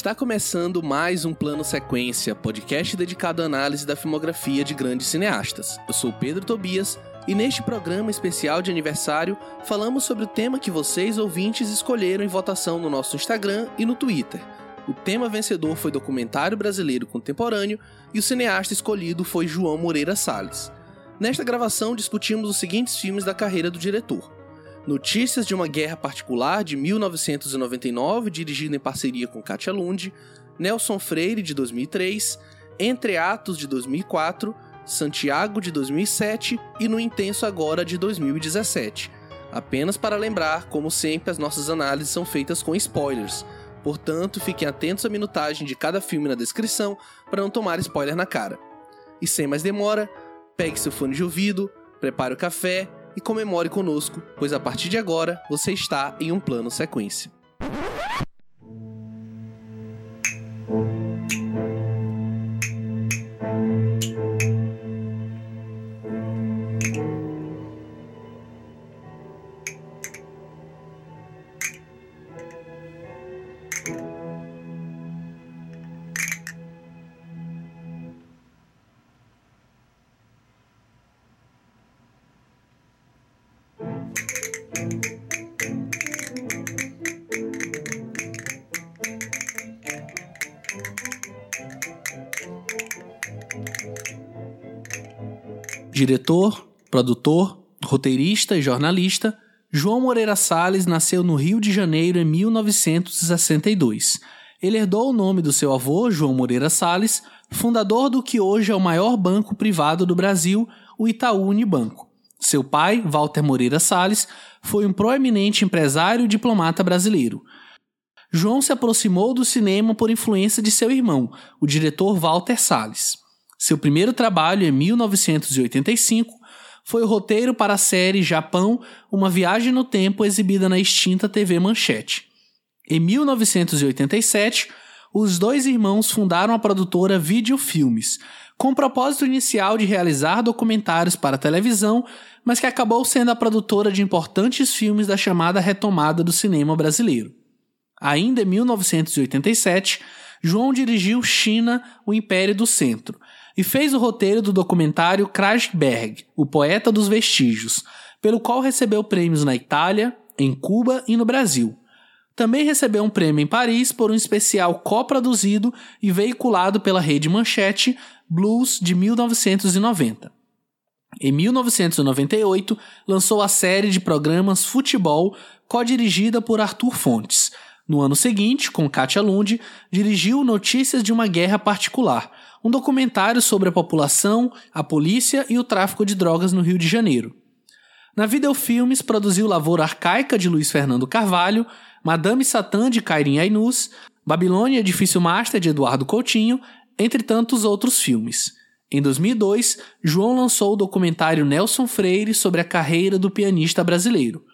Está começando mais um Plano Sequência, podcast dedicado à análise da filmografia de grandes cineastas. Eu sou Pedro Tobias e neste programa especial de aniversário falamos sobre o tema que vocês ouvintes escolheram em votação no nosso Instagram e no Twitter. O tema vencedor foi documentário brasileiro contemporâneo e o cineasta escolhido foi João Moreira Salles. Nesta gravação discutimos os seguintes filmes da carreira do diretor: Notícias de uma Guerra Particular, de 1999, dirigido em parceria com Katia Lund, Nelson Freire, de 2003, Entre Atos, de 2004, Santiago, de 2007 e No Intenso Agora, de 2017. Apenas para lembrar, como sempre, as nossas análises são feitas com spoilers, portanto, fiquem atentos à minutagem de cada filme na descrição para não tomar spoiler na cara. E sem mais demora, pegue seu fone de ouvido, prepare o café e comemore conosco, pois a partir de agora você está em um plano sequência. Diretor, produtor, roteirista e jornalista, João Moreira Salles nasceu no Rio de Janeiro em 1962. Ele herdou o nome do seu avô, João Moreira Salles, fundador do que hoje é o maior banco privado do Brasil, o Itaú Unibanco. Seu pai, Walter Moreira Salles, foi um proeminente empresário e diplomata brasileiro. João se aproximou do cinema por influência de seu irmão, o diretor Walter Salles. Seu primeiro trabalho, em 1985, foi o roteiro para a série Japão, Uma Viagem no Tempo, exibida na extinta TV Manchete. Em 1987, os dois irmãos fundaram a produtora Videofilmes, com o propósito inicial de realizar documentários para televisão, mas que acabou sendo a produtora de importantes filmes da chamada retomada do cinema brasileiro. Ainda em 1987, João dirigiu China, o Império do Centro, e fez o roteiro do documentário Krashberg, o Poeta dos Vestígios, pelo qual recebeu prêmios na Itália, em Cuba e no Brasil. Também recebeu um prêmio em Paris por um especial coproduzido e veiculado pela rede Manchete, Blues de 1990. Em 1998, lançou a série de programas Futebol, co-dirigida por Arthur Fontes. No ano seguinte, com Katia Lund, dirigiu Notícias de uma Guerra Particular, um documentário sobre a população, a polícia e o tráfico de drogas no Rio de Janeiro. Na Videofilmes, produziu Lavoura Arcaica, de Luiz Fernando Carvalho, Madame Satã, de Kairin Ainus, Babilônia, Edifício Master, de Eduardo Coutinho, entre tantos outros filmes. Em 2002, João lançou o documentário Nelson Freire sobre a carreira do pianista brasileiro.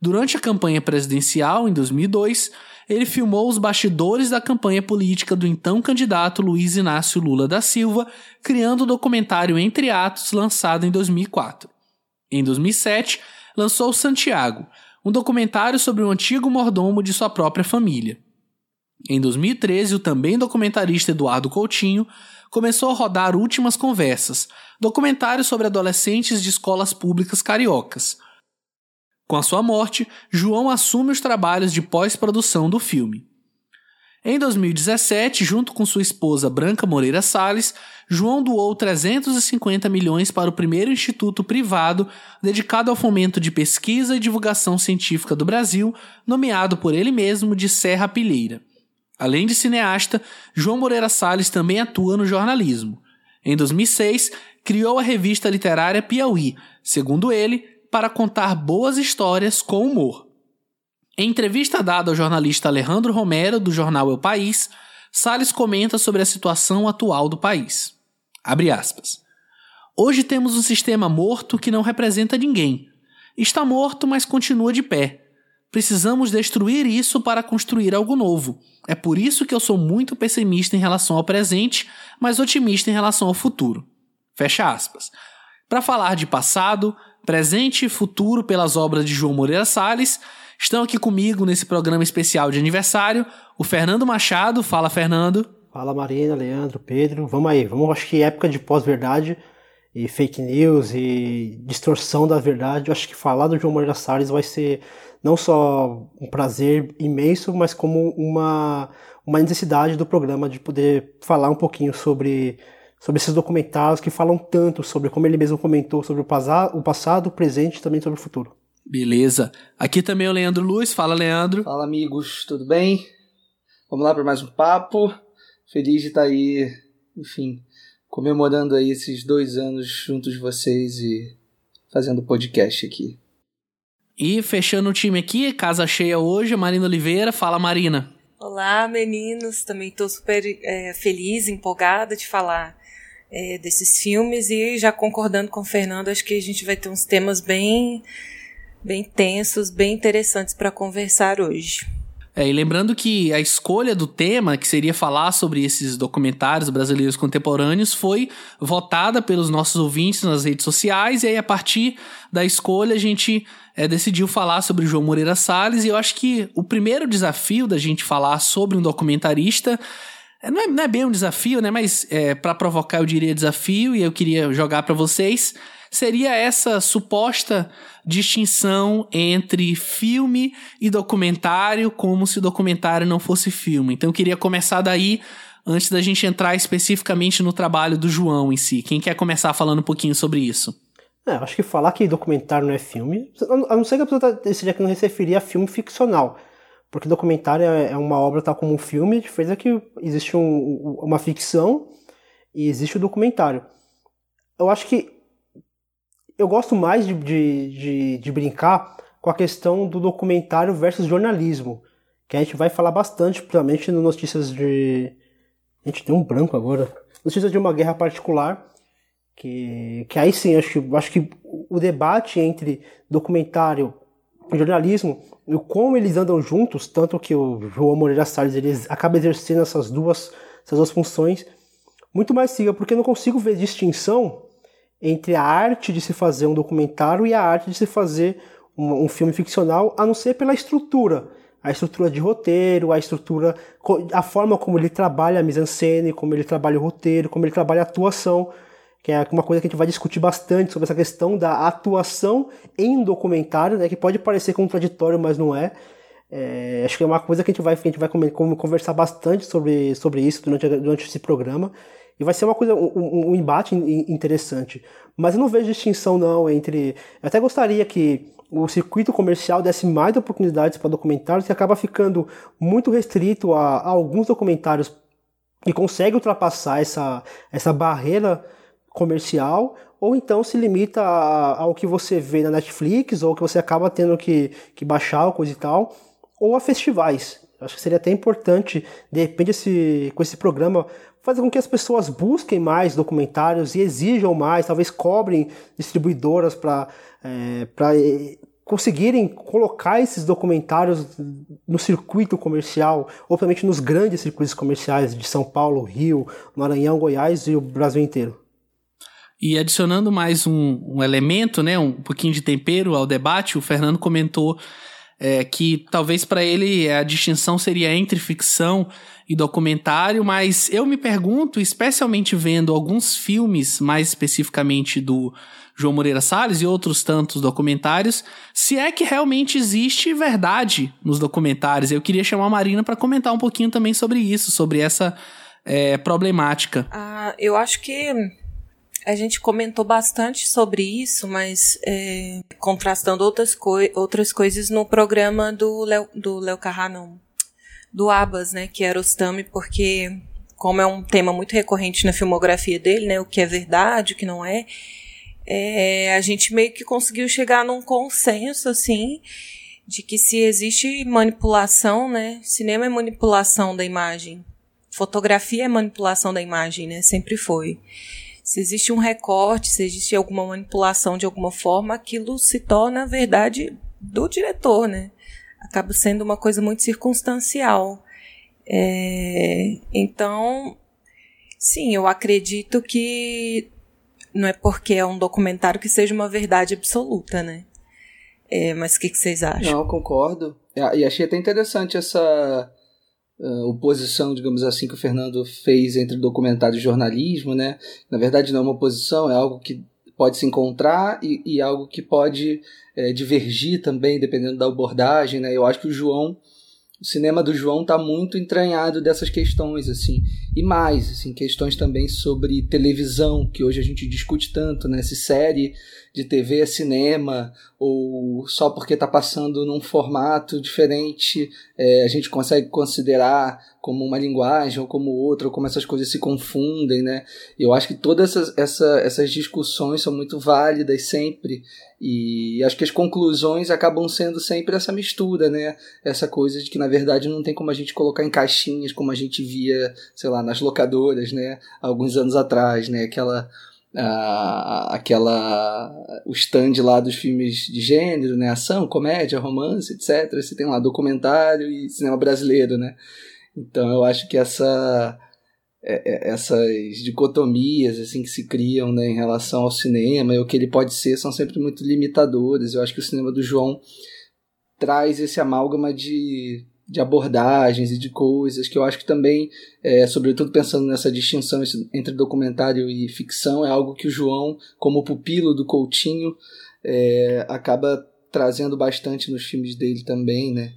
Durante a campanha presidencial, em 2002, ele filmou os bastidores da campanha política do então candidato Luiz Inácio Lula da Silva, criando o documentário Entre Atos, lançado em 2004. Em 2007, lançou Santiago, um documentário sobre o antigo mordomo de sua própria família. Em 2013, o também documentarista Eduardo Coutinho começou a rodar Últimas Conversas, documentário sobre adolescentes de escolas públicas cariocas. Com a sua morte, João assume os trabalhos de pós-produção do filme. Em 2017, junto com sua esposa Branca Moreira Salles, João doou 350 milhões para o primeiro instituto privado dedicado ao fomento de pesquisa e divulgação científica do Brasil, nomeado por ele mesmo de Serra Pilheira. Além de cineasta, João Moreira Salles também atua no jornalismo. Em 2006, criou a revista literária Piauí, segundo ele, para contar boas histórias com humor. Em entrevista dada ao jornalista Alejandro Romero, do jornal El País, Salles comenta sobre a situação atual do país. Abre aspas. Hoje temos um sistema morto que não representa ninguém. Está morto, mas continua de pé. Precisamos destruir isso para construir algo novo. É por isso que eu sou muito pessimista em relação ao presente, mas otimista em relação ao futuro. Fecha aspas. Para falar de passado, presente e futuro pelas obras de João Moreira Salles. Estão aqui comigo nesse programa especial de aniversário o Fernando Machado. Fala, Fernando. Fala, Marina, Leandro, Pedro. Vamos aí, vamos, acho que época de pós-verdade e fake news e distorção da verdade. Eu acho que falar do João Moreira Salles vai ser não só um prazer imenso, mas como uma, uma necessidade do programa de poder falar um pouquinho sobre, sobre esses documentários que falam tanto sobre, como ele mesmo comentou, sobre o, o passado, o presente e também sobre o futuro. Beleza. Aqui também é o Leandro Luz. Fala, Leandro. Fala, amigos. Tudo bem? Vamos lá para mais um papo. Feliz de estar aí, enfim, comemorando aí esses dois anos juntos de vocês e fazendo podcast aqui. E fechando o time aqui, casa cheia hoje, Marina Oliveira. Fala, Marina. Olá, meninos. Também estou super é, feliz, empolgada de falar é, desses filmes e já concordando com o Fernando, acho que a gente vai ter uns temas bem, bem tensos, bem interessantes para conversar hoje. É, e lembrando que a escolha do tema, que seria falar sobre esses documentários brasileiros contemporâneos, foi votada pelos nossos ouvintes nas redes sociais, e aí a partir da escolha a gente é, decidiu falar sobre João Moreira Salles, e eu acho que o primeiro desafio da gente falar sobre um documentarista não é, não é bem um desafio, né? Mas é, para provocar eu diria desafio, e eu queria jogar para vocês seria essa suposta distinção entre filme e documentário, como se o documentário não fosse filme. Então eu queria começar daí, antes da gente entrar especificamente no trabalho do João em si. Quem quer começar falando um pouquinho sobre isso? É, acho que falar que documentário não é filme, a não ser que a pessoa tá, esteja querendo se referir a filme ficcional. Porque documentário é, é uma obra tal como um filme, a diferença é que existe um, uma ficção e existe o documentário. Eu acho que eu gosto mais de, de, de, de, brincar com a questão do documentário versus jornalismo, que a gente vai falar bastante, principalmente no Notícias de. A gente tem um branco agora. Notícias de uma guerra particular, que, que aí sim, acho acho que o debate entre documentário e jornalismo, e como eles andam juntos, tanto que o João Moreira Salles ele acaba exercendo essas duas, essas duas funções, muito mais siga, porque eu não consigo ver distinção entre a arte de se fazer um documentário e a arte de se fazer um, um filme ficcional, a não ser pela estrutura. A estrutura de roteiro, a estrutura, a forma como ele trabalha a mise-en-scène, como ele trabalha o roteiro, como ele trabalha a atuação, que é uma coisa que a gente vai discutir bastante sobre essa questão da atuação em um documentário, né, que pode parecer contraditório, mas não é. é acho que é uma coisa que a gente vai, a gente vai conversar bastante sobre, sobre isso durante, durante esse programa. E vai ser uma coisa, um, um, embate interessante. Mas eu não vejo distinção não entre. Eu até gostaria que o circuito comercial desse mais oportunidades para documentários que acaba ficando muito restrito a, a alguns documentários que conseguem ultrapassar essa, essa barreira comercial, ou então se limita ao que você vê na Netflix, ou que você acaba tendo que, que baixar, coisa e tal, ou a festivais. Acho que seria até importante, de repente, esse, com esse programa, fazer com que as pessoas busquem mais documentários e exijam mais, talvez cobrem distribuidoras para é, é, conseguirem colocar esses documentários no circuito comercial, ou principalmente nos grandes circuitos comerciais de São Paulo, Rio, Maranhão, Goiás e o Brasil inteiro. E adicionando mais um, um elemento, né, um pouquinho de tempero ao debate, o Fernando comentou é, que talvez para ele a distinção seria entre ficção e documentário, mas eu me pergunto, especialmente vendo alguns filmes, mais especificamente do João Moreira Salles e outros tantos documentários, se é que realmente existe verdade nos documentários. Eu queria chamar a Marina para comentar um pouquinho também sobre isso, sobre essa é, problemática. Ah, eu acho que a gente comentou bastante sobre isso, mas é, contrastando outras, coi outras coisas no programa do Léo do Léo Carrano, do Abas, né, que era o Stami, porque como é um tema muito recorrente na filmografia dele, né, o que é verdade, o que não é, é, a gente meio que conseguiu chegar num consenso, assim, de que se existe manipulação, né, cinema é manipulação da imagem, fotografia é manipulação da imagem, né, sempre foi. Se existe um recorte, se existe alguma manipulação de alguma forma, aquilo se torna verdade do diretor, né? acaba sendo uma coisa muito circunstancial. É, então, sim, eu acredito que não é porque é um documentário que seja uma verdade absoluta, né? É, mas o que, que, vocês acham? Não, concordo. E achei até interessante essa uh, oposição, digamos assim, que o Fernando fez entre documentário e jornalismo, né? Na verdade, não é uma oposição, é algo que pode se encontrar e, e algo que pode é, divergir também, dependendo da abordagem, né? Eu acho que o João o cinema do João está muito entranhado dessas questões assim e mais assim questões também sobre televisão que hoje a gente discute tanto né se série de TV é cinema ou só porque está passando num formato diferente é, a gente consegue considerar como uma linguagem ou como outra ou como essas coisas se confundem né eu acho que todas essas, essa, essas discussões são muito válidas sempre e acho que as conclusões acabam sendo sempre essa mistura, né? Essa coisa de que na verdade não tem como a gente colocar em caixinhas como a gente via, sei lá, nas locadoras, né? Alguns anos atrás, né? Aquela a, aquela o stand lá dos filmes de gênero, né? Ação, comédia, romance, etc. Você tem lá documentário e cinema brasileiro, né? Então eu acho que essa é, é, essas dicotomias assim que se criam né, em relação ao cinema e o que ele pode ser são sempre muito limitadoras. Eu acho que o cinema do João traz esse amálgama de, de abordagens e de coisas que eu acho que também, é, sobretudo pensando nessa distinção entre documentário e ficção, é algo que o João, como pupilo do Coutinho, é, acaba trazendo bastante nos filmes dele também, né?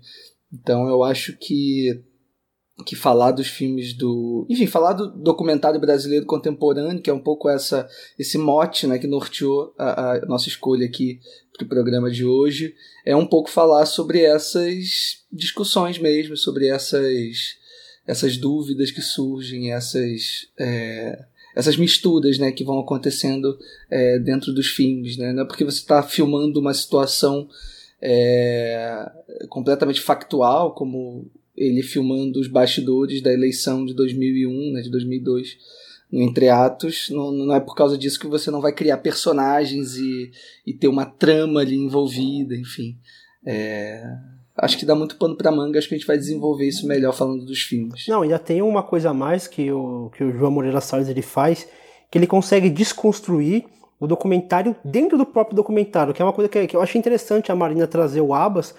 Então eu acho que que falar dos filmes do. Enfim, falar do documentário brasileiro contemporâneo, que é um pouco essa esse mote né, que norteou a, a nossa escolha aqui para o programa de hoje, é um pouco falar sobre essas discussões mesmo, sobre essas, essas dúvidas que surgem, essas. É, essas misturas né, que vão acontecendo é, dentro dos filmes. Né? Não é porque você está filmando uma situação é, completamente factual, como ele filmando os bastidores da eleição de 2001, né, de 2002, no Entre Atos. Não, não é por causa disso que você não vai criar personagens e, e ter uma trama ali envolvida, enfim. É, acho que dá muito pano para manga, acho que a gente vai desenvolver isso melhor falando dos filmes. Não, ainda tem uma coisa a mais que o, que o João Moreira Salles ele faz, que ele consegue desconstruir o documentário dentro do próprio documentário, que é uma coisa que, que eu achei interessante a Marina trazer o Abas,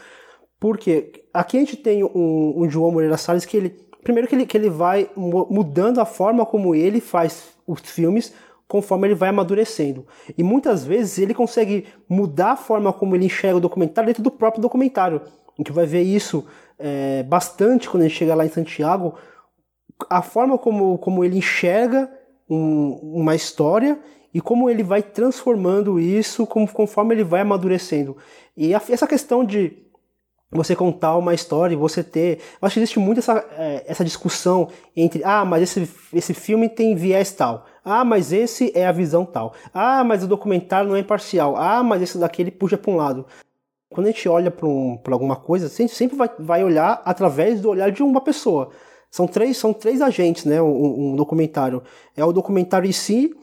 porque aqui a gente tem um, um João Moreira Salles que ele. Primeiro que ele, que ele vai mudando a forma como ele faz os filmes conforme ele vai amadurecendo. E muitas vezes ele consegue mudar a forma como ele enxerga o documentário dentro do próprio documentário. A gente vai ver isso é, bastante quando gente chega lá em Santiago. A forma como, como ele enxerga um, uma história e como ele vai transformando isso conforme ele vai amadurecendo. E a, essa questão de você contar uma história e você ter. Eu acho que existe muito essa, é, essa discussão entre. Ah, mas esse, esse filme tem viés tal. Ah, mas esse é a visão tal. Ah, mas o documentário não é imparcial. Ah, mas esse daqui ele puxa para um lado. Quando a gente olha para um, alguma coisa, a gente sempre vai, vai olhar através do olhar de uma pessoa. São três, são três agentes, né? Um, um documentário. É o documentário em si,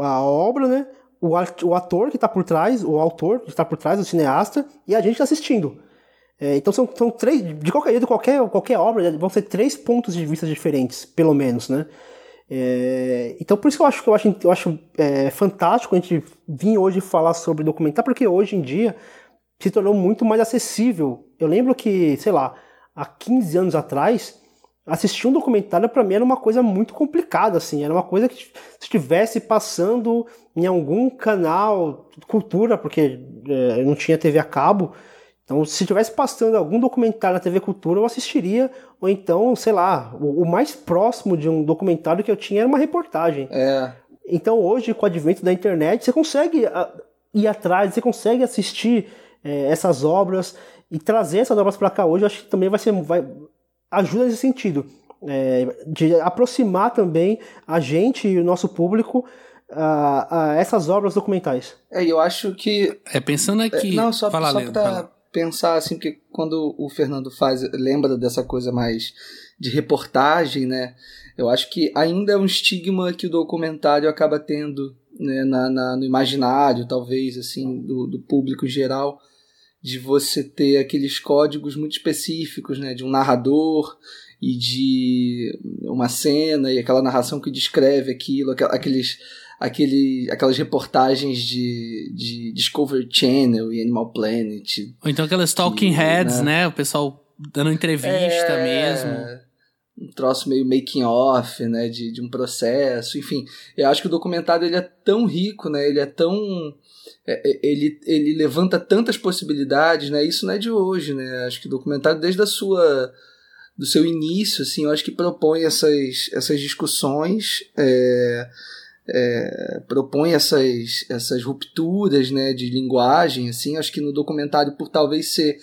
a obra, né? O, o ator que está por trás, o autor que está por trás, o cineasta, e a gente assistindo. É, então são, são três, de qualquer jeito, qualquer, qualquer obra, vão ser três pontos de vista diferentes, pelo menos, né? É, então por isso que eu acho que eu acho, eu acho é, fantástico a gente vir hoje falar sobre documentário, porque hoje em dia se tornou muito mais acessível. Eu lembro que, sei lá, há 15 anos atrás, assistir um documentário para mim era uma coisa muito complicada, assim, era uma coisa que estivesse passando em algum canal de cultura, porque é, eu não tinha TV a cabo, então, se estivesse passando algum documentário na TV Cultura, eu assistiria, ou então, sei lá, o, o, mais próximo de um documentário que eu tinha era uma reportagem. É. Então, hoje, com o advento da internet, você consegue ah, ir atrás, você consegue assistir é, essas obras e trazer essas obras para cá hoje. Eu acho que também vai ser, vai, ajuda nesse sentido, é, de aproximar também a gente e o nosso público a, a essas obras documentais. É, eu acho que. É, pensando aqui. É, não, só, fala, só pra, pensar assim, que quando o Fernando faz, lembra dessa coisa mais de reportagem, né? Eu acho que ainda é um estigma que o documentário acaba tendo né, na, na no imaginário, talvez, assim, do, do público geral, de você ter aqueles códigos muito específicos, né? De um narrador e de uma cena e aquela narração que descreve aquilo, aqueles aquele, aquelas reportagens de, de Discovery Channel e Animal Planet. Ou então aquelas talking que, heads, né? né? O pessoal dando entrevista é... mesmo um troço meio making off, né, de, de um processo, enfim. Eu acho que o documentário ele é tão rico, né, ele é tão é, é, ele, ele levanta tantas possibilidades, né? Isso não é de hoje, né? Acho que o documentário desde a sua do seu início, assim, eu acho que propõe essas, essas discussões, é, é, propõe essas, essas rupturas, né, de linguagem, assim. Acho que no documentário, por talvez ser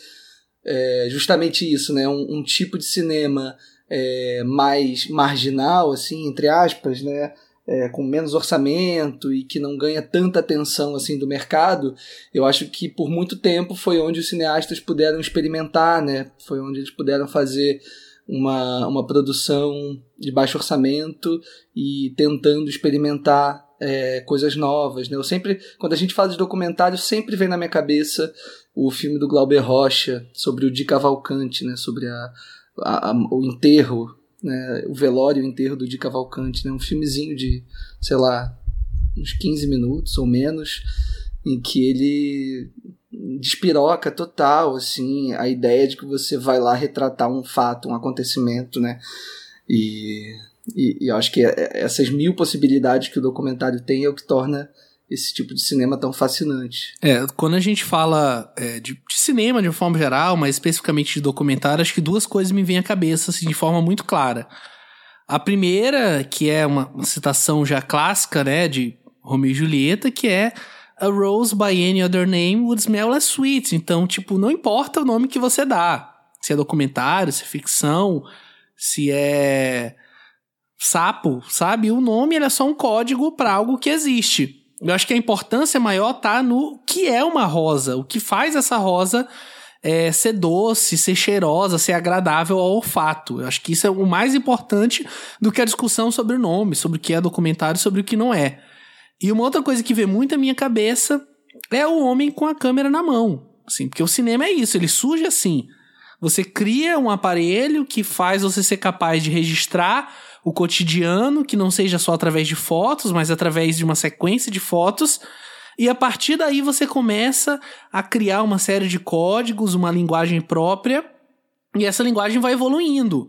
é, justamente isso, né, um, um tipo de cinema é, mais marginal, assim, entre aspas, né, é, com menos orçamento e que não ganha tanta atenção assim do mercado, eu acho que por muito tempo foi onde os cineastas puderam experimentar, né? Foi onde eles puderam fazer uma, uma produção de baixo orçamento e tentando experimentar é, coisas novas, né? Eu sempre, quando a gente fala de documentário, sempre vem na minha cabeça o filme do Glauber Rocha sobre o Di Cavalcante, né? Sobre a, a, a o enterro né, o velório o enterro do Di Cavalcante, né, um filmezinho de, sei lá, uns 15 minutos ou menos, em que ele despiroca total, assim, a ideia de que você vai lá retratar um fato, um acontecimento, né, e, e, e eu acho que é, é, essas mil possibilidades que o documentário tem é o que torna esse tipo de cinema tão fascinante. É, quando a gente fala é, de, de, cinema de uma forma geral, mas especificamente de documentário, acho que duas coisas me vêm à cabeça assim, de forma muito clara. A primeira, que é uma, uma citação já clássica, né, de Romeo e Julieta, que é A Rose by Any Other Name Would Smell Less Sweet. Então, tipo, não importa o nome que você dá. Se é documentário, se é ficção, se é sapo, sabe? O nome é só um código para algo que existe. Eu acho que a importância maior tá no que é uma rosa, o que faz essa rosa é, ser doce, ser cheirosa, ser agradável ao olfato. Eu acho que isso é o mais importante do que a discussão sobre o nome, sobre o que é documentário, sobre o que não é. E uma outra coisa que vem muito à minha cabeça é o homem com a câmera na mão. Assim, porque o cinema é isso, ele surge assim. Você cria um aparelho que faz você ser capaz de registrar o cotidiano, que não seja só através de fotos, mas através de uma sequência de fotos. E a partir daí você começa a criar uma série de códigos, uma linguagem própria, e essa linguagem vai evoluindo.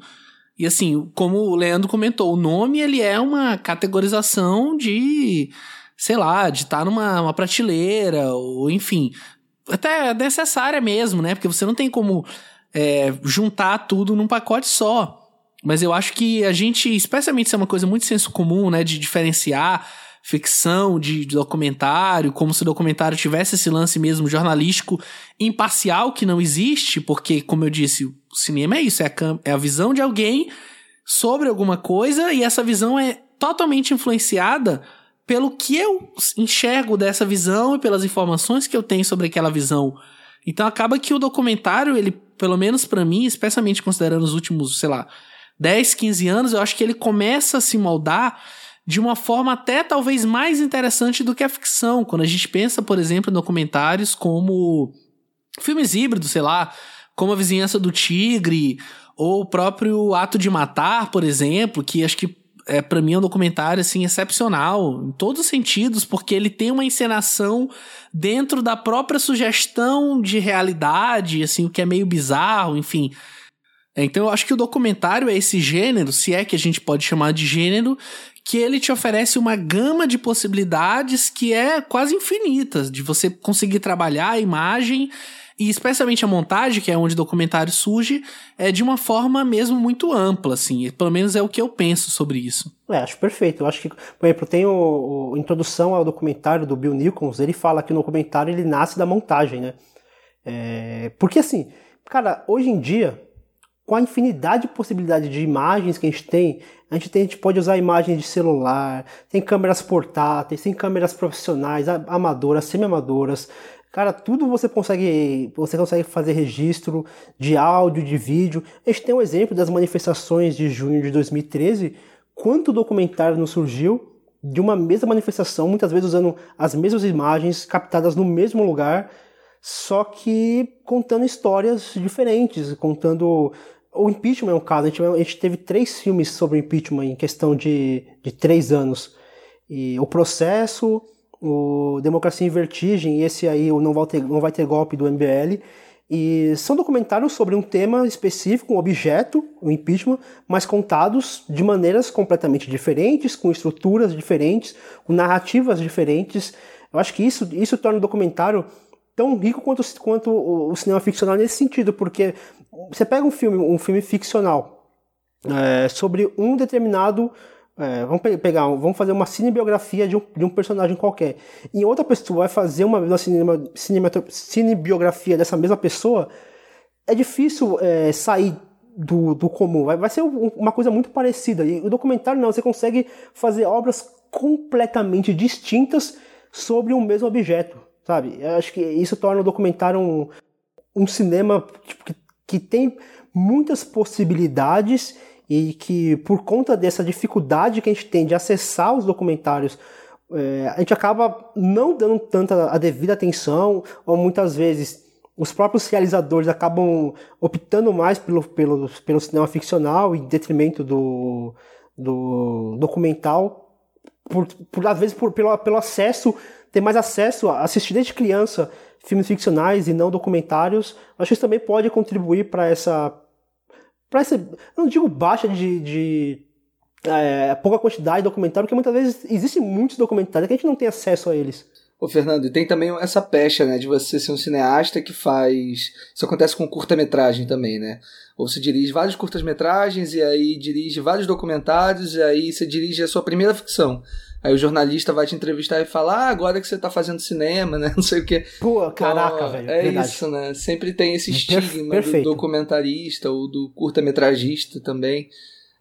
E assim, como o Leandro comentou, o nome ele é uma categorização de, sei lá, de estar tá numa uma prateleira, ou enfim, até necessária mesmo, né? Porque você não tem como é, juntar tudo num pacote só. Mas eu acho que a gente, especialmente se é uma coisa muito senso comum, né, de diferenciar ficção de, de documentário, como se o documentário tivesse esse lance mesmo jornalístico imparcial que não existe, porque, como eu disse, cinema é isso, é a, é a visão de alguém sobre alguma coisa e essa visão é totalmente influenciada pelo que eu enxergo dessa visão e pelas informações que eu tenho sobre aquela visão. Então acaba que o documentário, ele, pelo menos para mim, especialmente considerando os últimos, sei lá, 10, 15 anos, eu acho que ele começa a se moldar de uma forma até talvez mais interessante do que a ficção. Quando a gente pensa, por exemplo, em documentários como filmes híbridos, sei lá, como A Vizinhança do Tigre, ou o próprio Ato de Matar, por exemplo, que acho que é para mim é um documentário assim excepcional em todos os sentidos, porque ele tem uma encenação dentro da própria sugestão de realidade, assim, o que é meio bizarro, enfim. Então eu acho que o documentário é esse gênero, se é que a gente pode chamar de gênero, que ele te oferece uma gama de possibilidades que é quase infinita, de você conseguir trabalhar a imagem e especialmente a montagem, que é onde o documentário surge, é de uma forma mesmo muito ampla, assim. Pelo menos é o que eu penso sobre isso. É, acho perfeito. Eu acho que, por exemplo, tem o, o introdução ao documentário do Bill Nichols, ele fala que o documentário ele nasce da montagem, né? É, porque assim, cara, hoje em dia com a infinidade de possibilidades de imagens que a gente tem, a gente, tem, a gente pode usar imagens de celular, tem câmeras portáteis, tem câmeras profissionais, amadoras, semi-amadoras. Cara, tudo você consegue, você consegue fazer registro de áudio, de vídeo. A gente tem um exemplo das manifestações de junho de 2013, quanto documentário não surgiu de uma mesma manifestação, muitas vezes usando as mesmas imagens captadas no mesmo lugar, só que contando histórias diferentes, contando o impeachment é um caso. A gente, a gente, teve três filmes sobre o impeachment em questão de, de três anos. e o processo, o Democracia em Vertigem e esse aí, o Não Vai Ter, não vai ter Golpe do MBL. E são documentários sobre um tema específico, um objeto, o um impeachment, mas contados de maneiras completamente diferentes, com estruturas diferentes, com narrativas diferentes. Eu acho que isso, isso torna o documentário tão rico quanto, quanto o, cinema ficcional nesse sentido, porque você pega um filme, um filme ficcional é, sobre um determinado é, vamos pegar, vamos fazer uma cinebiografia de um, de um personagem qualquer. E outra pessoa vai fazer uma, uma cinema, cinebiografia dessa mesma pessoa. É difícil é, sair do, do comum. Vai, vai ser uma coisa muito parecida. E o documentário não, você consegue fazer obras completamente distintas sobre um mesmo objeto, sabe? Eu acho que isso torna o documentário um, um cinema tipo, que, que tem muitas possibilidades e que por conta dessa dificuldade que a gente tem de acessar os documentários, é, a gente acaba não dando tanta a devida atenção, ou muitas vezes os próprios realizadores acabam optando mais pelo, pelo, pelo cinema ficcional em detrimento do, do documental, por, por às vezes por, pelo, pelo acesso, ter mais acesso a assistir desde criança filmes ficcionais e não documentários. Acho que isso também pode contribuir para essa para essa, não digo baixa de, de é, pouca quantidade de documentário, porque muitas vezes existem muitos documentários que a gente não tem acesso a eles. Ô, Fernando, e tem também essa pecha, né, de você ser um cineasta que faz. Isso acontece com curta-metragem também, né? Ou você dirige vários curtas-metragens e aí dirige vários documentários e aí você dirige a sua primeira ficção. Aí o jornalista vai te entrevistar e falar, ah, agora que você tá fazendo cinema, né? Não sei o quê. Pô, caraca, velho. É verdade. isso, né? Sempre tem esse estigma do documentarista ou do curta-metragista também.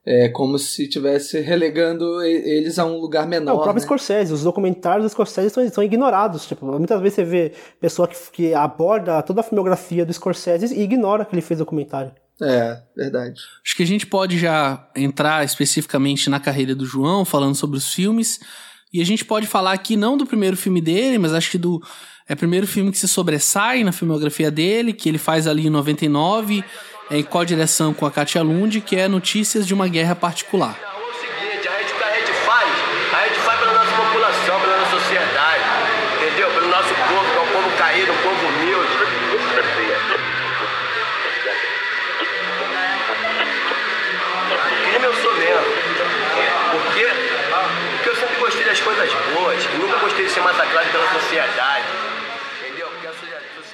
É como se estivesse relegando eles a um lugar menor. Não, o próprio né? Scorsese, os documentários do Scorsese são, são ignorados. Tipo, muitas vezes você vê pessoa que, que aborda toda a filmografia do Scorsese e ignora que ele fez documentário. É, verdade. Acho que a gente pode já entrar especificamente na carreira do João, falando sobre os filmes. E a gente pode falar aqui não do primeiro filme dele, mas acho que do é o primeiro filme que se sobressai na filmografia dele, que ele faz ali em 99, é, em co-direção com a Katia Lund, que é Notícias de uma Guerra Particular.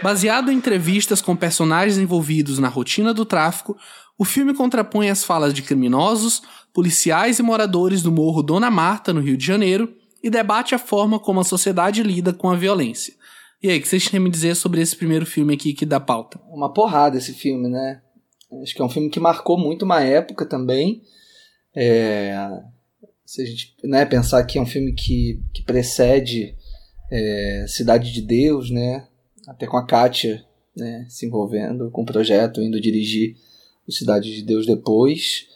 Baseado em entrevistas com personagens envolvidos na rotina do tráfico, o filme contrapõe as falas de criminosos, policiais e moradores do Morro Dona Marta, no Rio de Janeiro, e debate a forma como a sociedade lida com a violência. E aí, o que vocês têm a me dizer sobre esse primeiro filme aqui que dá pauta? Uma porrada esse filme, né? Acho que é um filme que marcou muito uma época também. É, se a gente né, pensar que é um filme que, que precede é, Cidade de Deus, né, até com a Kátia né, se envolvendo com o projeto, indo dirigir o Cidade de Deus depois,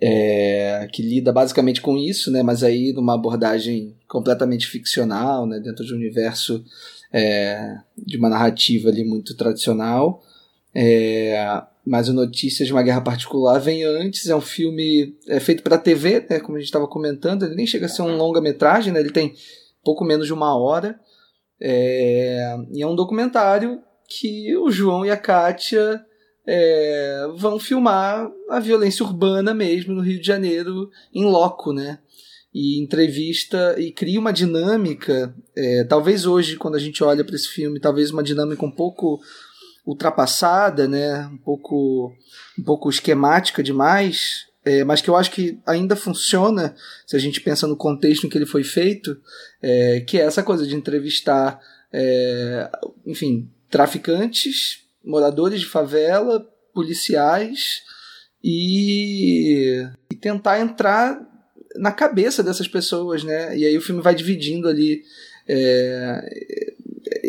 é, que lida basicamente com isso, né, mas aí numa abordagem completamente ficcional, né, dentro de um universo é, de uma narrativa ali muito tradicional. É, mas o Notícias de uma Guerra Particular vem antes, é um filme é feito para TV, né, como a gente estava comentando, ele nem chega a ser um longa-metragem, né, ele tem pouco menos de uma hora, é, e é um documentário que o João e a Kátia é, vão filmar a violência urbana mesmo no Rio de Janeiro, em loco, né? E entrevista e cria uma dinâmica, é, talvez hoje, quando a gente olha para esse filme, talvez uma dinâmica um pouco ultrapassada, né? Um pouco, um pouco esquemática demais, é, mas que eu acho que ainda funciona se a gente pensa no contexto em que ele foi feito, é, que é essa coisa de entrevistar, é, enfim, traficantes, moradores de favela, policiais e, e tentar entrar na cabeça dessas pessoas, né? E aí o filme vai dividindo ali é,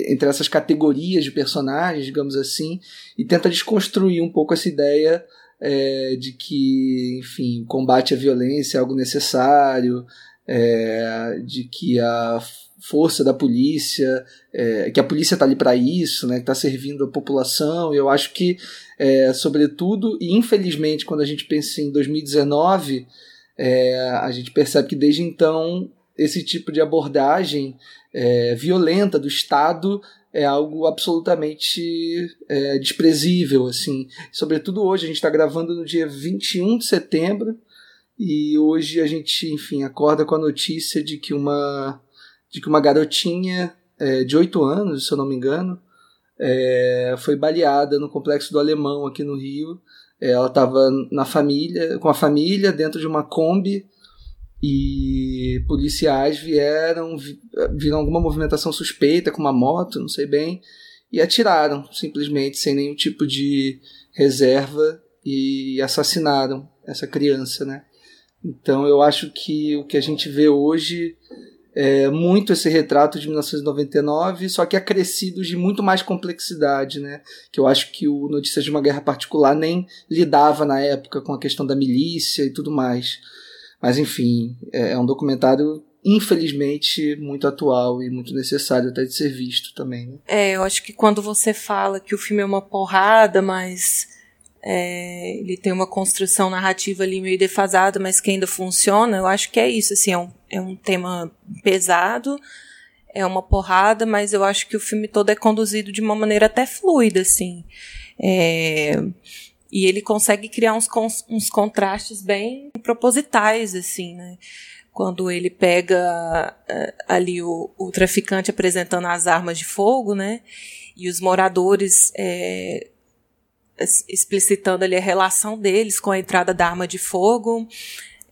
entre essas categorias de personagens, digamos assim, e tenta desconstruir um pouco essa ideia é, de que, enfim, o combate à violência é algo necessário, é, de que a força da polícia, é, que a polícia está ali para isso, né, que está servindo a população. Eu acho que, é, sobretudo, e infelizmente, quando a gente pensa em 2019, é, a gente percebe que desde então esse tipo de abordagem é, violenta do Estado é algo absolutamente é, desprezível, assim. Sobretudo hoje, a gente está gravando no dia 21 de setembro e hoje a gente, enfim, acorda com a notícia de que uma, de que uma garotinha é, de 8 anos, se eu não me engano, é, foi baleada no Complexo do Alemão aqui no Rio. Ela estava na família, com a família, dentro de uma Kombi e policiais vieram, viram alguma movimentação suspeita com uma moto, não sei bem, e atiraram simplesmente sem nenhum tipo de reserva e assassinaram essa criança, né? Então eu acho que o que a gente vê hoje é muito esse retrato de 1999, só que acrescido de muito mais complexidade, né? Que eu acho que o Notícias de uma Guerra Particular nem lidava na época com a questão da milícia e tudo mais. Mas enfim, é, é um documentário infelizmente muito atual e muito necessário até de ser visto também. Né? É, eu acho que quando você fala que o filme é uma porrada, mas é, ele tem uma construção narrativa ali meio defasada, mas que ainda funciona, eu acho que é isso, assim, é um, é um tema pesado, é uma porrada, mas eu acho que o filme todo é conduzido de uma maneira até fluida, assim. É, e ele consegue criar uns, uns contrastes bem propositais, assim, né? Quando ele pega uh, ali o, o, traficante apresentando as armas de fogo, né? E os moradores é, explicitando ali a relação deles com a entrada da arma de fogo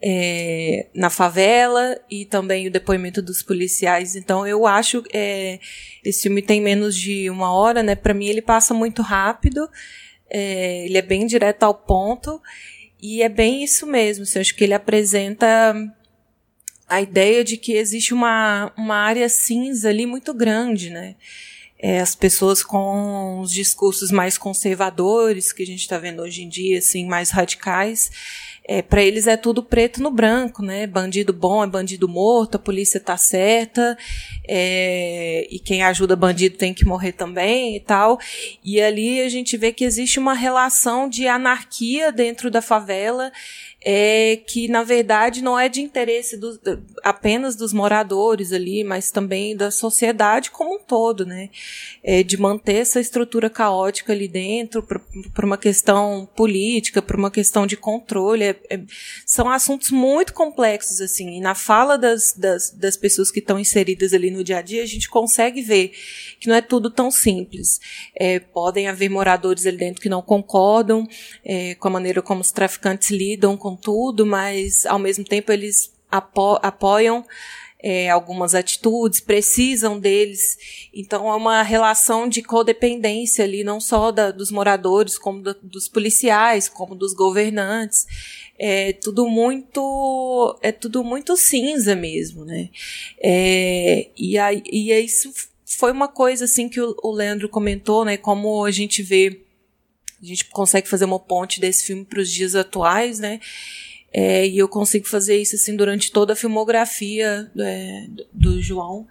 é, na favela e também o depoimento dos policiais. Então eu acho é, esse filme tem menos de uma hora, né? Para mim ele passa muito rápido. É, ele é bem direto ao ponto e é bem isso mesmo. Assim, eu acho que ele apresenta a ideia de que existe uma, uma área cinza ali muito grande, né? É, as pessoas com os discursos mais conservadores que a gente está vendo hoje em dia, assim, mais radicais, é, para eles é tudo preto no branco, né? Bandido bom é bandido morto, a polícia tá certa, é, e quem ajuda bandido tem que morrer também e tal. E ali a gente vê que existe uma relação de anarquia dentro da favela é que na verdade não é de interesse do, apenas dos moradores ali, mas também da sociedade como um todo, né? É de manter essa estrutura caótica ali dentro por uma questão política, por uma questão de controle. É, é, são assuntos muito complexos assim. E na fala das, das, das pessoas que estão inseridas ali no dia a dia, a gente consegue ver que não é tudo tão simples. É, podem haver moradores ali dentro que não concordam é, com a maneira como os traficantes lidam com tudo, mas ao mesmo tempo eles apo apoiam é, algumas atitudes, precisam deles. Então é uma relação de codependência ali, não só da, dos moradores, como da, dos policiais, como dos governantes. É tudo muito, é tudo muito cinza mesmo, né? É, e, aí, e isso foi uma coisa assim que o, o Leandro comentou, né? Como a gente vê a gente consegue fazer uma ponte desse filme para os dias atuais, né? É, e eu consigo fazer isso assim durante toda a filmografia é, do João,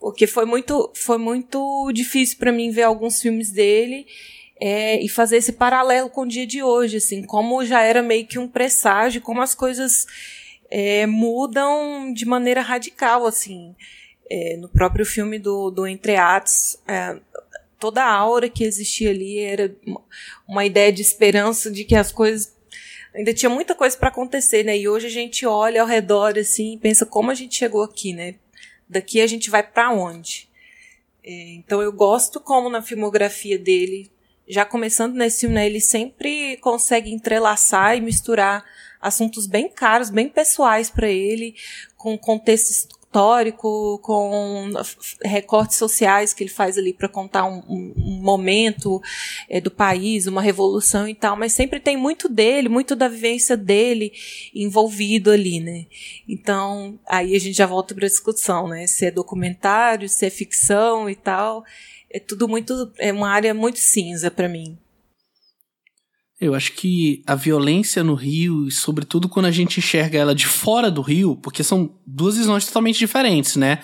porque foi muito, foi muito difícil para mim ver alguns filmes dele é, e fazer esse paralelo com o dia de hoje, assim, como já era meio que um presságio, como as coisas é, mudam de maneira radical, assim. É, no próprio filme do, do Entre Atos, é, toda a aura que existia ali era uma ideia de esperança de que as coisas ainda tinha muita coisa para acontecer, né? E hoje a gente olha ao redor assim e pensa como a gente chegou aqui, né? Daqui a gente vai para onde? É, então eu gosto como na filmografia dele, já começando nesse filme, né, ele sempre consegue entrelaçar e misturar assuntos bem caros, bem pessoais para ele, com contextos histórico, com recortes sociais que ele faz ali para contar um, um, momento é, do país, uma revolução e tal, mas sempre tem muito dele, muito da vivência dele envolvido ali, né? Então, aí a gente já volta para a discussão, né? Se é documentário, se é ficção e tal. É tudo muito. É uma área muito cinza para mim. Eu acho que a violência no Rio, e sobretudo quando a gente enxerga ela de fora do Rio, porque são duas visões totalmente diferentes, né?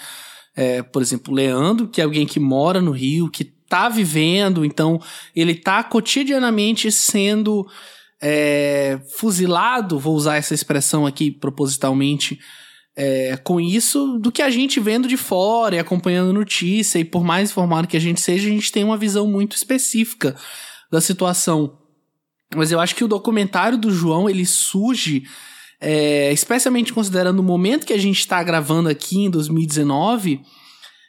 É, por exemplo, Leandro, que é alguém que mora no Rio, que tá vivendo, então ele tá cotidianamente sendo é, fuzilado, vou usar essa expressão aqui propositalmente, é, com isso do que a gente vendo de fora e acompanhando notícia, e por mais informado que a gente seja, a gente tem uma visão muito específica da situação. Mas eu acho que o documentário do João ele surge, é, especialmente considerando o momento que a gente está gravando aqui em 2019,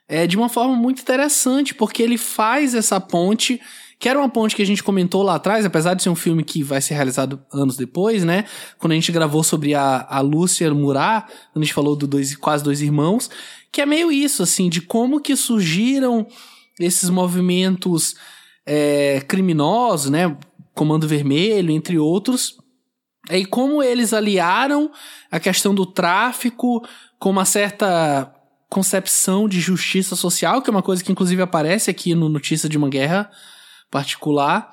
é, de uma forma muito interessante, porque ele faz essa ponte que era uma ponte que a gente comentou lá atrás, apesar de ser um filme que vai ser realizado anos depois, né? Quando a gente gravou sobre a, a Lúcia Murat, quando a gente falou do dois, quase dois irmãos, que é meio isso, assim, de como que surgiram esses movimentos é, criminosos, né? Comando Vermelho, entre outros, e como eles aliaram a questão do tráfico com uma certa concepção de justiça social, que é uma coisa que inclusive aparece aqui no Notícia de uma Guerra particular.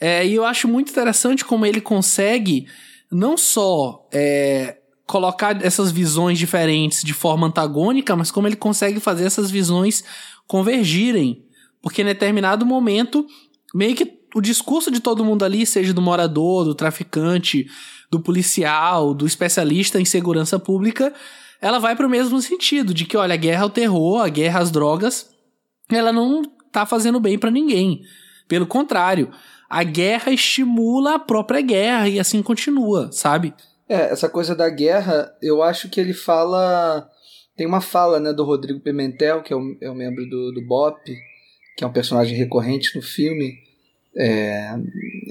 É, e eu acho muito interessante como ele consegue não só é, colocar essas visões diferentes de forma antagônica, mas como ele consegue fazer essas visões convergirem. Porque em determinado momento, meio que o discurso de todo mundo ali, seja do morador, do traficante, do policial, do especialista em segurança pública, ela vai para o mesmo sentido, de que, olha, a guerra ao terror, a guerra às drogas, ela não tá fazendo bem para ninguém. Pelo contrário, a guerra estimula a própria guerra e assim continua, sabe? É, essa coisa da guerra, eu acho que ele fala. Tem uma fala né, do Rodrigo Pimentel, que é o, é membro do, do BOP, que é um personagem recorrente no filme. É,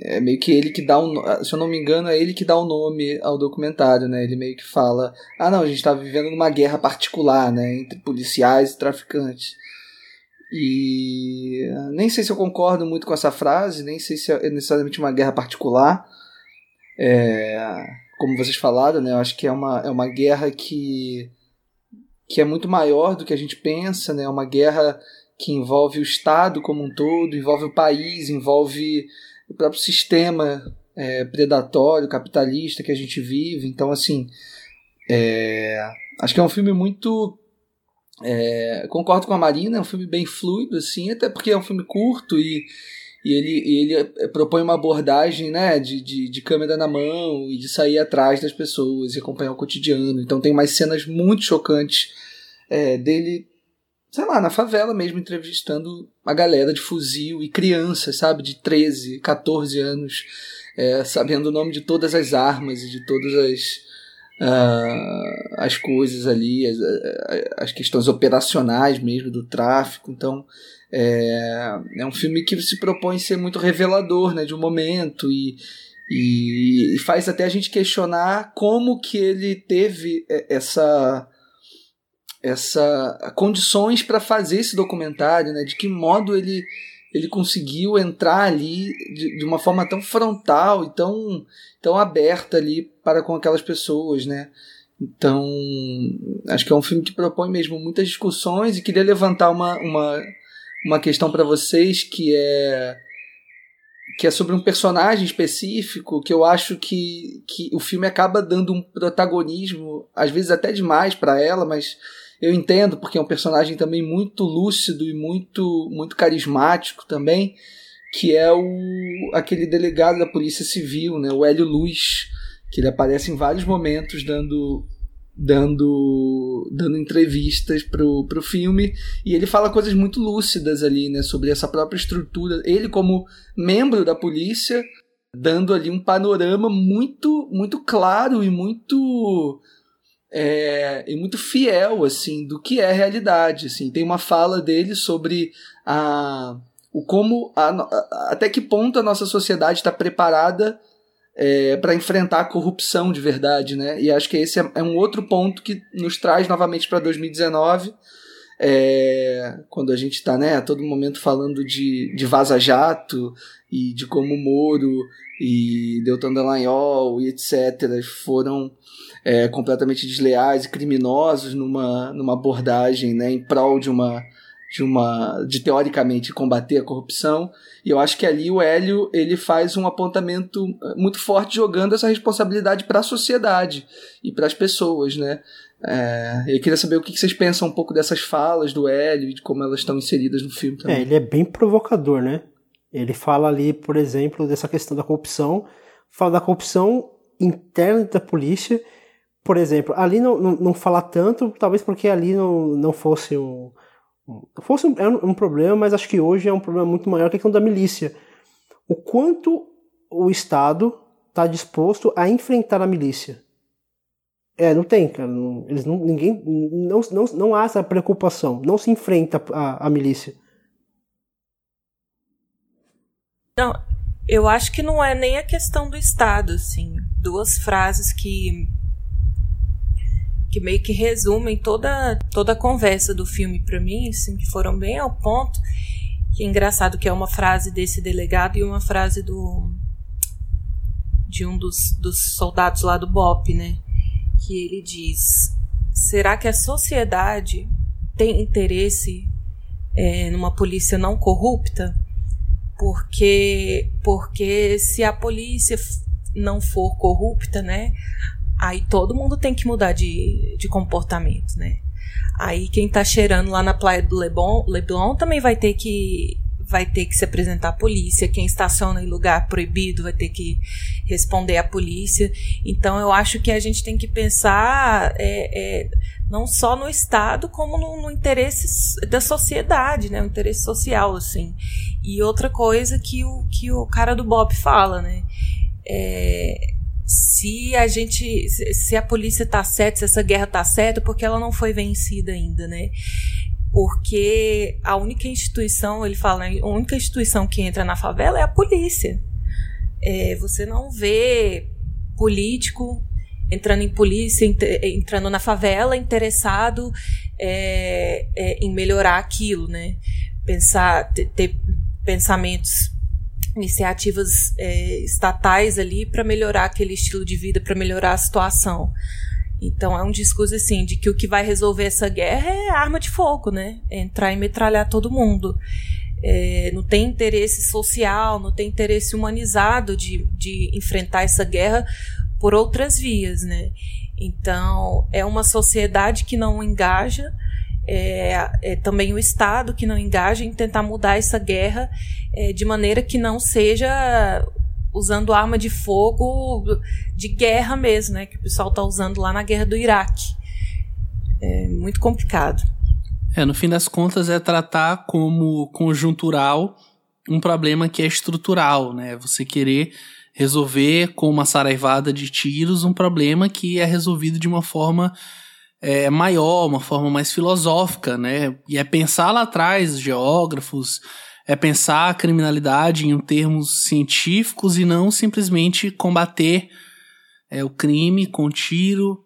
é meio que ele que dá um, se eu não me engano, é ele que dá o um nome ao documentário, né? Ele meio que fala: "Ah, não, a gente está vivendo numa guerra particular, né, entre policiais e traficantes". E nem sei se eu concordo muito com essa frase, nem sei se é necessariamente uma guerra particular. É, como vocês falaram, né, eu acho que é uma, é uma guerra que, que é muito maior do que a gente pensa, né, é uma guerra que envolve o Estado como um todo, envolve o país, envolve o próprio sistema é, predatório, capitalista que a gente vive. Então, assim, é, acho que é um filme muito é, concordo com a Marina, é um filme bem fluido, assim, até porque é um filme curto e, e ele, ele propõe uma abordagem né, de, de, de, câmera na mão e de sair atrás das pessoas e acompanhar o cotidiano. Então tem umas cenas muito chocantes é, dele, sei lá, na favela mesmo, entrevistando a galera de fuzil e crianças, sabe, de 13, 14 anos, é, sabendo o nome de todas as armas e de todas as uh, as coisas ali, as, as questões operacionais mesmo do tráfico. Então, é, é um filme que se propõe ser muito revelador né, de um momento e, e, e faz até a gente questionar como que ele teve essa essa condições para fazer esse documentário, né? De que modo ele ele conseguiu entrar ali de, de, uma forma tão frontal e tão, tão aberta ali para com aquelas pessoas, né? Então, acho que é um filme que propõe mesmo muitas discussões e queria levantar uma, uma, uma questão para vocês que é que é sobre um personagem específico que eu acho que, que o filme acaba dando um protagonismo, às vezes até demais para ela, mas eu entendo porque é um personagem também muito lúcido e muito muito carismático também, que é o aquele delegado da Polícia Civil, né, o Hélio Luz, que ele aparece em vários momentos dando dando dando entrevistas pro, pro filme e ele fala coisas muito lúcidas ali, né, sobre essa própria estrutura. Ele como membro da polícia dando ali um panorama muito muito claro e muito é, e muito fiel assim do que é a realidade assim tem uma fala dele sobre a o como a, a, até que ponto a nossa sociedade está preparada é, para enfrentar a corrupção de verdade né e acho que esse é, é um outro ponto que nos traz novamente para 2019 é, quando a gente está né, a todo momento falando de, de vaza-jato e de como Moro e Deltan Dallagnol e etc. foram é, completamente desleais e criminosos numa, numa abordagem né, em prol de uma de uma de teoricamente combater a corrupção e eu acho que ali o Hélio ele faz um apontamento muito forte jogando essa responsabilidade para a sociedade e para as pessoas né é, eu queria saber o que vocês pensam um pouco dessas falas do Hélio e de como elas estão inseridas no filme também. É, ele é bem provocador, né? Ele fala ali, por exemplo, dessa questão da corrupção, fala da corrupção interna da polícia por exemplo, ali não, não, não fala tanto, talvez porque ali não, não fosse um. Fosse um, um problema, mas acho que hoje é um problema muito maior que a questão da milícia. O quanto o Estado está disposto a enfrentar a milícia. É, não tem, cara. Não, eles não, ninguém, não, não, não há essa preocupação. Não se enfrenta a, a milícia. Não, eu acho que não é nem a questão do Estado, assim. Duas frases que que meio que resumem toda, toda a conversa do filme para mim, assim, que foram bem ao ponto. Que é engraçado que é uma frase desse delegado e uma frase do de um dos, dos soldados lá do BOP, né? Que ele diz: será que a sociedade tem interesse é, numa polícia não corrupta? Porque, porque se a polícia não for corrupta, né? Aí todo mundo tem que mudar de, de comportamento, né? Aí quem tá cheirando lá na praia do Leblon, Leblon também vai ter que vai ter que se apresentar à polícia. Quem estaciona em lugar proibido vai ter que responder à polícia. Então eu acho que a gente tem que pensar é, é, não só no Estado, como no, no, interesse da sociedade, né? O interesse social, assim. E outra coisa que o, que o cara do Bob fala, né? É, se a gente, se a polícia tá certa, se essa guerra tá certa, porque ela não foi vencida ainda, né? Porque a única instituição, ele fala, a única instituição que entra na favela é a polícia. É, você não vê político entrando em polícia, entrando na favela, interessado é, é, em melhorar aquilo, né? Pensar, ter, ter pensamentos iniciativas é, estatais ali para melhorar aquele estilo de vida, para melhorar a situação. Então é um discurso assim de que o que vai resolver essa guerra é arma de fogo, né? É entrar e metralhar todo mundo. É, não tem interesse social, não tem interesse humanizado de, de enfrentar essa guerra por outras vias, né? Então é uma sociedade que não engaja, é, é, também o Estado que não engaja em tentar mudar essa guerra é, de maneira que não seja usando arma de fogo de guerra mesmo, né? Que o pessoal está usando lá na guerra do Iraque. É muito complicado. É, no fim das contas é tratar como conjuntural um problema que é estrutural, né? Você querer resolver com uma saraivada de tiros um problema que é resolvido de uma forma é, maior, uma forma mais filosófica, né? E é pensar lá atrás, geógrafos, é pensar a criminalidade em termos científicos e não simplesmente combater é, o crime com tiro,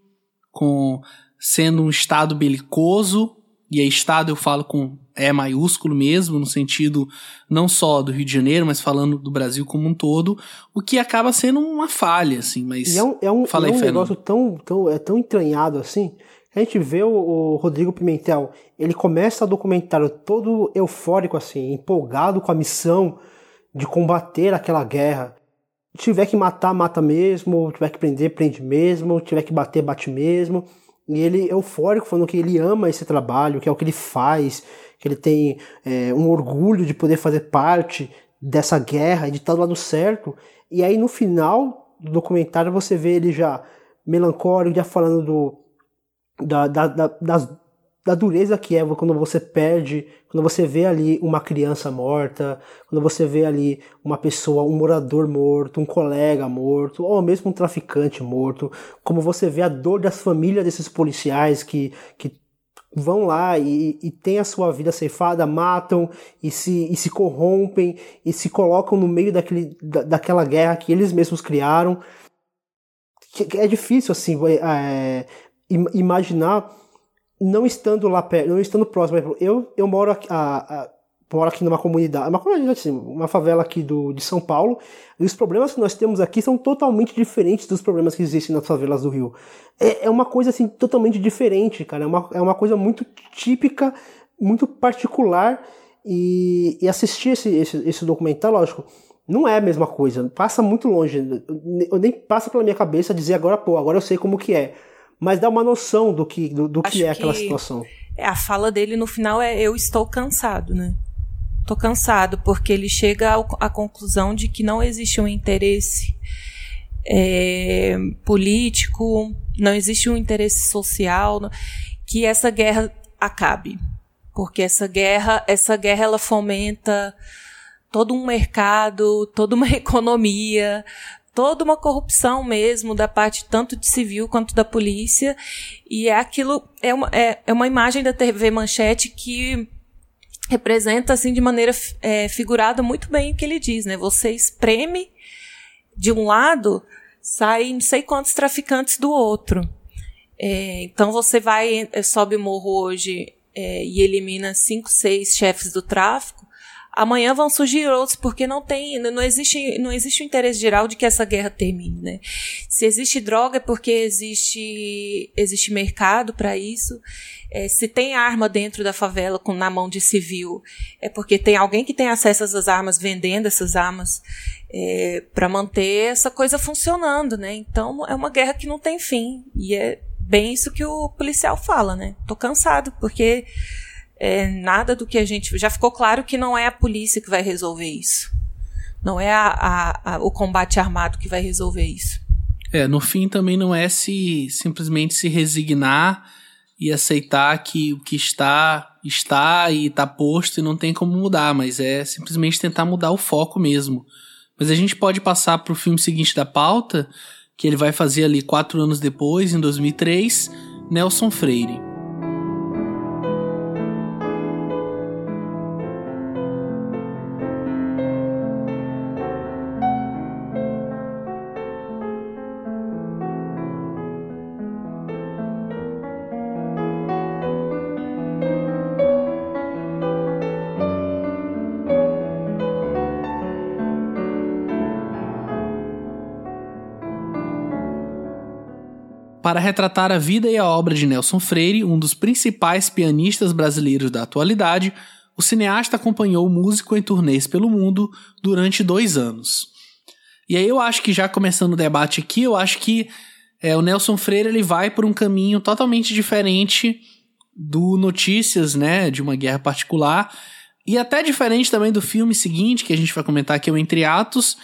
com sendo um estado belicoso, e aí estado eu falo com E maiúsculo mesmo, no sentido não só do Rio de Janeiro, mas falando do Brasil como um todo, o que acaba sendo uma falha, assim, mas... E é um, é um, é um negócio tão, tão, é tão entranhado, assim, a gente vê o, Rodrigo Pimentel, ele começa o documentário todo eufórico, assim, empolgado com a missão de combater aquela guerra. Tiver que matar, mata mesmo, tiver que prender, prende mesmo, tiver que bater, bate mesmo. E ele eufórico, falando que ele ama esse trabalho, que é o que ele faz, que ele tem é, um orgulho de poder fazer parte dessa guerra de estar do lado certo. E aí no final do documentário você vê ele já melancólico, já falando do, da, da, da, das, da dureza que é quando você perde, quando você vê ali uma criança morta, quando você vê ali uma pessoa, um morador morto, um colega morto, ou mesmo um traficante morto, como você vê a dor das famílias desses policiais que, que vão lá e, e têm a sua vida ceifada, matam e se, e se corrompem e se colocam no meio daquele, da, daquela guerra que eles mesmos criaram. É difícil, assim, é, imaginar não estando lá perto, não estando próximo. Eu, eu moro aqui, a, a, moro aqui numa comunidade, uma comunidade assim, uma favela aqui do, de São Paulo, e os problemas que nós temos aqui são totalmente diferentes dos problemas que existem nas favelas do Rio. É, é uma coisa assim totalmente diferente, cara. É uma, é uma coisa muito típica, muito particular. E, e assistir esse, esse, esse documentário, lógico, não é a mesma coisa. Passa muito longe. Eu nem passa pela minha cabeça dizer agora, pô, agora eu sei como que é mas dá uma noção do que, do, do que é aquela que situação. É, a fala dele no final é eu estou cansado, né? Tô cansado, porque ele chega à conclusão de que não existe um interesse é, político, não existe um interesse social que essa guerra acabe, porque essa guerra, essa guerra ela fomenta todo um mercado, toda uma economia, toda uma corrupção mesmo da parte tanto de civil quanto da polícia e é aquilo é uma, é, é uma imagem da TV Manchete que representa assim de maneira é, figurada muito bem o que ele diz, né? Você espreme de um lado, sai não sei quantos traficantes do outro. É, então você vai, é, sobe o morro hoje é, e elimina cinco, seis chefes do tráfico. Amanhã vão surgir outros, porque não tem, não existe, não existe o interesse geral de que essa guerra termine, né? Se existe droga é porque existe, existe mercado para isso. É, se tem arma dentro da favela com, na mão de civil, é porque tem alguém que tem acesso a essas armas vendendo essas armas é, para manter essa coisa funcionando, né? Então é uma guerra que não tem fim e é bem isso que o policial fala, né? Tô cansado porque é, nada do que a gente. Já ficou claro que não é a polícia que vai resolver isso. Não é a, a, a, o combate armado que vai resolver isso. É, no fim também não é se simplesmente se resignar e aceitar que o que está está e está posto e não tem como mudar, mas é simplesmente tentar mudar o foco mesmo. Mas a gente pode passar para o filme seguinte da pauta, que ele vai fazer ali quatro anos depois, em 2003, Nelson Freire. Para retratar a vida e a obra de Nelson Freire, um dos principais pianistas brasileiros da atualidade, o cineasta acompanhou o músico em turnês pelo mundo durante dois anos. E aí eu acho que já começando o debate aqui, eu acho que é, o Nelson Freire ele vai por um caminho totalmente diferente do Notícias, né, de uma guerra particular, e até diferente também do filme seguinte que a gente vai comentar que é o Entre Atos,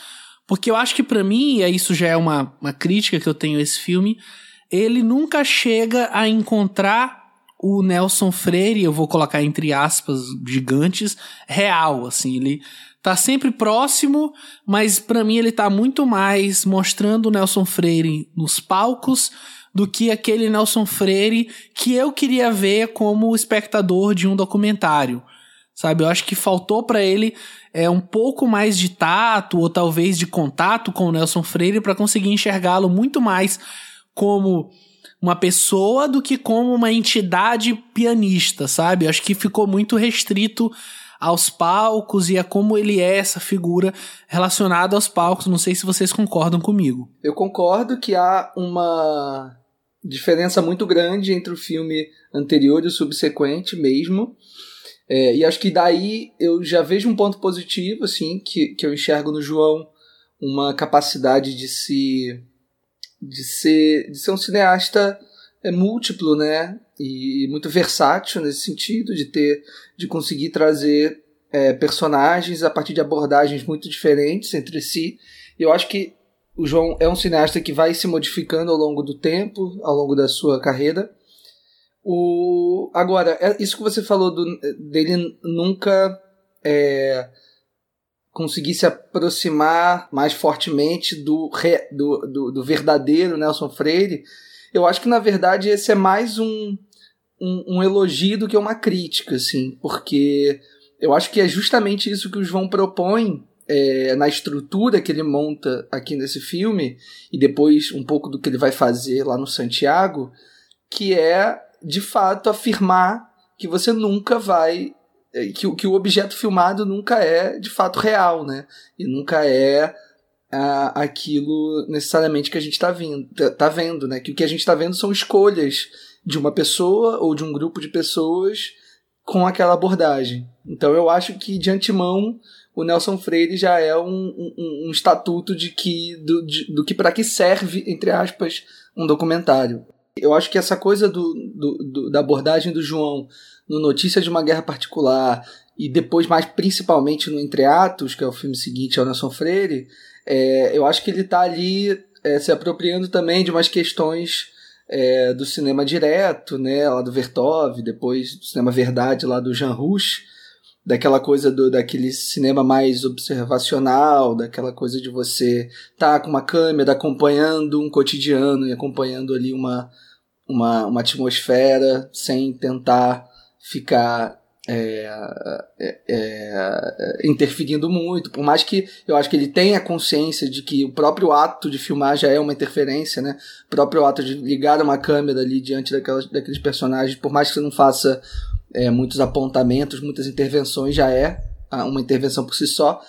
porque eu acho que para mim, e isso já é uma, uma crítica que eu tenho a esse filme, ele nunca chega a encontrar o Nelson Freire, eu vou colocar entre aspas gigantes, real, assim, ele tá sempre próximo, mas para mim ele tá muito mais mostrando o Nelson Freire nos palcos do que aquele Nelson Freire que eu queria ver como espectador de um documentário. Sabe, eu acho que faltou para ele é um pouco mais de tato ou talvez de contato com o Nelson Freire para conseguir enxergá-lo muito mais como uma pessoa do que como uma entidade pianista, sabe? Acho que ficou muito restrito aos palcos e a como ele é essa figura relacionada aos palcos. Não sei se vocês concordam comigo. Eu concordo que há uma diferença muito grande entre o filme anterior e o subsequente mesmo. É, e acho que daí eu já vejo um ponto positivo, assim, que, que eu enxergo no João uma capacidade de se de ser, de ser um cineasta é, múltiplo, né? E muito versátil nesse sentido, de ter, de conseguir trazer é, personagens a partir de abordagens muito diferentes entre si. E eu acho que o João é um cineasta que vai se modificando ao longo do tempo, ao longo da sua carreira. O, agora, é isso que você falou do, dele nunca é, conseguir se aproximar mais fortemente do, re, do, do, do, verdadeiro Nelson Freire, eu acho que na verdade esse é mais um, um, um, elogio do que uma crítica, assim, porque eu acho que é justamente isso que o João propõe é, na estrutura que ele monta aqui nesse filme, e depois um pouco do que ele vai fazer lá no Santiago, que é de fato afirmar que você nunca vai que, que o objeto filmado nunca é de fato real, né? E nunca é aquilo necessariamente que a gente está tá, tá vendo, né? Que o que a gente está vendo são escolhas de uma pessoa ou de um grupo de pessoas com aquela abordagem. Então eu acho que de antemão o Nelson Freire já é um, um, um estatuto de que do, de, do que para que serve entre aspas um documentário. Eu acho que essa coisa do, do, do da abordagem do João no Notícia de uma Guerra Particular e depois mais principalmente no Entre Atos, que é o filme seguinte ao Nelson Freire, é, eu acho que ele está ali é, se apropriando também de umas questões é, do cinema direto, né, lá do Vertov, depois do cinema verdade lá do Jean Rouch, daquela coisa do daquele cinema mais observacional, daquela coisa de você estar tá com uma câmera acompanhando um cotidiano e acompanhando ali uma, uma, uma atmosfera sem tentar ficar é, é, é, interferindo muito, por mais que eu acho que ele tenha consciência de que o próprio ato de filmar já é uma interferência, né? O próprio ato de ligar uma câmera ali diante daquelas, daqueles personagens, por mais que você não faça é, muitos apontamentos, muitas intervenções, já é uma intervenção por si só.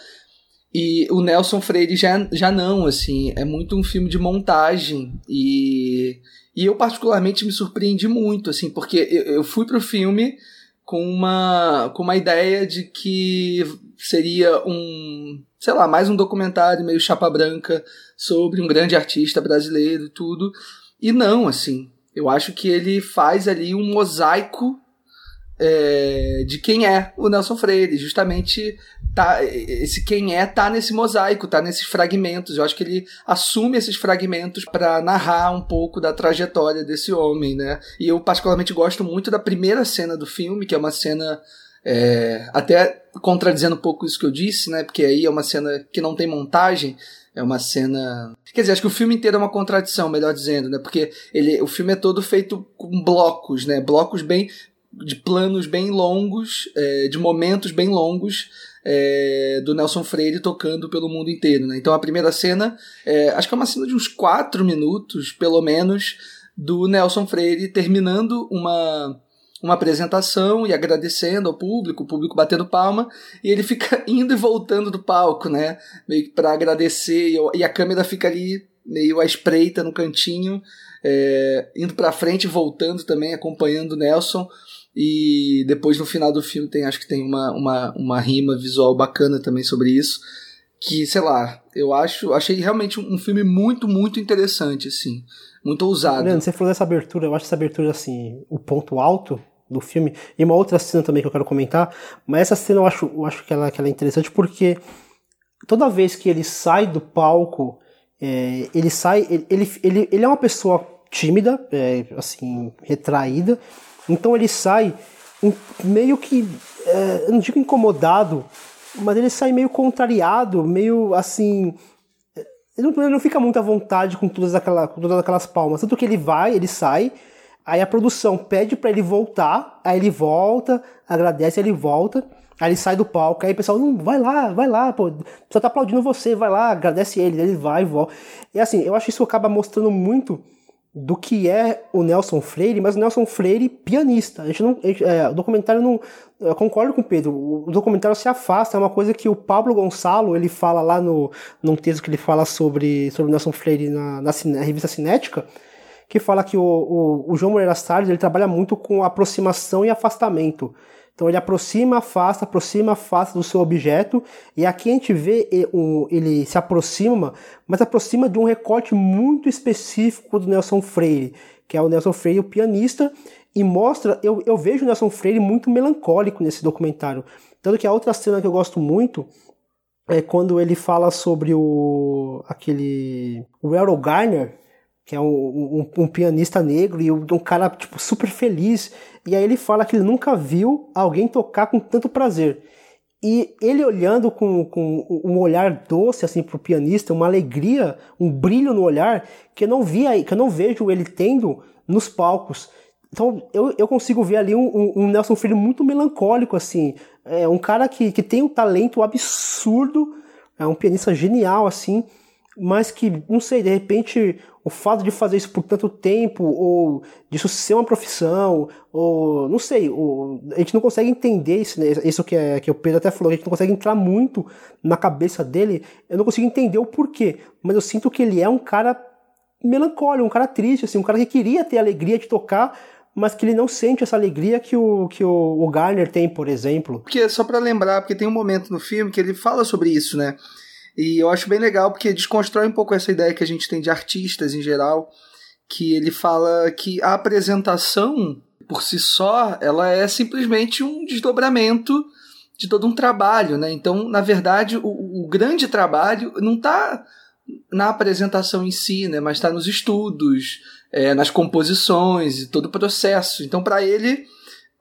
E o Nelson Freire já, já não, assim, é muito um filme de montagem e, e eu particularmente me surpreendi muito, assim, porque eu, eu fui pro filme com uma, com uma ideia de que seria um, sei lá, mais um documentário meio chapa branca sobre um grande artista brasileiro e tudo. E não, assim, eu acho que ele faz ali um mosaico é, de quem é o Nelson Freire, justamente tá, esse quem é tá nesse mosaico, tá nesses fragmentos. Eu acho que ele assume esses fragmentos para narrar um pouco da trajetória desse homem, né? E eu particularmente gosto muito da primeira cena do filme, que é uma cena é, até contradizendo um pouco isso que eu disse, né? Porque aí é uma cena que não tem montagem, é uma cena. Quer dizer, acho que o filme inteiro é uma contradição, melhor dizendo, né? Porque ele, o filme é todo feito com blocos, né? Blocos bem. de planos bem longos, é, de momentos bem longos é, do Nelson Freire tocando pelo mundo inteiro. Né? Então a primeira cena, é, acho que é uma cena de uns quatro minutos, pelo menos, do Nelson Freire terminando uma uma apresentação e agradecendo ao público, o público batendo palma, e ele fica indo e voltando do palco, né? Meio que para agradecer, e a câmera fica ali meio à espreita no cantinho, é, indo para frente voltando também, acompanhando o Nelson. E depois no final do filme tem, acho que tem uma, uma, uma rima visual bacana também sobre isso. Que, sei lá, eu acho, achei realmente um filme muito, muito interessante, assim. Muito ousado. Leandro, você falou dessa abertura, eu acho essa abertura, assim, o ponto alto do filme. E uma outra cena também que eu quero comentar, mas essa cena eu acho, eu acho que, ela, que ela é interessante porque toda vez que ele sai do palco, é, ele sai. Ele, ele, ele, é uma pessoa tímida, é, assim, retraída, então ele sai meio que, é, não digo incomodado, mas ele sai meio contrariado, meio assim. Ele não, ele não fica muito à vontade com todas, aquela, com todas aquelas palmas. Tanto que ele vai, ele sai, aí a produção pede para ele voltar, aí ele volta, agradece, ele volta. Aí ele sai do palco, aí o pessoal, não, vai lá, vai lá, pô, só tá aplaudindo você, vai lá, agradece ele, ele vai e volta. E assim, eu acho que isso acaba mostrando muito do que é o Nelson Freire, mas o Nelson Freire pianista. A gente não, é, o documentário não, eu concordo com o Pedro. O documentário se afasta, é uma coisa que o Pablo Gonçalo ele fala lá no num texto que ele fala sobre sobre o Nelson Freire na, na, na revista Cinética, que fala que o, o, o João Moreira Salles ele trabalha muito com aproximação e afastamento. Então ele aproxima, afasta, aproxima, afasta do seu objeto. E aqui a gente vê ele se aproxima, mas aproxima de um recorte muito específico do Nelson Freire, que é o Nelson Freire, o pianista, e mostra, eu, eu vejo o Nelson Freire muito melancólico nesse documentário. Tanto que a outra cena que eu gosto muito é quando ele fala sobre o aquele o Errol Garner, que é um, um, um, pianista negro e um, cara tipo super feliz. E aí ele fala que ele nunca viu alguém tocar com tanto prazer. E ele olhando com, com um olhar doce assim pro pianista, uma alegria, um brilho no olhar que eu não via, que eu não vejo ele tendo nos palcos. Então eu, eu consigo ver ali um, um Nelson Filho muito melancólico assim, é um cara que, que tem um talento absurdo, é um pianista genial assim, mas que, não sei, de repente o fato de fazer isso por tanto tempo, ou disso ser uma profissão, ou não sei, ou, a gente não consegue entender isso, né? isso que, é, que o Pedro até falou, a gente não consegue entrar muito na cabeça dele, eu não consigo entender o porquê, mas eu sinto que ele é um cara melancólico, um cara triste, assim, um cara que queria ter a alegria de tocar, mas que ele não sente essa alegria que o, que o, o Garner tem, por exemplo. Porque, só para lembrar, porque tem um momento no filme que ele fala sobre isso, né? E eu acho bem legal porque desconstrói um pouco essa ideia que a gente tem de artistas em geral, que ele fala que a apresentação por si só, ela é simplesmente um desdobramento de todo um trabalho, né? Então, na verdade, o, o grande trabalho não está na apresentação em si, né? Mas está nos estudos, é, nas composições e todo o processo. Então, para ele,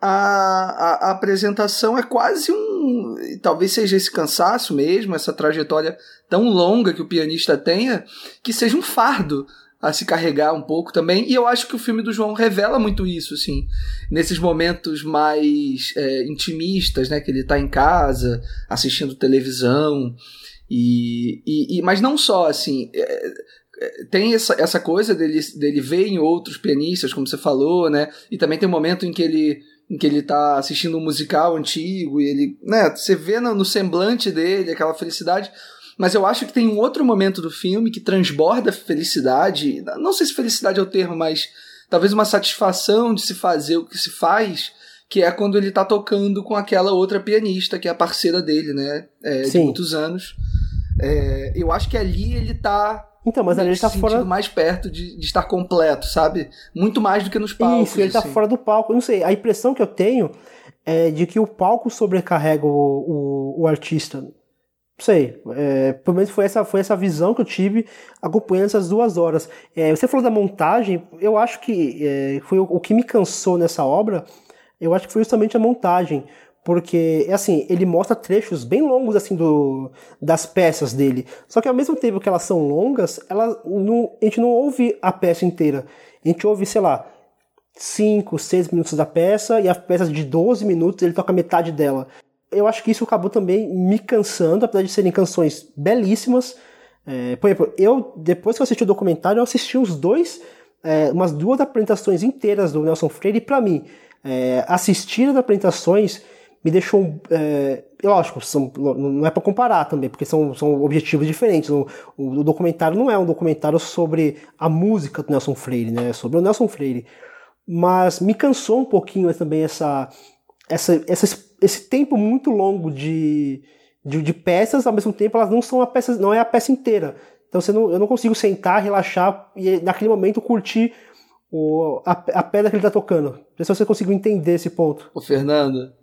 a, a, apresentação é quase um. Talvez seja esse cansaço mesmo, essa trajetória tão longa que o pianista tenha, que seja um fardo a se carregar um pouco também. E eu acho que o filme do João revela muito isso, assim, nesses momentos mais é, intimistas, né? Que ele está em casa, assistindo televisão. E, e, e, mas não só assim é, é, tem essa, essa coisa dele, dele ver em outros pianistas como você falou né e também tem um momento em que ele em que ele tá assistindo um musical antigo e ele né você vê no, no semblante dele aquela felicidade mas eu acho que tem um outro momento do filme que transborda felicidade não sei se felicidade é o termo mas talvez uma satisfação de se fazer o que se faz que é quando ele tá tocando com aquela outra pianista que é a parceira dele né é, de muitos anos é, eu acho que ali ele tá. Então, mas ali ele tá fora. mais perto de, de, estar completo, sabe? Muito mais do que nos palcos. Isso, ele tá assim. tá fora do palco. Não sei, a impressão que eu tenho é de que o palco sobrecarrega o, o, o artista. Não sei, é, pelo menos foi essa, foi essa visão que eu tive acompanhando essas duas horas. É, você falou da montagem, eu acho que é, foi o, o que me cansou nessa obra, eu acho que foi justamente a montagem porque assim ele mostra trechos bem longos assim do das peças dele. Só que ao mesmo tempo que elas são longas ela não, a gente não ouve a peça inteira. A gente ouve sei lá 5, 6 minutos da peça e a peça de 12 minutos ele toca metade dela. Eu acho que isso acabou também me cansando apesar de serem canções belíssimas. É, por exemplo eu depois que eu assisti o documentário eu assisti os dois é, umas duas apresentações inteiras do Nelson Freire e para mim. É, assistir as apresentações me deixou. É, lógico, são, não é para comparar também, porque são, são objetivos diferentes. O, o, documentário não é um documentário sobre a música do Nelson Freire, né? É sobre o Nelson Freire. Mas me cansou um pouquinho também essa, essa, essa esse tempo muito longo de, de, de, peças, ao mesmo tempo elas não são a peça, não é a peça inteira. Então você não, eu não consigo sentar, relaxar e naquele momento curtir o, a, a pedra que ele está tocando. Não sei se você conseguiu entender esse ponto. Ô Fernando,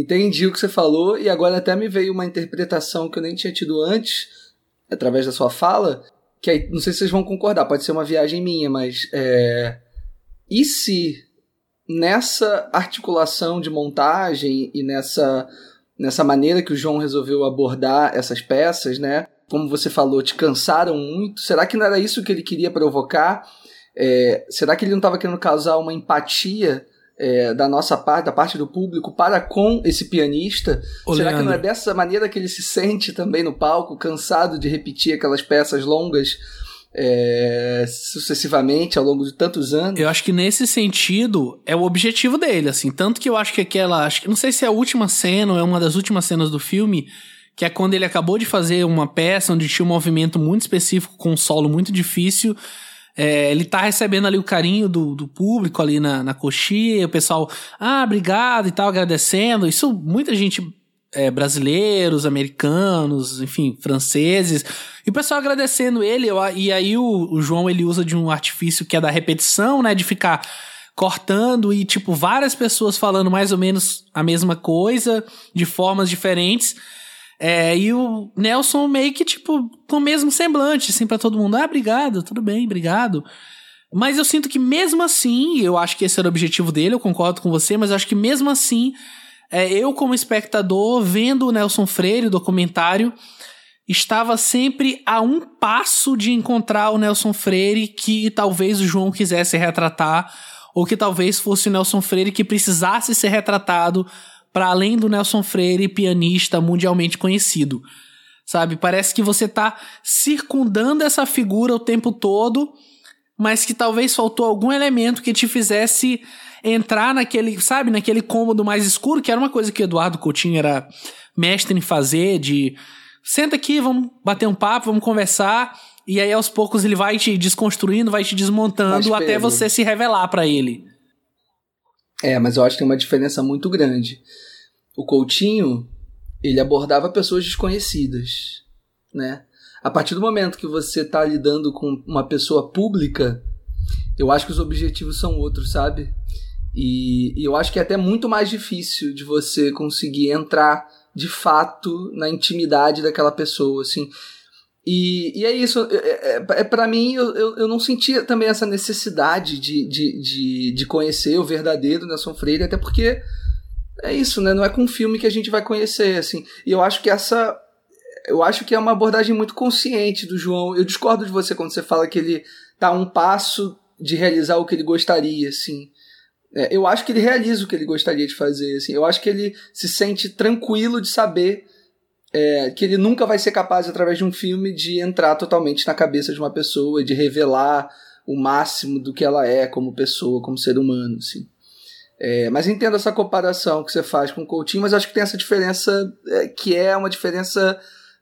entendi o que você falou e agora até me veio uma interpretação que eu nem tinha tido antes, através da sua fala, que aí, não sei se vocês vão concordar, pode ser uma viagem minha, mas é, e se nessa articulação de montagem e nessa, nessa maneira que o João resolveu abordar essas peças, né? Como você falou, te cansaram muito. Será que não era isso que ele queria provocar? É, será que ele não estava querendo causar uma empatia é, da nossa parte, da parte do público, para com esse pianista? Ô, Será Leandro. que não é dessa maneira que ele se sente também no palco, cansado de repetir aquelas peças longas? É, sucessivamente ao longo de tantos anos. Eu acho que nesse sentido é o objetivo dele, assim, tanto que eu acho que aquela, acho não sei se é a última cena ou é uma das últimas cenas do filme, que é quando ele acabou de fazer uma peça onde tinha um movimento muito específico com um solo muito difícil é, ele tá recebendo ali o carinho do, do público ali na, na coxinha, o pessoal, ah, obrigado e tal, agradecendo. Isso, muita gente é, brasileiros, americanos, enfim, franceses, e o pessoal agradecendo ele, e aí o, o, João ele usa de um artifício que é da repetição, né, de ficar cortando e tipo várias pessoas falando mais ou menos a mesma coisa de formas diferentes. É, e o Nelson meio que, tipo, com o mesmo semblante, assim, pra todo mundo. Ah, obrigado, tudo bem, obrigado. Mas eu sinto que mesmo assim, eu acho que esse era o objetivo dele, eu concordo com você, mas eu acho que mesmo assim, é, eu como espectador, vendo o Nelson Freire, o documentário, estava sempre a um passo de encontrar o Nelson Freire que talvez o João quisesse retratar, ou que talvez fosse o Nelson Freire que precisasse ser retratado para além do Nelson Freire, pianista mundialmente conhecido. Sabe? Parece que você tá circundando essa figura o tempo todo, mas que talvez faltou algum elemento que te fizesse entrar naquele, sabe, naquele cômodo mais escuro, que era uma coisa que Eduardo Coutinho era mestre em fazer, de senta aqui, vamos bater um papo, vamos conversar, e aí aos poucos ele vai te desconstruindo, vai te desmontando até você se revelar para ele. É, mas eu acho que tem uma diferença muito grande. O Coutinho, ele abordava pessoas desconhecidas, né? A partir do momento que você está lidando com uma pessoa pública, eu acho que os objetivos são outros, sabe? E, e, eu acho que é até muito mais difícil de você conseguir entrar de fato na intimidade daquela pessoa, assim. E, e é isso, é, é, é para mim, eu, eu, eu, não sentia também essa necessidade de, de, de, de, conhecer o verdadeiro Nelson Freire, até porque é isso, né? Não é com um filme que a gente vai conhecer, assim. E eu acho que essa. Eu acho que é uma abordagem muito consciente do João. Eu discordo de você quando você fala que ele tá a um passo de realizar o que ele gostaria, assim. É, eu acho que ele realiza o que ele gostaria de fazer, assim. Eu acho que ele se sente tranquilo de saber é, que ele nunca vai ser capaz, através de um filme, de entrar totalmente na cabeça de uma pessoa de revelar o máximo do que ela é como pessoa, como ser humano, assim. É, mas entendo essa comparação que você faz com o Coutinho, mas acho que tem essa diferença é, que é uma diferença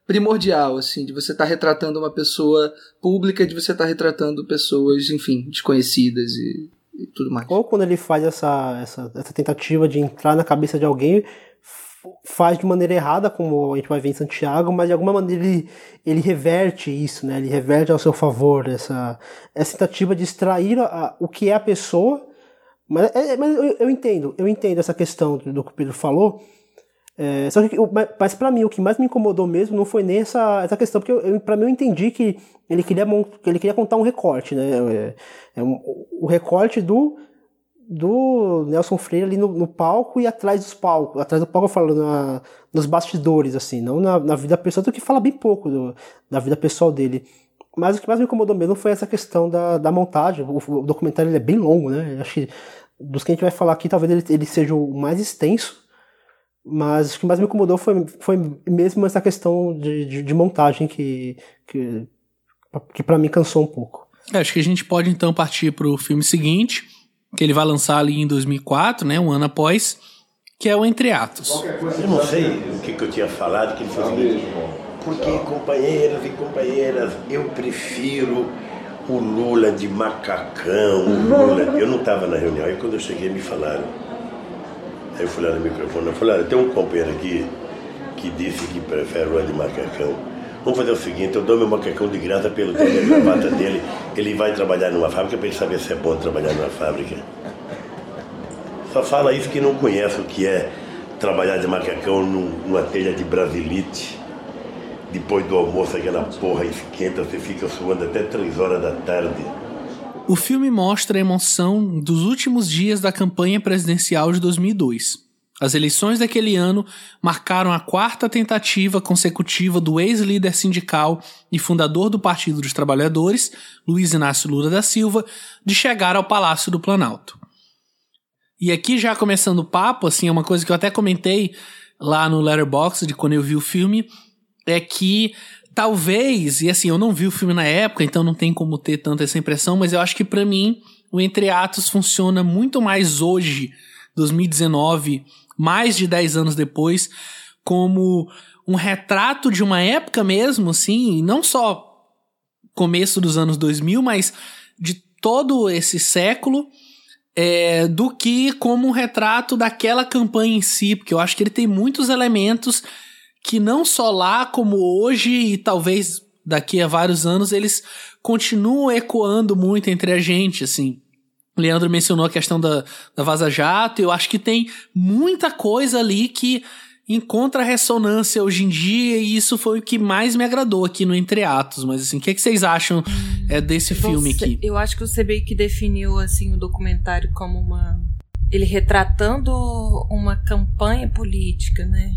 primordial, assim, de você estar tá retratando uma pessoa pública, de você estar tá retratando pessoas, enfim, desconhecidas e, e, tudo mais. Ou quando ele faz essa, essa, essa tentativa de entrar na cabeça de alguém, faz de maneira errada, como a gente vai ver em Santiago, mas de alguma maneira ele, ele reverte isso, né? Ele reverte ao seu favor essa, essa tentativa de extrair a, o que é a pessoa. Mas, é, mas eu, eu, entendo, eu entendo essa questão do, do que o Pedro falou. É, só que, mas para mim o que mais me incomodou mesmo não foi nem essa, essa questão, porque eu, para mim eu entendi que ele queria que ele queria contar um recorte, né? É, é um, o recorte do do Nelson Freire ali no, no, palco e atrás dos palcos. Atrás do palco eu falo na, nos bastidores, assim, não na, na vida pessoal, que fala bem pouco do, da vida pessoal dele. Mas o que mais me incomodou mesmo foi essa questão da, da montagem. O, o documentário ele é bem longo, né? acho que dos que a gente vai falar aqui, talvez ele, ele seja o mais extenso. Mas o que mais me incomodou foi, foi mesmo essa questão de, de, de montagem que, que, que para mim cansou um pouco. É, acho que a gente pode então partir para o filme seguinte, que ele vai lançar ali em 2004, né, um ano após, que é o Entre Atos. Eu não sei o que, que eu tinha falado, que ele falou assim, porque companheiros e companheiras, eu prefiro o Lula de macacão, o Lula. Eu não estava na reunião, aí quando eu cheguei me falaram. Aí eu fui lá no microfone, eu falei, tem um companheiro aqui que disse que prefere o Lula de macacão. Vamos fazer o seguinte, eu dou meu macacão de graça pelo tempo da gravata dele. Ele vai trabalhar numa fábrica para ele saber se é bom trabalhar numa fábrica. Só fala isso que não conhece o que é trabalhar de macacão numa telha de brasilite. Depois do almoço, aquela porra esquenta, você fica suando até três horas da tarde. O filme mostra a emoção dos últimos dias da campanha presidencial de 2002. As eleições daquele ano marcaram a quarta tentativa consecutiva do ex-líder sindical e fundador do Partido dos Trabalhadores, Luiz Inácio Lula da Silva, de chegar ao Palácio do Planalto. E aqui já começando o papo, assim, é uma coisa que eu até comentei lá no Letterboxd de quando eu vi o filme, é que talvez, e assim, eu não vi o filme na época, então não tem como ter tanta essa impressão, mas eu acho que para mim o Entre Atos funciona muito mais hoje, 2019, mais de 10 anos depois, como um retrato de uma época mesmo, assim, não só começo dos anos 2000, mas de todo esse século, é, do que como um retrato daquela campanha em si, porque eu acho que ele tem muitos elementos que não só lá, como hoje e talvez daqui a vários anos, eles continuam ecoando muito entre a gente, assim. Leandro mencionou a questão da, da Vaza Jato, eu acho que tem muita coisa ali que encontra ressonância hoje em dia e isso foi o que mais me agradou aqui no Entre Atos. Mas assim, o que, é que vocês acham é, desse você, filme aqui? Eu acho que você meio que definiu assim o documentário como uma ele retratando uma campanha política, né?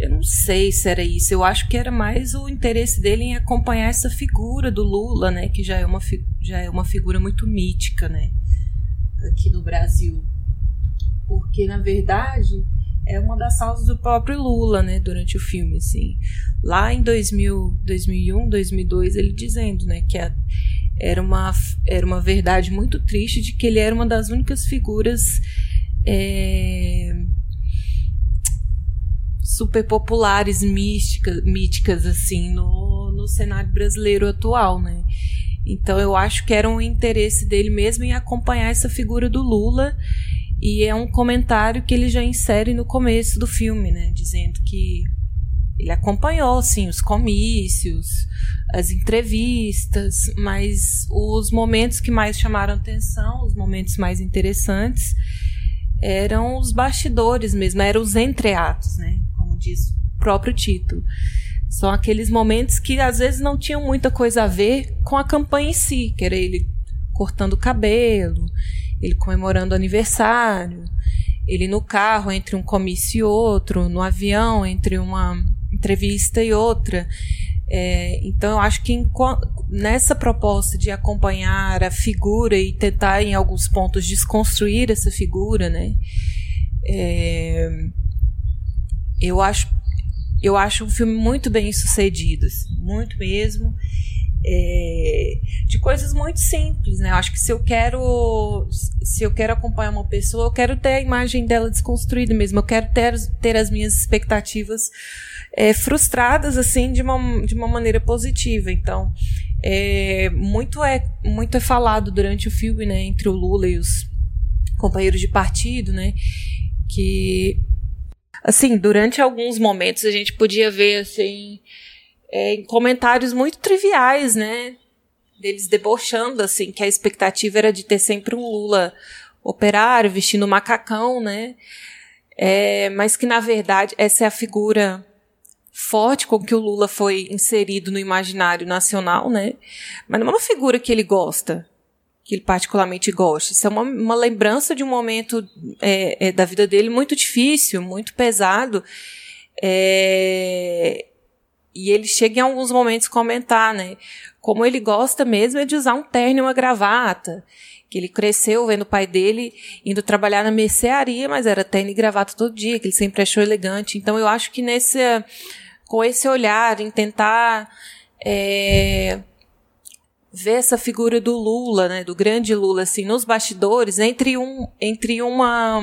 Eu não sei se era isso. Eu acho que era mais o interesse dele em acompanhar essa figura do Lula, né? Que já é uma, já é uma figura muito mítica, né? Aqui no Brasil. Porque, na verdade, é uma das falas do próprio Lula, né? Durante o filme, assim. Lá em 2000, 2001, 2002, ele dizendo, né? Que a, era, uma, era uma verdade muito triste de que ele era uma das únicas figuras... É, super populares, místicas, míticas, assim, no, no cenário brasileiro atual, né? Então eu acho que era um interesse dele mesmo em acompanhar essa figura do Lula. E é um comentário que ele já insere no começo do filme, né? Dizendo que ele acompanhou, sim, os comícios, as entrevistas, mas os momentos que mais chamaram atenção, os momentos mais interessantes, eram os bastidores mesmo, eram os entreatos, né? Diz o próprio título. São aqueles momentos que às vezes não tinham muita coisa a ver com a campanha em si, que era ele cortando o cabelo, ele comemorando o aniversário, ele no carro entre um comício e outro, no avião entre uma entrevista e outra. É, então, eu acho que em, nessa proposta de acompanhar a figura e tentar, em alguns pontos, desconstruir essa figura, né? É, eu acho eu acho um filme muito bem sucedido, assim, muito mesmo. É, de coisas muito simples, né? Eu acho que se eu quero se eu quero acompanhar uma pessoa, eu quero ter a imagem dela desconstruída mesmo. Eu quero ter, ter as minhas expectativas é, frustradas assim de uma, de uma maneira positiva. Então, é, muito é muito é falado durante o filme, né, entre o Lula e os companheiros de partido, né, que assim durante alguns momentos a gente podia ver assim é, comentários muito triviais, né, deles debochando assim que a expectativa era de ter sempre um Lula operário vestindo macacão, né, é, mas que na verdade essa é a figura forte com que o Lula foi inserido no imaginário nacional, né? Mas não é uma figura que ele gosta, que ele particularmente gosta. Isso é uma, uma lembrança de um momento é, é, da vida dele muito difícil, muito pesado. É, e ele chega em alguns momentos comentar, né? Como ele gosta mesmo é de usar um terno e uma gravata. Que ele cresceu vendo o pai dele indo trabalhar na mercearia, mas era terno e gravata todo dia, que ele sempre achou elegante. Então eu acho que nesse com esse olhar, em tentar é, ver essa figura do Lula, né, do grande Lula, assim, nos bastidores, entre, um, entre, uma,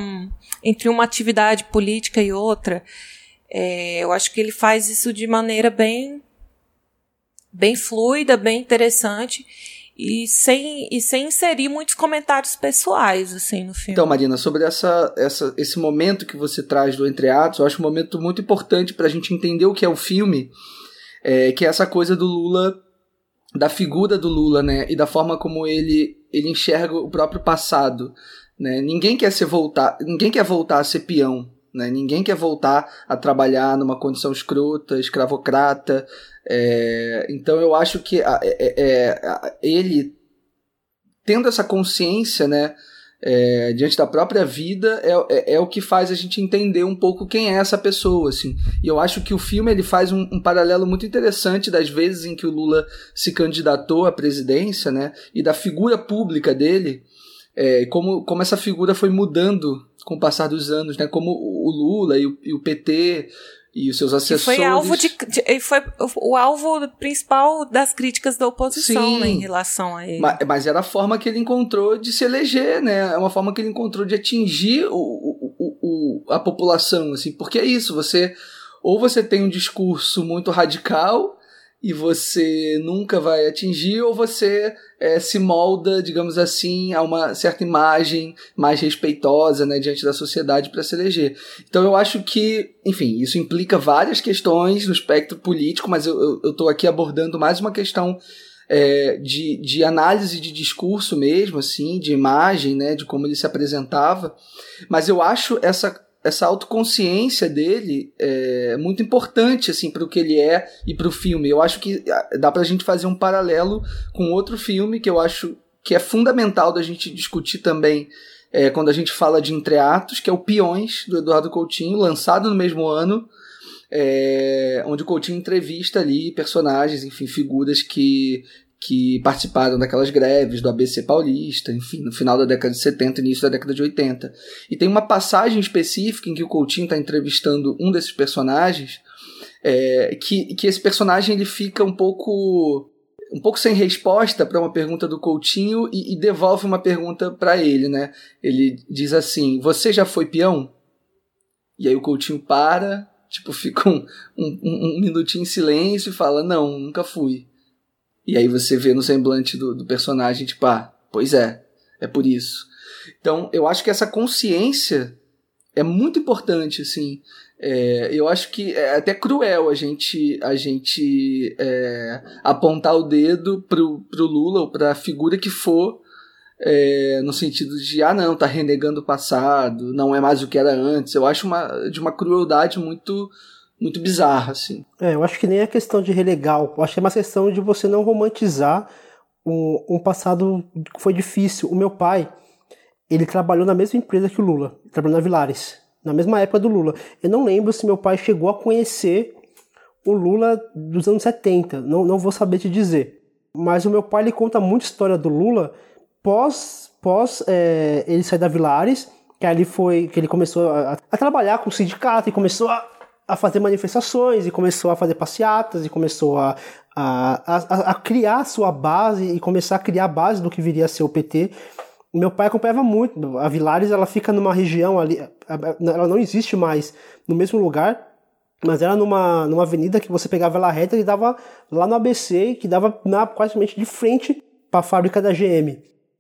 entre uma atividade política e outra. É, eu acho que ele faz isso de maneira bem, bem fluida, bem interessante e sem, e sem inserir muitos comentários pessoais assim no filme. Então, Marina, sobre essa, essa, esse momento que você traz do Entre Atos, eu acho um momento muito importante para a gente entender o que é o filme, é, que é essa coisa do Lula, da figura do Lula, né, e da forma como ele, ele enxerga o próprio passado. Né? Ninguém quer ser voltar, ninguém quer voltar a ser peão, né? Ninguém quer voltar a trabalhar numa condição escrota, escravocrata, é, então eu acho que a, é, é, a, ele tendo essa consciência, né, é, diante da própria vida é, é, é, o que faz a gente entender um pouco quem é essa pessoa, assim. E eu acho que o filme ele faz um, um, paralelo muito interessante das vezes em que o Lula se candidatou à presidência, né, e da figura pública dele, é, como, como essa figura foi mudando com o passar dos anos, né, como o Lula e o, e o PT e os seus assessores. Que foi alvo de, de, foi o alvo principal das críticas da oposição né, em relação a ele. Mas, mas, era a forma que ele encontrou de se eleger, né? É uma forma que ele encontrou de atingir o, o, o, a população, assim, porque é isso, você ou você tem um discurso muito radical e você nunca vai atingir, ou você é, se molda, digamos assim, a uma certa imagem mais respeitosa né, diante da sociedade para se eleger. Então eu acho que, enfim, isso implica várias questões no espectro político, mas eu estou aqui abordando mais uma questão é, de, de análise de discurso mesmo, assim, de imagem, né, de como ele se apresentava. Mas eu acho essa essa autoconsciência dele é muito importante assim para o que ele é e para o filme. Eu acho que ah, dá para a gente fazer um paralelo com outro filme que eu acho que é fundamental da gente discutir também é, quando a gente fala de entreatos, que é o Peões do Eduardo Coutinho, lançado no mesmo ano, é, onde o Coutinho entrevista ali personagens, enfim, figuras que que participaram daquelas greves do ABC paulista, enfim, no final da década de 70 início da década de 80. E tem uma passagem específica em que o Coutinho está entrevistando um desses personagens, é, que, que esse personagem ele fica um pouco um pouco sem resposta para uma pergunta do Coutinho e, e devolve uma pergunta para ele, né? Ele diz assim: "Você já foi peão?" E aí o Coutinho para, tipo fica um, um, um minutinho em silêncio e fala: "Não, nunca fui." E aí você vê no semblante do, do personagem, tipo, ah, pois é, é por isso. Então, eu acho que essa consciência é muito importante, assim. É, eu acho que é até cruel a gente, a gente é, apontar o dedo pro, pro Lula ou pra figura que for, é, no sentido de, ah, não, tá renegando o passado, não é mais o que era antes. Eu acho uma, de uma crueldade muito muito bizarra, assim. É, eu acho que nem é questão de relegar, eu acho que é uma questão de você não romantizar um, um passado que foi difícil. O meu pai, ele trabalhou na mesma empresa que o Lula, trabalhou na Vilares, na mesma época do Lula. Eu não lembro se meu pai chegou a conhecer o Lula dos anos 70, não, não vou saber te dizer. Mas o meu pai ele conta muita história do Lula pós, pós é, ele sair da Vilares, que ali foi que ele começou a, a trabalhar com o sindicato e começou a, a fazer manifestações e começou a fazer passeatas e começou a, a, a, a criar sua base e começar a criar a base do que viria a ser o PT. Meu pai acompanhava muito. A Vilares ela fica numa região ali, ela não existe mais no mesmo lugar, mas era numa, numa avenida que você pegava ela reta e dava lá no ABC, que dava na, quase de frente para a fábrica da GM.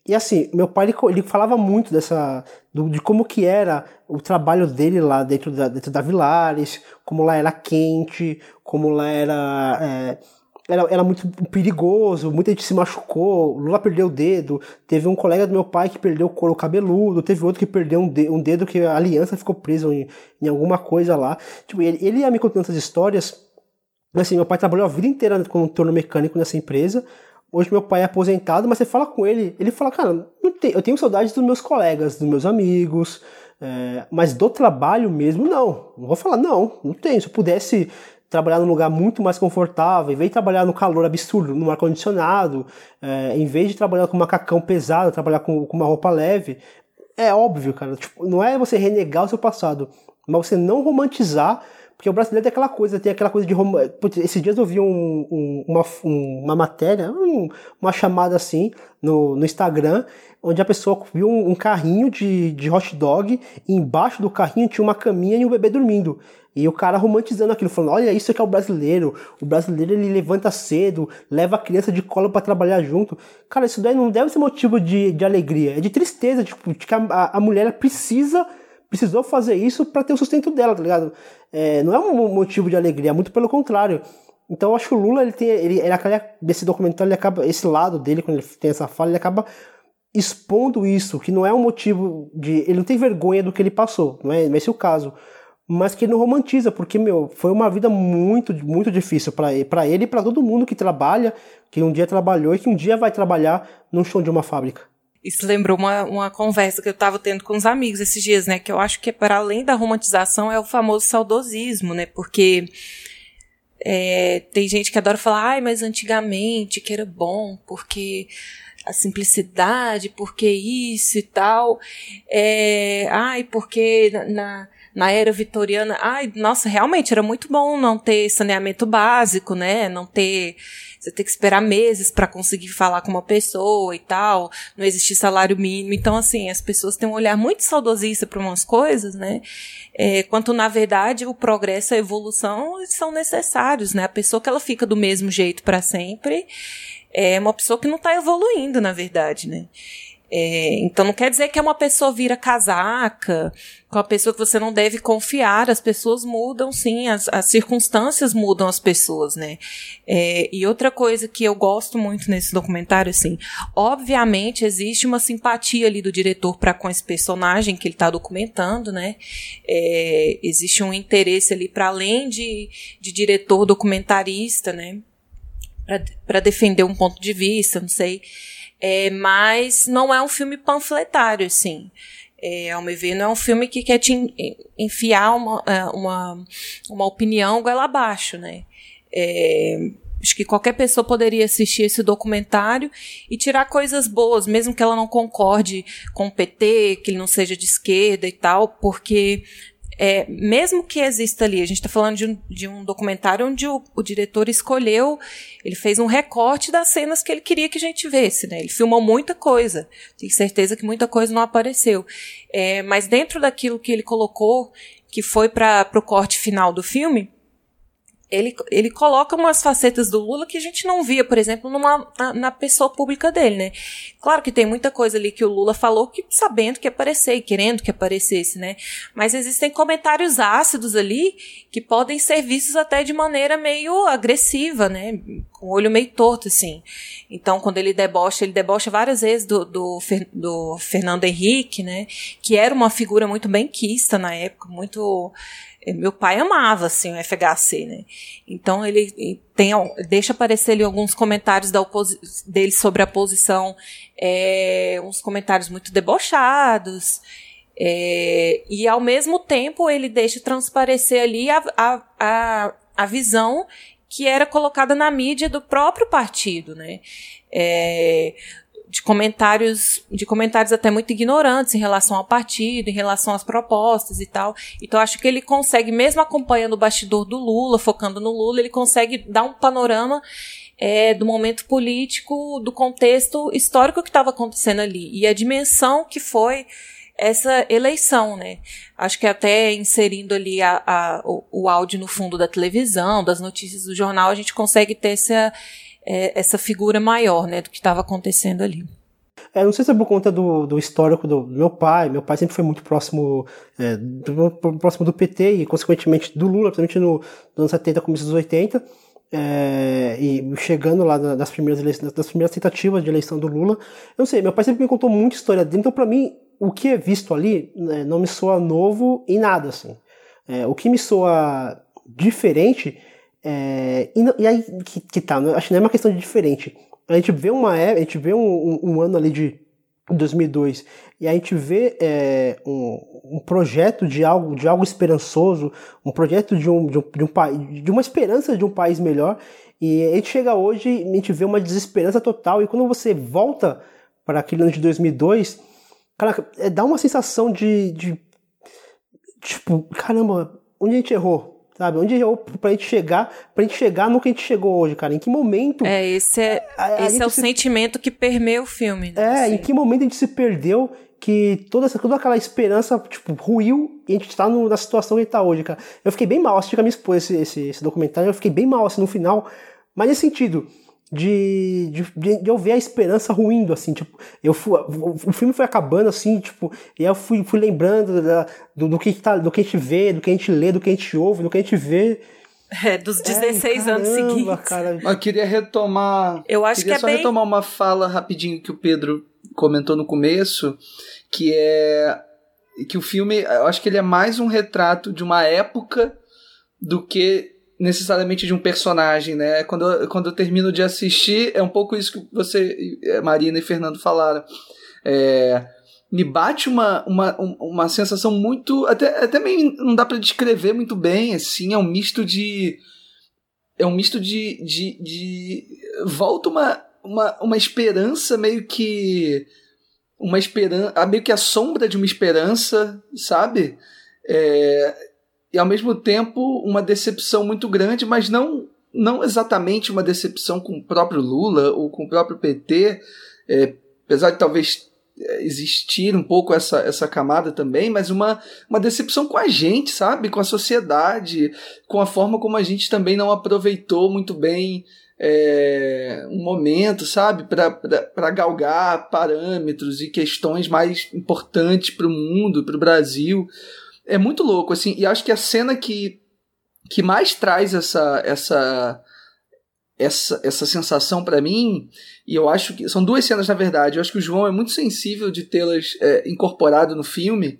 E assim, meu pai ele, ele falava muito dessa do, de como que era o trabalho dele lá dentro da, dentro da Vilares, como lá era quente, como lá era, é, era, era muito perigoso, muita gente se machucou, Lula perdeu o dedo, teve um colega do meu pai que perdeu o couro cabeludo, teve outro que perdeu um, de, um dedo que a aliança ficou presa em, em alguma coisa lá. Tipo, ele, ele ia me contando essas histórias, assim, meu pai trabalhou a vida inteira como torno mecânico nessa empresa, Hoje meu pai é aposentado, mas você fala com ele, ele fala, cara, eu tenho saudades dos meus colegas, dos meus amigos, é, mas do trabalho mesmo, não. Não vou falar, não, não tenho. Se eu pudesse trabalhar num lugar muito mais confortável, em vez de trabalhar no calor absurdo, no ar-condicionado, é, em vez de trabalhar com macacão pesado, trabalhar com, com uma roupa leve, é óbvio, cara. Tipo, não é você renegar o seu passado, mas você não romantizar porque o brasileiro tem aquela coisa, tem aquela coisa de. Rom... Esses dias eu vi um, um, uma, um, uma matéria, uma chamada assim, no, no Instagram, onde a pessoa viu um, carrinho de, de hot dog, e embaixo do carrinho tinha uma caminha e um bebê dormindo. E o cara romantizando aquilo, falando: olha, isso aqui é o brasileiro. O brasileiro ele levanta cedo, leva a criança de colo para trabalhar junto. Cara, isso daí não deve ser motivo de, de alegria, é de tristeza, tipo, de que a, a mulher precisa precisou fazer isso para ter o sustento dela, tá ligado? É, não é um motivo de alegria, muito pelo contrário. Então eu acho que o Lula, ele tem, ele, ele desse documentário, ele acaba, esse lado dele, quando ele tem essa fala, ele acaba expondo isso, que não é um motivo de, ele não tem vergonha do que ele passou, não é, não é esse o caso, mas que ele não romantiza, porque, meu, foi uma vida muito, muito difícil para ele e para todo mundo que trabalha, que um dia trabalhou e que um dia vai trabalhar no chão de uma fábrica. Isso lembrou uma, uma conversa que eu estava tendo com os amigos esses dias, né? Que eu acho que para além da romantização é o famoso saudosismo, né? Porque é, tem gente que adora falar, ai, mas antigamente que era bom, porque a simplicidade, porque isso e tal. É, ai, porque na, na era vitoriana, ai, nossa, realmente era muito bom não ter saneamento básico, né? Não ter você tem que esperar meses para conseguir falar com uma pessoa e tal, não existir salário mínimo. Então, assim, as pessoas têm um olhar muito saudosista para umas coisas, né? É, quanto, na verdade, o progresso e a evolução são necessários, né? A pessoa que ela fica do mesmo jeito para sempre é uma pessoa que não está evoluindo, na verdade, né? É, então não quer dizer que é uma pessoa vira casaca, com a pessoa que você não deve confiar. As pessoas mudam, sim, as, as circunstâncias mudam as pessoas, né? É, e outra coisa que eu gosto muito nesse documentário, assim, obviamente existe uma simpatia ali do diretor para com esse personagem que ele está documentando, né? É, existe um interesse ali para além de, de diretor documentarista, né? Para defender um ponto de vista, não sei. É, mas não é um filme panfletário, assim. É, ao meu ver, não é um filme que quer te enfiar uma, é, uma, uma opinião goela abaixo, né? É, acho que qualquer pessoa poderia assistir esse documentário e tirar coisas boas, mesmo que ela não concorde com o PT, que ele não seja de esquerda e tal, porque é, mesmo que exista ali, a gente está falando de um, de um, documentário onde o, o, diretor escolheu, ele fez um recorte das cenas que ele queria que a gente vesse, né? Ele filmou muita coisa, tenho certeza que muita coisa não apareceu. É, mas dentro daquilo que ele colocou, que foi para o corte final do filme, ele, ele coloca umas facetas do Lula que a gente não via, por exemplo, numa, na, na, pessoa pública dele, né? Claro que tem muita coisa ali que o Lula falou que sabendo que aparecer e querendo que aparecesse, né? Mas existem comentários ácidos ali que podem ser vistos até de maneira meio agressiva, né? Com o olho meio torto, assim. Então, quando ele debocha, ele debocha várias vezes do, do, do Fernando Henrique, né? Que era uma figura muito bem quista na época, muito meu pai amava assim o FHC, né? Então ele tem deixa aparecer ali alguns comentários da dele sobre a posição, é, uns comentários muito debochados. É, e ao mesmo tempo ele deixa transparecer ali a, a, a, a visão que era colocada na mídia do próprio partido, né? É, de comentários, de comentários até muito ignorantes em relação ao partido, em relação às propostas e tal. Então acho que ele consegue, mesmo acompanhando o bastidor do Lula, focando no Lula, ele consegue dar um panorama é, do momento político, do contexto histórico que estava acontecendo ali e a dimensão que foi essa eleição, né? Acho que até inserindo ali a, a, o, o áudio no fundo da televisão, das notícias do jornal, a gente consegue ter essa, é, essa figura maior, né, do que estava acontecendo ali. É, não sei se é por conta do, do histórico do meu pai. Meu pai sempre foi muito próximo, é, do, próximo do PT e, consequentemente, do Lula, principalmente no, nos anos 70, começo dos 80. É, e chegando lá nas primeiras, eleições, primeiras tentativas de eleição do Lula. Eu não sei, meu pai sempre me contou muita história dele, então, para mim, o que é visto ali né, não me soa novo em nada, assim. É, o que me soa diferente é, e, e, aí que, que tá, né, acho que não é uma questão de diferente. A gente vê uma é, a gente vê um, um, um ano ali de 2002 e a gente vê é, um, um, projeto de algo de algo esperançoso, um projeto de um, de um, de um de uma esperança de um país melhor e a gente chega hoje e a gente vê uma desesperança total e quando você volta para aquele ano de 2002 Cara, é, dá uma sensação de, de. Tipo, caramba, onde a gente errou? Sabe? Onde errou pra gente chegar, pra gente chegar no que a gente chegou hoje, cara? Em que momento. É, esse é, a, esse é o se... sentimento que permeia o filme. Né? É, assim. em que momento a gente se perdeu que toda, essa, toda aquela esperança, tipo, ruiu e a gente tá no, na situação que a gente tá hoje, cara. Eu fiquei bem mal, assisti com a minha esposa esse, esse, esse documentário, eu fiquei bem mal, assim, no final. Mas nesse sentido, de, de, de, eu ver a esperança ruindo, assim, tipo, eu fui, o, filme foi acabando, assim, tipo, e eu fui, fui lembrando da, do, do, que tá, do que a gente vê, do que a gente lê, do que a gente ouve, do que a gente vê. É, dos 16 é, anos seguintes. Cara. Eu queria retomar. Eu acho queria que é só bem... retomar uma fala rapidinho que o Pedro comentou no começo, que é que o filme, eu acho que ele é mais um retrato de uma época do que necessariamente de um personagem, né? Quando eu, quando eu termino de assistir, é um pouco isso que você, Marina e Fernando falaram. É, me bate uma, uma, uma sensação muito. Até, até meio não dá para descrever muito bem, assim, é um misto de. É um misto de. de, de volta uma, uma, uma esperança meio que. Uma esperança. meio que a sombra de uma esperança, sabe? É, e ao mesmo tempo uma decepção muito grande, mas não, não exatamente uma decepção com o próprio Lula ou com o próprio PT, é, apesar de talvez é, existir um pouco essa, essa camada também, mas uma, uma decepção com a gente, sabe? Com a sociedade, com a forma como a gente também não aproveitou muito bem é, um momento, sabe? Para galgar parâmetros e questões mais importantes para o mundo, para o Brasil é muito louco, assim, e acho que a cena que, que mais traz essa, essa, essa, essa sensação para mim, e eu acho que são duas cenas na verdade, eu acho que o João é muito sensível de tê-las é, incorporado no filme,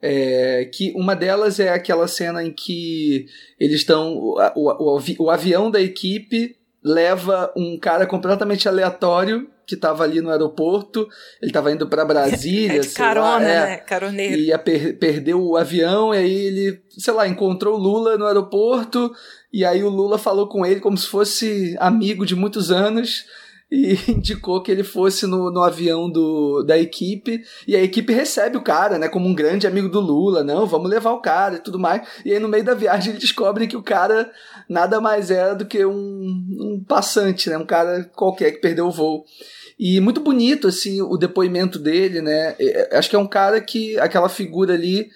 é, que uma delas é aquela cena em que eles estão. O, o, o, avião da equipe leva um cara completamente aleatório que estava ali no aeroporto, ele estava indo para Brasília, é de carona, lá, é, né? Caroneiro. Ia per perdeu o avião e aí ele, sei lá, encontrou o Lula no aeroporto. E aí o Lula falou com ele como se fosse amigo de muitos anos e indicou que ele fosse no, no avião do, da equipe, e a equipe recebe o cara, né, como um grande amigo do Lula, não, vamos levar o cara e tudo mais, e aí no meio da viagem ele descobre que o cara nada mais era do que um, um passante, né, um cara qualquer que perdeu o voo. E muito bonito, assim, o depoimento dele, né? É, acho que é um cara que, aquela figura ali,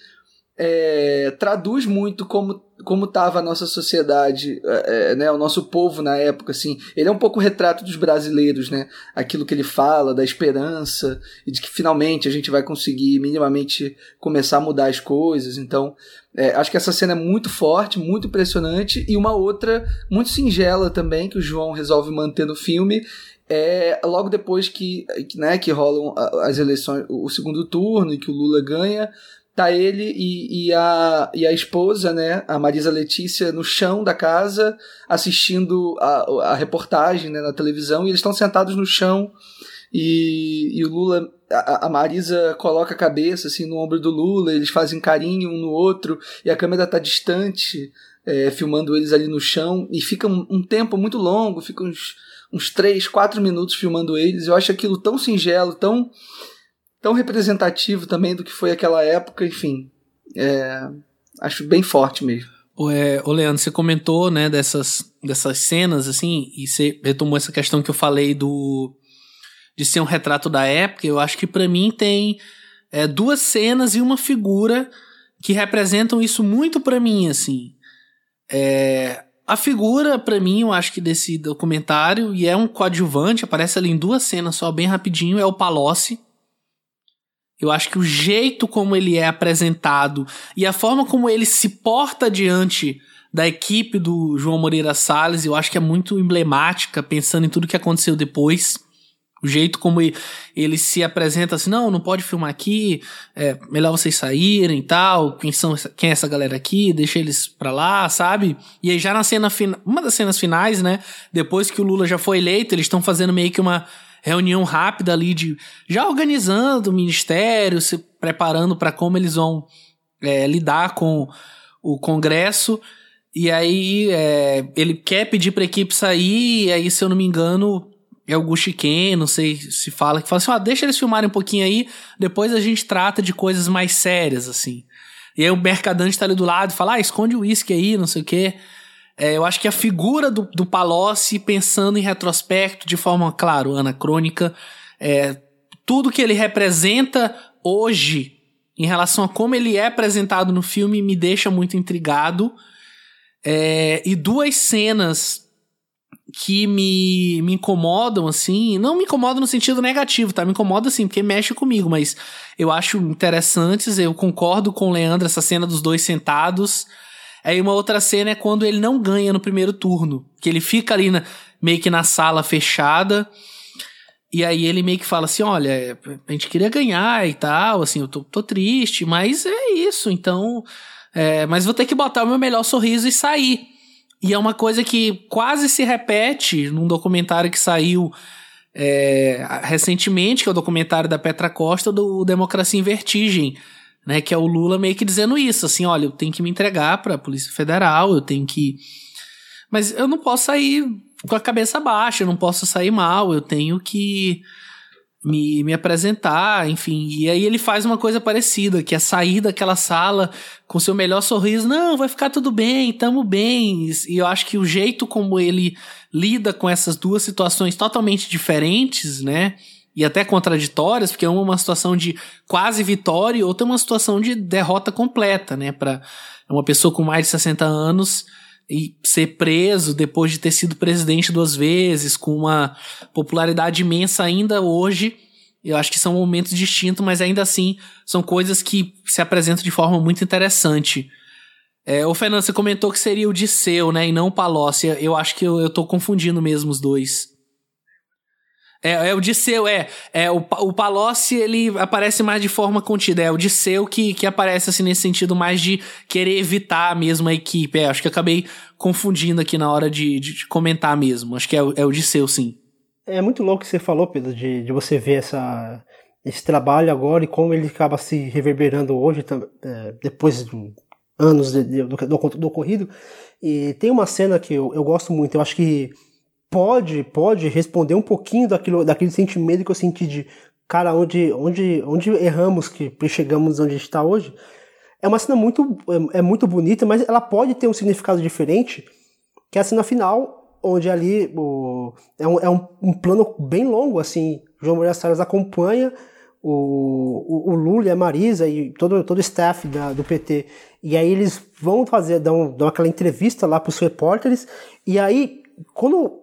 é, traduz muito como como estava a nossa sociedade, é, é, né, o nosso povo na época, assim. Ele é um pouco o retrato dos brasileiros, né? Aquilo que ele fala, da esperança, e de que finalmente a gente vai conseguir minimamente começar a mudar as coisas. Então, é, acho que essa cena é muito forte, muito impressionante, e uma outra muito singela também, que o João resolve manter no filme, é logo depois que, né, que rolam as eleições, o segundo turno e que o Lula ganha, tá ele e, e, a, e a esposa, né, a Marisa Letícia, no chão da casa, assistindo a, a reportagem né, na televisão, e eles estão sentados no chão, e, e o Lula, a, a, Marisa coloca a cabeça assim no ombro do Lula, eles fazem carinho um no outro, e a câmera tá distante, é, filmando eles ali no chão, e fica um, um tempo muito longo, fica uns, uns 3, 4 minutos filmando eles, eu acho aquilo tão singelo, tão tão representativo também do que foi aquela época, enfim. É, acho bem forte mesmo. O, é, Leandro, você comentou, né, dessas, dessas cenas, assim, e você retomou essa questão que eu falei do de ser um retrato da época. Eu acho que para mim tem é, duas cenas e uma figura que representam isso muito para mim, assim. É, a figura, para mim, eu acho que desse documentário, e é um coadjuvante, aparece ali em duas cenas só, bem rapidinho, é o Palocci, eu acho que o jeito como ele é apresentado e a forma como ele se porta diante da equipe do João Moreira Salles, eu acho que é muito emblemática, pensando em tudo que aconteceu depois. O jeito como ele, se apresenta assim, não, não pode filmar aqui, é melhor vocês saírem e tal, quem, são, quem é essa galera aqui, deixa eles pra lá, sabe? E aí já na cena, uma das cenas finais, né, depois que o Lula já foi eleito, eles estão fazendo meio que uma reunião rápida ali de já organizando o ministério, se preparando para como eles vão é, lidar com o Congresso. E aí é, ele quer pedir para a equipe sair, e aí, se eu não me engano, é o Guxiken, não sei se fala, que fala assim: ó, deixa eles filmarem um pouquinho aí, depois a gente trata de coisas mais sérias, assim. E aí o Mercadante tá ali do lado e fala: ah, esconde o uísque aí, não sei o quê. É, eu acho que a figura do, do Palocci, pensando em retrospecto, de forma, claro, anacrônica, é, tudo que ele representa hoje, em relação a como ele é apresentado no filme, me deixa muito intrigado. É, e duas cenas que me, me incomodam, assim, não me incomodam no sentido negativo, tá? Me incomoda, assim, porque mexe comigo, mas eu acho interessantes, eu concordo com o Leandro, essa cena dos dois sentados, Aí uma outra cena é quando ele não ganha no primeiro turno. Que ele fica ali na, meio que na sala fechada. E aí ele meio que fala assim: olha, a gente queria ganhar e tal, assim, eu tô, tô triste, mas é isso, então. É, mas vou ter que botar o meu melhor sorriso e sair. E é uma coisa que quase se repete num documentário que saiu é, recentemente, que é o documentário da Petra Costa, do Democracia em Vertigem né? Que é o Lula meio que dizendo isso, assim, olha, eu tenho que me entregar para a Polícia Federal, eu tenho que. Mas eu não posso sair com a cabeça baixa, eu não posso sair mal, eu tenho que me, me apresentar, enfim. E aí ele faz uma coisa parecida, que é sair daquela sala com seu melhor sorriso, não, vai ficar tudo bem, tamo bem. E eu acho que o jeito como ele lida com essas duas situações totalmente diferentes, né? e até contraditórias, porque uma é uma situação de quase vitória e outra é uma situação de derrota completa, né? Para uma pessoa com mais de 60 anos e ser preso depois de ter sido presidente duas vezes, com uma popularidade imensa ainda hoje. Eu acho que são momentos distintos, mas ainda assim são coisas que se apresentam de forma muito interessante. É, o Fernando, você comentou que seria o Disseu, né? E não o Palocci. Eu acho que eu, eu tô confundindo mesmo os dois. É, é o Disseu, é. é o, o Palocci, ele aparece mais de forma contida. É o Disseu que, que aparece, assim, nesse sentido mais de querer evitar mesmo a equipe. É, acho que acabei confundindo aqui na hora de, de, de comentar mesmo. Acho que é, o, é o Disseu, sim. É muito louco que você falou, Pedro, de, de você ver essa, esse trabalho agora e como ele acaba se reverberando hoje, é, depois de anos de, de, do, do, do ocorrido. E tem uma cena que eu, eu gosto muito, eu acho que pode pode responder um pouquinho daquilo, daquele sentimento que eu senti de cara, onde, onde, onde erramos que chegamos onde a gente está hoje. É uma cena muito, é, é, muito bonita, mas ela pode ter um significado diferente, que é a cena final, onde ali o, é, um, é um, um plano bem longo, assim, João Moreira Salles acompanha o, o, o, Lula e a Marisa e todo, todo o staff da, do PT. E aí eles vão fazer, dão, dão aquela entrevista lá para os repórteres, e aí, quando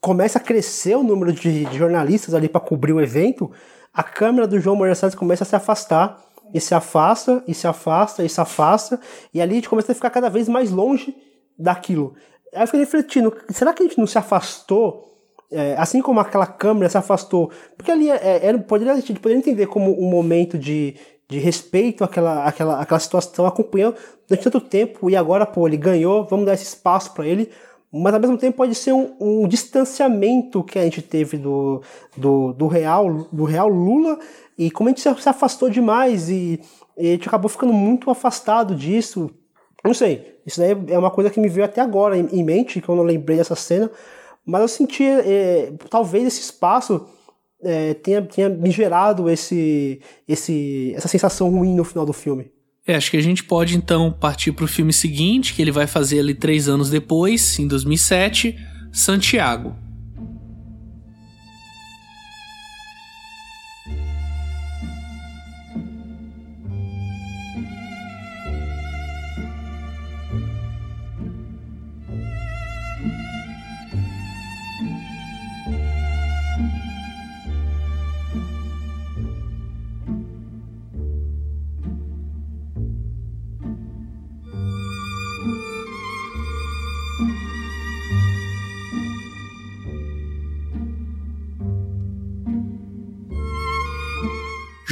começa a crescer o número de, jornalistas ali para cobrir o evento, a câmera do João Moreira Salles começa a se afastar, e se afasta, e se afasta, e se afasta, e ali a gente começa a ficar cada vez mais longe daquilo. Aí eu fiquei refletindo, será que a gente não se afastou é, assim como aquela câmera se afastou, porque ali é, era, poderia, a gente poderia entender como um momento de, de respeito àquela, àquela, àquela situação, acompanhando durante tanto tempo, e agora, pô, ele ganhou, vamos dar esse espaço para ele, mas ao mesmo tempo pode ser um, um, distanciamento que a gente teve do, do, do, real, do real Lula, e como a gente se, afastou demais, e, e a gente acabou ficando muito afastado disso, não sei, isso daí é uma coisa que me veio até agora em, em mente, que eu não lembrei dessa cena, mas eu senti, é, talvez esse espaço é, tenha, tenha me gerado esse, esse, essa sensação ruim no final do filme. É, acho que a gente pode então partir para o filme seguinte, que ele vai fazer ali três anos depois, em 2007, Santiago.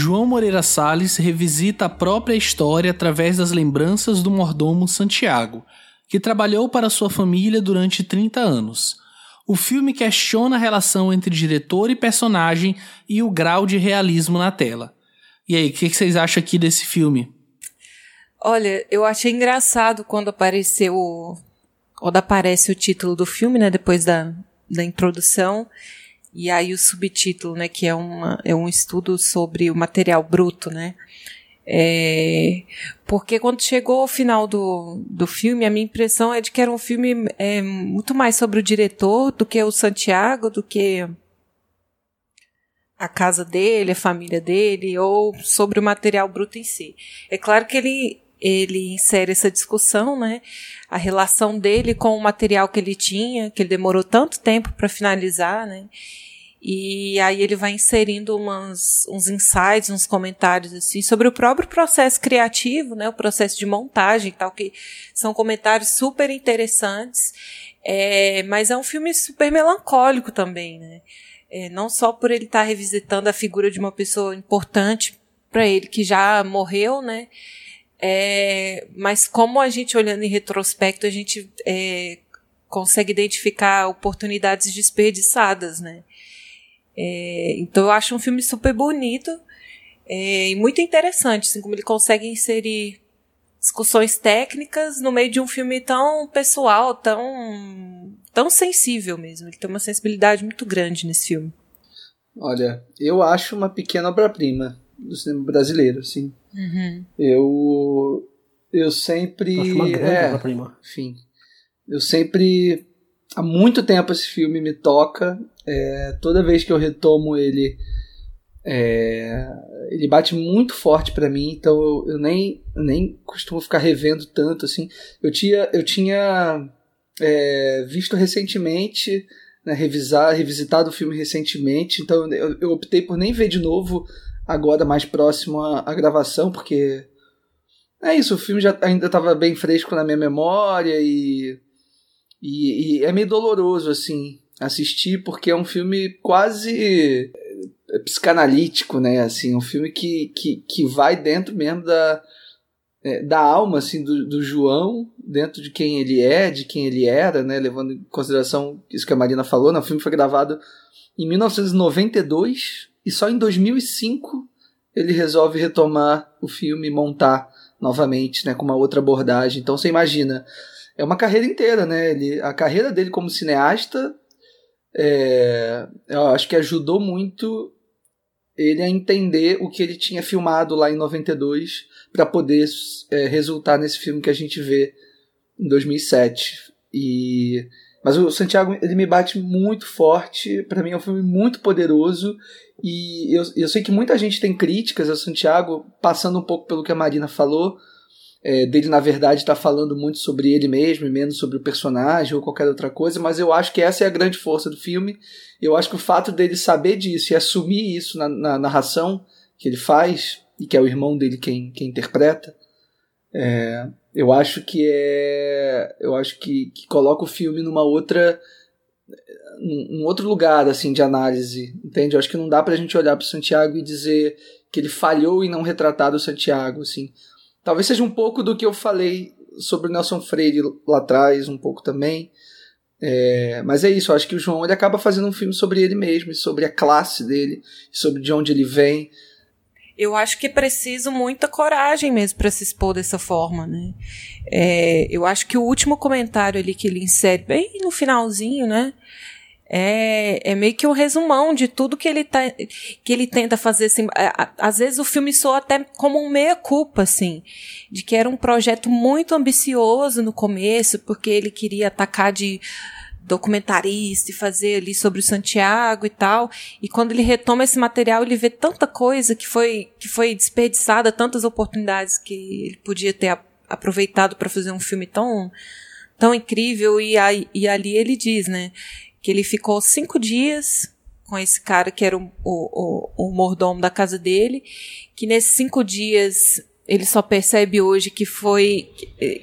João Moreira Salles revisita a própria história através das lembranças do mordomo Santiago, que trabalhou para sua família durante 30 anos. O filme questiona a relação entre diretor e personagem e o grau de realismo na tela. E aí, o que vocês acham aqui desse filme? Olha, eu achei engraçado quando apareceu. Quando aparece o título do filme, né? Depois da, da introdução. E aí o subtítulo, né, que é, uma, é um estudo sobre o material bruto, né? É, porque quando chegou ao final do, do filme, a minha impressão é de que era um filme é, muito mais sobre o diretor do que o Santiago, do que a casa dele, a família dele, ou sobre o material bruto em si. É claro que ele, ele insere essa discussão, né? A relação dele com o material que ele tinha, que ele demorou tanto tempo para finalizar, né? E aí ele vai inserindo umas, uns insights, uns comentários assim sobre o próprio processo criativo, né, o processo de montagem, tal que são comentários super interessantes. É, mas é um filme super melancólico também, né? É, não só por ele estar tá revisitando a figura de uma pessoa importante para ele que já morreu, né? É, mas como a gente olhando em retrospecto a gente é, consegue identificar oportunidades desperdiçadas, né? É, então eu acho um filme super bonito é, e muito interessante, assim, como ele consegue inserir discussões técnicas no meio de um filme tão pessoal, tão, tão sensível mesmo. Ele tem uma sensibilidade muito grande nesse filme. Olha, eu acho uma pequena obra-prima do cinema brasileiro, assim. Uhum. Eu eu sempre acho uma grande é, obra-prima. Enfim, eu sempre há muito tempo esse filme me toca. É, toda vez que eu retomo ele, é, ele bate muito forte para mim. Então eu, eu nem, nem costumo ficar revendo tanto assim. Eu tinha, eu tinha é, visto recentemente, né, revisar, revisitado o filme recentemente. Então eu, eu, optei por nem ver de novo agora mais próximo à, à gravação, porque é isso. O filme já ainda estava bem fresco na minha memória e e, e, é meio doloroso, assim, assistir, porque é um filme quase é, psicanalítico, né? Assim, um filme que, que, que vai dentro mesmo da, é, da alma, assim, do, do João, dentro de quem ele é, de quem ele era, né? Levando em consideração isso que a Marina falou, né? O filme foi gravado em 1992 e só em 2005 ele resolve retomar o filme e montar novamente, né? Com uma outra abordagem. Então você imagina é uma carreira inteira, né? Ele, a carreira dele como cineasta, é, eu acho que ajudou muito ele a entender o que ele tinha filmado lá em 92 para poder é, resultar nesse filme que a gente vê em 2007. E mas o Santiago ele me bate muito forte. Para mim é um filme muito poderoso e eu, eu sei que muita gente tem críticas ao Santiago, passando um pouco pelo que a Marina falou é, dele, na verdade, estar tá falando muito sobre ele mesmo e menos sobre o personagem ou qualquer outra coisa, mas eu acho que essa é a grande força do filme. Eu acho que o fato dele saber disso e assumir isso na, na narração que ele faz, e que é o irmão dele quem, quem interpreta, é, eu acho que é. Eu acho que, que coloca o filme numa outra um outro lugar assim de análise, entende? Eu acho que não dá pra gente olhar para Santiago e dizer que ele falhou em não retratar o Santiago, assim. Talvez seja um pouco do que eu falei sobre o Nelson Freire lá atrás, um pouco também. É, mas é isso, eu acho que o João ele acaba fazendo um filme sobre ele mesmo, sobre a classe dele, sobre de onde ele vem. Eu acho que é preciso muita coragem mesmo para se expor dessa forma, né? É, eu acho que o último comentário ali que ele insere bem no finalzinho, né? É, é meio que um resumão de tudo que ele, tá, que ele tenta fazer. Assim, às vezes o filme soa até como um meia-culpa, assim, de que era um projeto muito ambicioso no começo, porque ele queria atacar de documentarista e fazer ali sobre o Santiago e tal. E quando ele retoma esse material, ele vê tanta coisa que foi, que foi desperdiçada, tantas oportunidades que ele podia ter aproveitado para fazer um filme tão, tão incrível. E, aí, e ali ele diz, né? Que ele ficou cinco dias com esse cara que era o, o, o, o mordomo da casa dele, que nesses cinco dias ele só percebe hoje que foi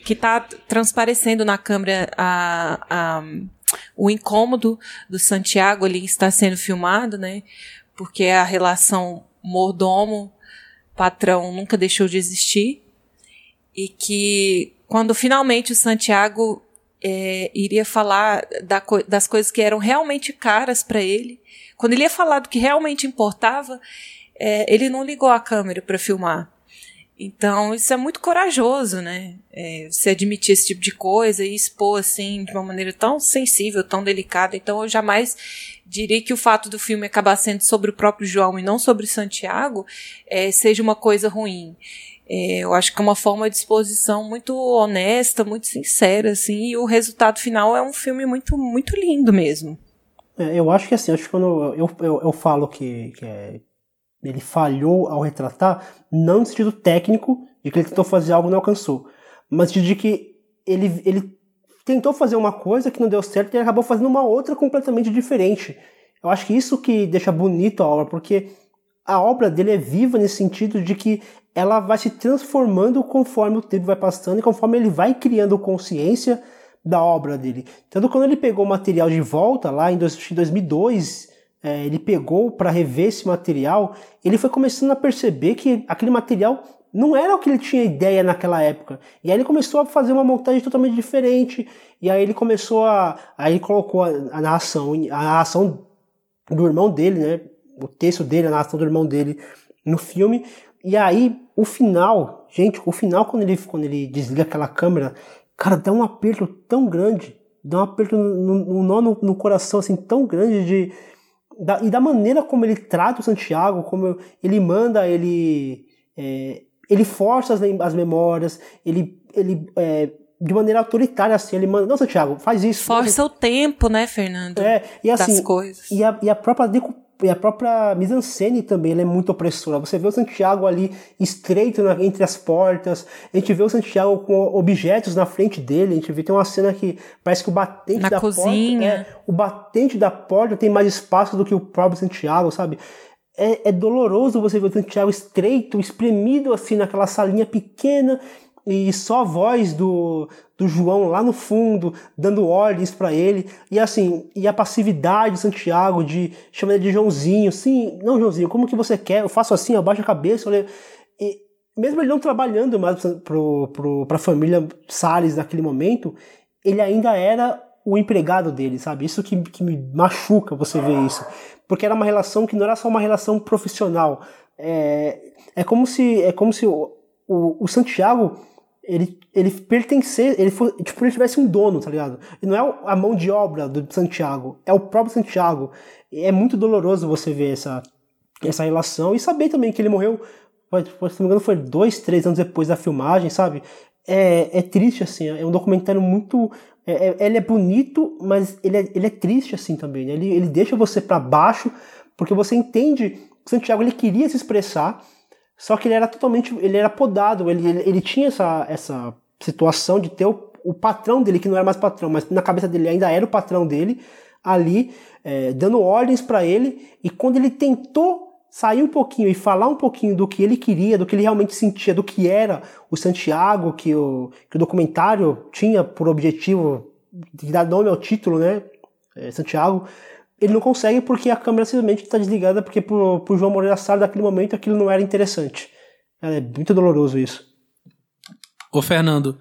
que está transparecendo na câmera a, a, o incômodo do Santiago ali está sendo filmado, né? Porque a relação mordomo patrão nunca deixou de existir e que quando finalmente o Santiago é, iria falar da, das coisas que eram realmente caras para ele. Quando ele ia falar do que realmente importava, é, ele não ligou a câmera para filmar. Então, isso é muito corajoso, né? É, você admitir esse tipo de coisa e expor assim de uma maneira tão sensível, tão delicada. Então, eu jamais diria que o fato do filme acabar sendo sobre o próprio João e não sobre Santiago é, seja uma coisa ruim. É, eu acho que é uma forma de exposição muito honesta, muito sincera, assim, e o resultado final é um filme muito, muito lindo mesmo. É, eu acho que assim, acho que quando eu, eu, eu falo que, que é, ele falhou ao retratar, não no sentido técnico, de que ele tentou fazer algo e não alcançou, mas de que ele, ele tentou fazer uma coisa que não deu certo e acabou fazendo uma outra completamente diferente. Eu acho que isso que deixa bonito a obra, porque a obra dele é viva nesse sentido de que ela vai se transformando conforme o tempo vai passando e conforme ele vai criando consciência da obra dele. Tanto quando ele pegou o material de volta, lá em 2002, é, ele pegou para rever esse material, ele foi começando a perceber que aquele material não era o que ele tinha ideia naquela época. E aí ele começou a fazer uma montagem totalmente diferente. E aí ele começou a. Aí ele colocou a, a narração, a narração do irmão dele, né? O texto dele, a narração do irmão dele no filme. E aí, o final, gente, o final, quando ele, quando ele desliga aquela câmera, cara, dá um aperto tão grande, dá um aperto no, no, nó no, no coração, assim, tão grande de. Da, e da maneira como ele trata o Santiago, como ele manda, ele. É, ele força as, as memórias, ele. ele é, de maneira autoritária, assim, ele manda, não, Santiago, faz isso. Força o tempo, né, Fernando? É, e assim, das coisas. E a, e a própria e a própria mise-en-scène também é muito opressora. Você vê o Santiago ali estreito na, entre as portas, a gente vê o Santiago com objetos na frente dele, a gente vê tem uma cena que parece que o batente na da cozinha. porta, é, o batente da porta tem mais espaço do que o próprio Santiago, sabe? É, é doloroso você ver o Santiago estreito, espremido assim naquela salinha pequena e só a voz do, do João lá no fundo, dando ordens para ele, e assim, e a passividade de Santiago de chamar ele de Joãozinho, sim, não Joãozinho, como que você quer? Eu faço assim, eu baixo a cabeça, eu e mesmo ele não trabalhando mais para a família Salles naquele momento, ele ainda era o empregado dele, sabe? Isso que, que me machuca você ver isso. Porque era uma relação que não era só uma relação profissional. É, é como se, é como se o, o, o Santiago ele, ele pertencer, ele for, tipo, ele tivesse um dono, tá ligado? E não é a mão de obra do Santiago, é o próprio Santiago. E é muito doloroso você ver essa, essa relação e saber também que ele morreu, se não me engano, foi dois, três anos depois da filmagem, sabe? É, é triste, assim, é um documentário muito. É, é, ele é bonito, mas ele é, ele é triste, assim, também. Né? Ele, ele deixa você para baixo, porque você entende que Santiago ele queria se expressar, só que ele era totalmente. Ele era podado, ele, ele, ele tinha essa, essa situação de ter o, o, patrão dele, que não era mais patrão, mas na cabeça dele ainda era o patrão dele, ali, é, dando ordens para ele. E quando ele tentou sair um pouquinho e falar um pouquinho do que ele queria, do que ele realmente sentia, do que era o Santiago, que o, que o documentário tinha por objetivo de dar nome ao título, né? é, Santiago, ele não consegue porque a câmera simplesmente está desligada porque pro, pro João Moreira Salles naquele momento aquilo não era interessante. É muito doloroso isso. Ô Fernando,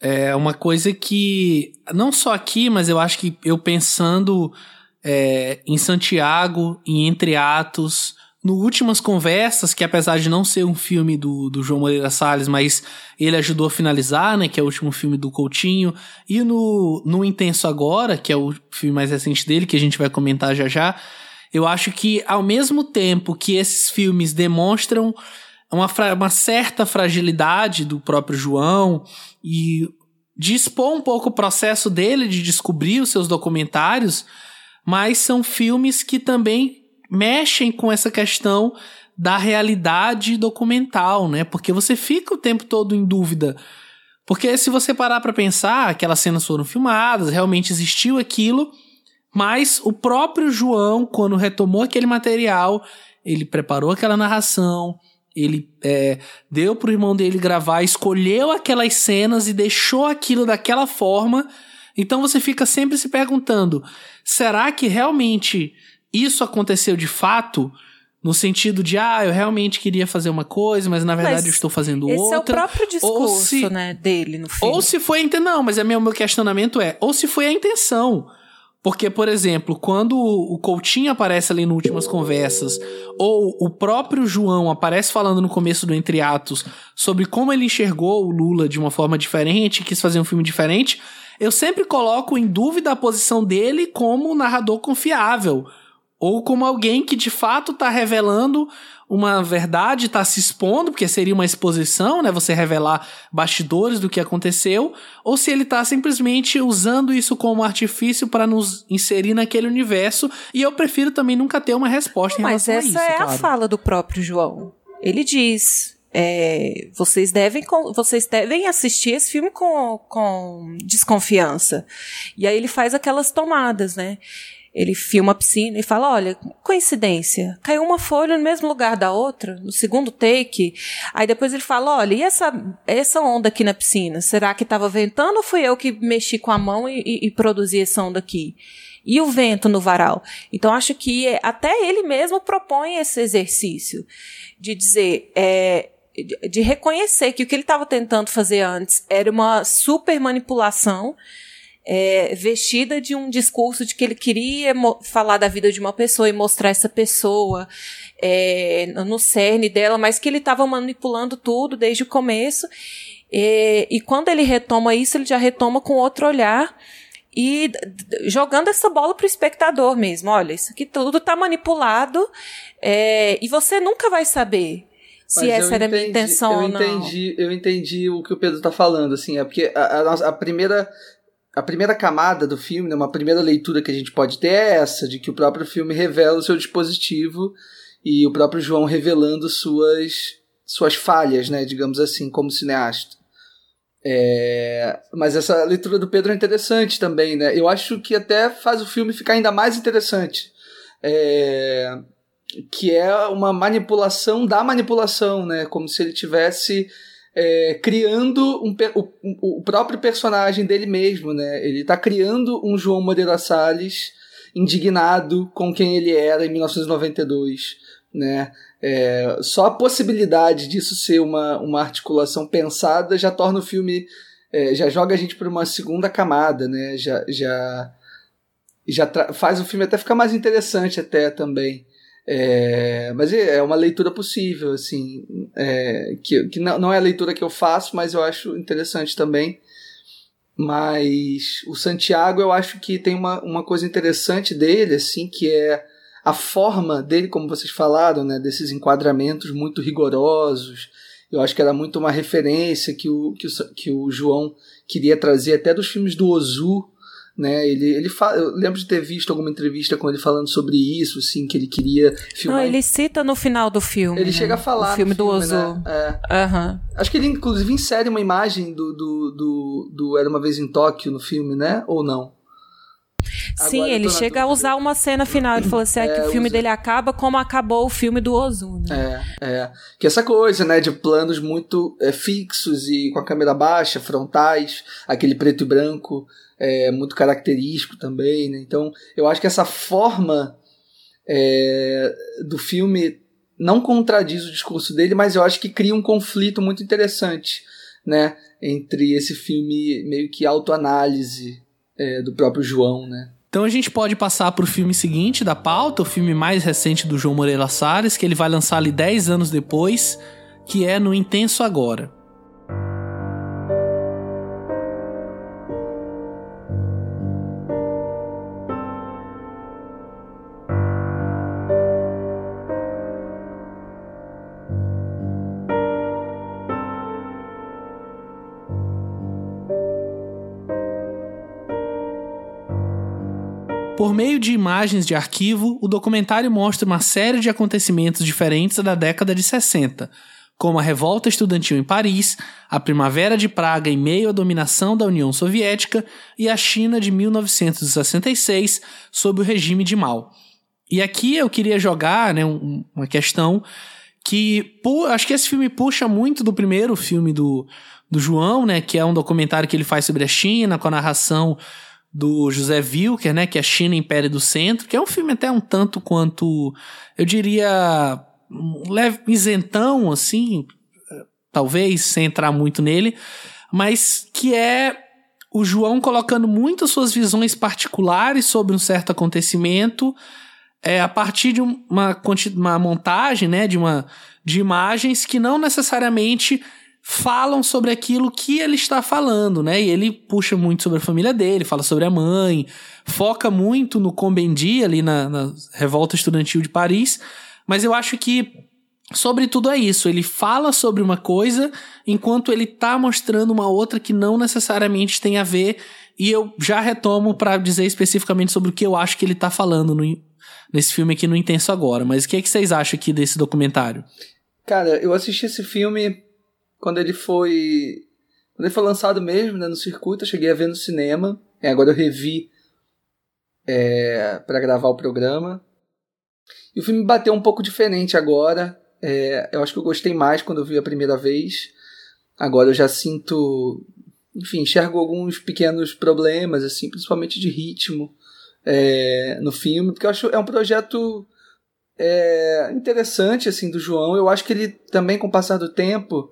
é uma coisa que não só aqui, mas eu acho que eu pensando é, em Santiago, em Entre Atos, no Últimas Conversas, que apesar de não ser um filme do, do João Moreira Salles, mas ele ajudou a finalizar, né, que é o último filme do Coutinho, e no, no Intenso Agora, que é o filme mais recente dele, que a gente vai comentar já já, eu acho que ao mesmo tempo que esses filmes demonstram uma, uma certa fragilidade do próprio João e de expor um pouco o processo dele de descobrir os seus documentários, mas são filmes que também mexem com essa questão da realidade documental, né? Porque você fica o tempo todo em dúvida. Porque se você parar para pensar, aquelas cenas foram filmadas, realmente existiu aquilo, mas o próprio João, quando retomou aquele material, ele preparou aquela narração, ele é, deu pro irmão dele gravar, escolheu aquelas cenas e deixou aquilo daquela forma. Então você fica sempre se perguntando: será que realmente isso aconteceu de fato? No sentido de, ah, eu realmente queria fazer uma coisa, mas na verdade mas eu estou fazendo esse outra. Esse é o próprio discurso, se, né, dele no filme. Ou se foi a intenção. Não, mas é meu, meu questionamento é, ou se foi a intenção. Porque, por exemplo, quando o Coutinho aparece ali no Últimas Conversas, ou o próprio João aparece falando no começo do Entre Atos sobre como ele enxergou o Lula de uma forma diferente, quis fazer um filme diferente, eu sempre coloco em dúvida a posição dele como narrador confiável. Ou como alguém que de fato está revelando uma verdade, está se expondo, porque seria uma exposição, né? Você revelar bastidores do que aconteceu, ou se ele está simplesmente usando isso como artifício para nos inserir naquele universo. E eu prefiro também nunca ter uma resposta em Mas relação a isso. Essa é claro. a fala do próprio João. Ele diz: é, vocês, devem, vocês devem assistir esse filme com, com desconfiança. E aí ele faz aquelas tomadas, né? Ele filma a piscina e fala: olha, coincidência, caiu uma folha no mesmo lugar da outra, no segundo take. Aí depois ele fala: olha, e essa, essa onda aqui na piscina? Será que estava ventando ou fui eu que mexi com a mão e, e, e produzi essa onda aqui? E o vento no varal? Então acho que até ele mesmo propõe esse exercício de dizer. É, de reconhecer que o que ele estava tentando fazer antes era uma super manipulação é, vestida de um discurso de que ele queria falar da vida de uma pessoa e mostrar essa pessoa é, no cerne dela, mas que ele estava manipulando tudo desde o começo. É, e quando ele retoma isso, ele já retoma com outro olhar e jogando essa bola para o espectador mesmo. Olha, isso aqui tudo está manipulado é, e você nunca vai saber se Mas essa era a minha intenção eu ou não. Entendi, eu entendi o que o Pedro está falando, assim, é porque a, a, a, primeira a primeira camada do filme, né, uma primeira leitura que a gente pode ter é essa, de que o próprio filme revela o seu dispositivo e o próprio João revelando suas, suas falhas, né, digamos assim, como cineasta. É, mas essa leitura do Pedro é interessante também, né? Eu acho que até faz o filme ficar ainda mais interessante. É, que é uma manipulação da manipulação, né? Como se ele tivesse é, criando um, o, o, próprio personagem dele mesmo, né? Ele está criando um João Moreira Salles indignado com quem ele era em 1992, né? É, só a possibilidade disso ser uma, uma articulação pensada já torna o filme é, já joga a gente para uma segunda camada, né? Já já já faz o filme até ficar mais interessante até também. É, mas é, é uma leitura possível, assim, é, que, que não, é a leitura que eu faço, mas eu acho interessante também. Mas o Santiago, eu acho que tem uma, uma coisa interessante dele, assim, que é a forma dele, como vocês falaram, né, desses enquadramentos muito rigorosos. Eu acho que era muito uma referência que o, que o, que o João queria trazer até dos filmes do Ozu, né? Ele, ele fala, eu lembro de ter visto alguma entrevista com ele falando sobre isso, assim, que ele queria filmar. Não, ele cita no final do filme. Ele né? chega a falar. O filme, filme do Ozu. Né? É. Uhum. Acho que ele, inclusive, insere uma imagem do, do, do, do Era uma Vez em Tóquio no filme, né? Ou não? Sim, ele chega a usar uma cena final. Ele falou assim: é, que o filme usa... dele acaba como acabou o filme do Ozuna. É, é. Que essa coisa, né, de planos muito é, fixos e com a câmera baixa, frontais, aquele preto e branco, é muito característico também, né? Então, eu acho que essa forma é, do filme não contradiz o discurso dele, mas eu acho que cria um conflito muito interessante, né? Entre esse filme meio que autoanálise é, do próprio João, né? Então a gente pode passar para o filme seguinte da pauta, o filme mais recente do João Moreira Salles, que ele vai lançar ali 10 anos depois, que é No Intenso Agora. Por meio de imagens de arquivo, o documentário mostra uma série de acontecimentos diferentes da década de 60, como a revolta estudantil em Paris, a Primavera de Praga em meio à dominação da União Soviética e a China de 1966 sob o regime de Mao. E aqui eu queria jogar né, uma questão que acho que esse filme puxa muito do primeiro filme do, do João, né, que é um documentário que ele faz sobre a China, com a narração do José Wilker, né, que é China Império do Centro, que é um filme até um tanto quanto, eu diria, leve, isentão, assim, talvez, sem entrar muito nele, mas que é o João colocando muitas suas visões particulares sobre um certo acontecimento é, a partir de uma, uma montagem, né, de, uma, de imagens que não necessariamente falam sobre aquilo que ele está falando, né? E ele puxa muito sobre a família dele, fala sobre a mãe, foca muito no Combendi ali na, na revolta estudantil de Paris, mas eu acho que Sobretudo é isso, ele fala sobre uma coisa enquanto ele tá mostrando uma outra que não necessariamente tem a ver, e eu já retomo para dizer especificamente sobre o que eu acho que ele tá falando no, nesse filme aqui no Intenso Agora. Mas o que, é que vocês acham aqui desse documentário? Cara, eu assisti esse filme quando ele foi. Quando ele foi lançado mesmo, né, no circuito, eu cheguei a ver no cinema. É, agora eu revi é, para gravar o programa. E o filme bateu um pouco diferente agora. É, eu acho que eu gostei mais quando eu vi a primeira vez. Agora eu já sinto. Enfim, enxergo alguns pequenos problemas, assim, principalmente de ritmo é, no filme, porque eu acho é um projeto é, interessante assim do João. Eu acho que ele também, com o passar do tempo,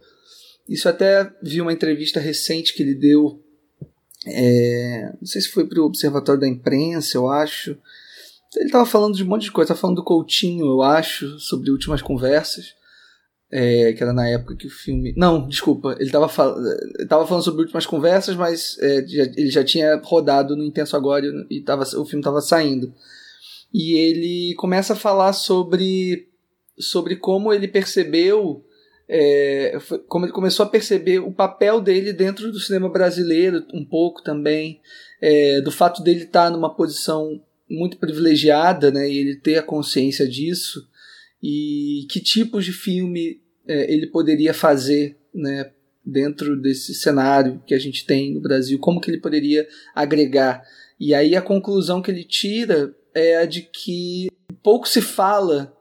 isso até vi uma entrevista recente que ele deu, é, não sei se foi para o Observatório da Imprensa, eu acho. Ele estava falando de um monte de coisa, estava falando do Coutinho, eu acho, sobre últimas conversas. É, que era na época que o filme. Não, desculpa, ele estava fal... falando sobre últimas conversas, mas é, já, ele já tinha rodado no Intenso Agora e tava, o filme estava saindo. E ele começa a falar sobre, sobre como ele percebeu é, foi, como ele começou a perceber o papel dele dentro do cinema brasileiro, um pouco também, é, do fato dele estar numa posição muito privilegiada, né, e ele ter a consciência disso, e que tipos de filme é, ele poderia fazer, né, dentro desse cenário que a gente tem no Brasil, como que ele poderia agregar. E aí a conclusão que ele tira é a de que pouco se fala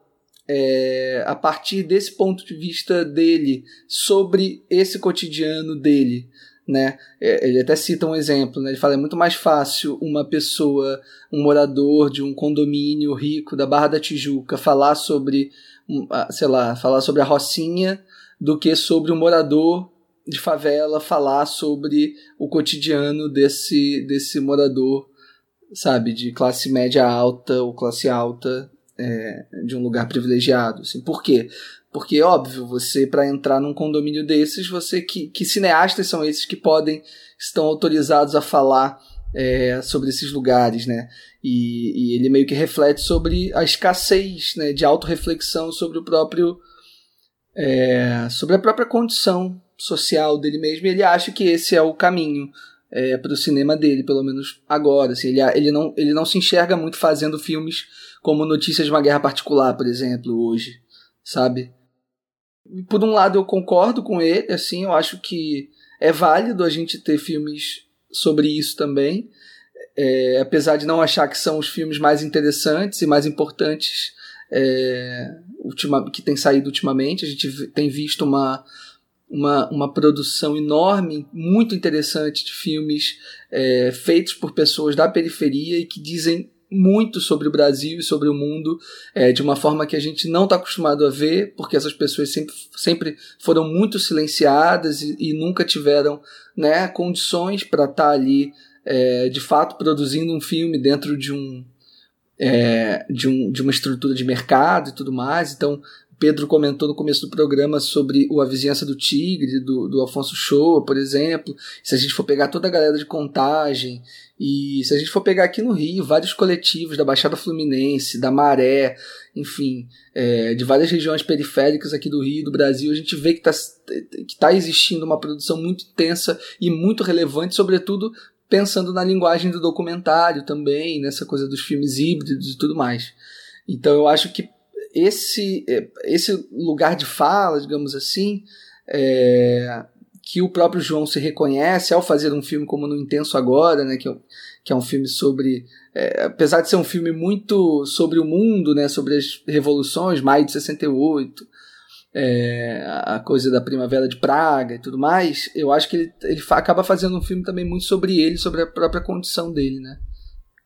é, a partir desse ponto de vista dele sobre esse cotidiano dele. Né? É, ele até cita um exemplo, né? ele fala é muito mais fácil uma pessoa, um morador de um condomínio rico da Barra da Tijuca falar sobre, sei lá, falar sobre a Rocinha do que sobre um morador de favela falar sobre o cotidiano desse, desse morador, sabe, de classe média alta ou classe alta é, de um lugar privilegiado. Assim. Por quê? Porque, óbvio, você, para entrar num condomínio desses, você que, que cineastas são esses que podem, estão autorizados a falar é, sobre esses lugares, né? E, e, ele meio que reflete sobre a escassez né, de autorreflexão sobre o próprio. É, sobre a própria condição social dele mesmo, e ele acha que esse é o caminho é, para o cinema dele, pelo menos agora. Assim, ele, ele, não, ele não se enxerga muito fazendo filmes como Notícias de uma Guerra Particular, por exemplo, hoje, sabe? Por um lado, eu concordo com ele, assim, eu acho que é válido a gente ter filmes sobre isso também. é, apesar de não achar que são os filmes mais interessantes e mais importantes é, ultima, que tem saído ultimamente, a gente tem visto uma, uma, uma produção enorme, muito interessante de filmes é, feitos por pessoas da periferia e que dizem muito sobre o Brasil e sobre o mundo é, de uma forma que a gente não está acostumado a ver, porque essas pessoas sempre, sempre foram muito silenciadas e, e nunca tiveram né, condições para estar tá ali é, de fato produzindo um filme dentro de um, é, de, um, de uma estrutura de mercado e tudo mais. Então, Pedro comentou no começo do programa sobre o A Vizinhança do Tigre, do, do Alfonso Shoa, por exemplo. Se a gente for pegar toda a galera de contagem, e se a gente for pegar aqui no Rio, vários coletivos da Baixada Fluminense, da Maré, enfim, é, de várias regiões periféricas aqui do Rio, do Brasil, a gente vê que está que tá existindo uma produção muito intensa e muito relevante, sobretudo pensando na linguagem do documentário também, nessa coisa dos filmes híbridos e tudo mais. Então eu acho que esse, é, esse lugar de fala, digamos assim, é, que o próprio João se reconhece ao fazer um filme como No Intenso Agora, né, que, é, que é um filme sobre. É, apesar de ser um filme muito sobre o mundo, né, sobre as revoluções, maio de 68, é, a coisa da Primavera de Praga e tudo mais, eu acho que ele, ele acaba fazendo um filme também muito sobre ele, sobre a própria condição dele, né?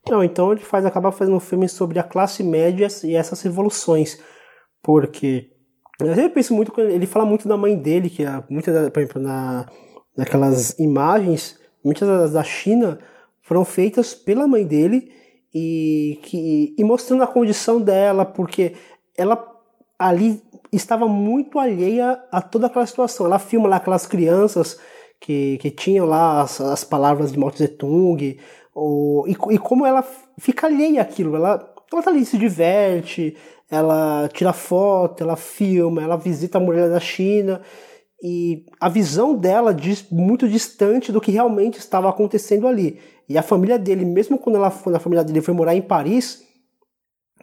Não, então ele faz, acaba fazendo um filme sobre a classe média e essas revoluções. Porque eu penso muito, ele fala muito da mãe dele, que é, muitas, por exemplo, na, naquelas imagens, muitas das da China foram feitas pela mãe dele e, que, e mostrando a condição dela, porque ela ali estava muito alheia a toda aquela situação. Ela filma lá aquelas crianças que, que tinham lá as, as palavras de Mao Tse Tung, e, e, como ela fica alheia àquilo, ela, ela tá ali, se diverte, ela tira foto, ela filma, ela visita a muralha da China, e a visão dela diz muito distante do que realmente estava acontecendo ali. E a família dele, mesmo quando, ela, quando a família dele foi morar em Paris,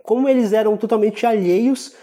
como eles eram totalmente alheios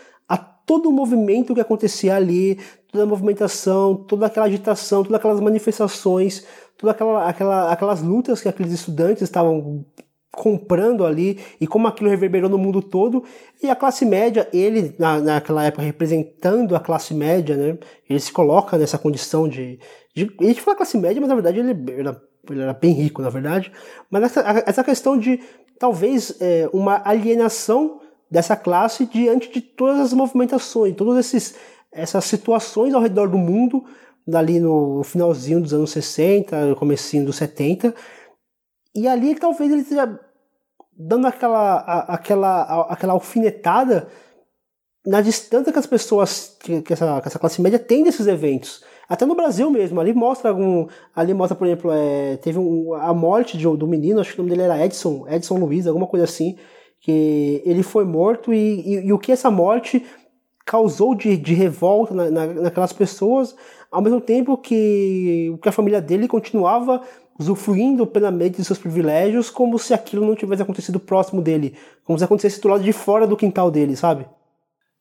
todo o movimento que acontecia ali, toda a movimentação, toda aquela agitação, todas aquelas manifestações, todas aquela, aquela, aquelas lutas que aqueles estudantes estavam comprando ali e como aquilo reverberou no mundo todo. E a classe média ele na, naquela época representando a classe média né ele se coloca nessa condição de, de a gente fala classe média mas na verdade ele era, ele era bem rico na verdade. Mas essa, essa questão de talvez é, uma alienação dessa classe diante de todas as movimentações todas esses essas situações ao redor do mundo dali no finalzinho dos anos 60, comecinho dos 70. E ali talvez ele esteja dando aquela, aquela, aquela alfinetada na distância que as pessoas, que, essa, que essa classe média tem desses eventos. Até no Brasil mesmo, ali mostra algum. Ali mostra, por exemplo, é, teve um, a morte de, do menino, acho que o nome dele era Edson, Edson Luiz, alguma coisa assim, que ele foi morto e, e, e o que essa morte causou de, de revolta na, na, naquelas pessoas, ao mesmo tempo que, que a família dele continuava usufruindo plenamente de seus privilégios, como se aquilo não tivesse acontecido próximo dele, como se acontecesse do lado de fora do quintal dele, sabe?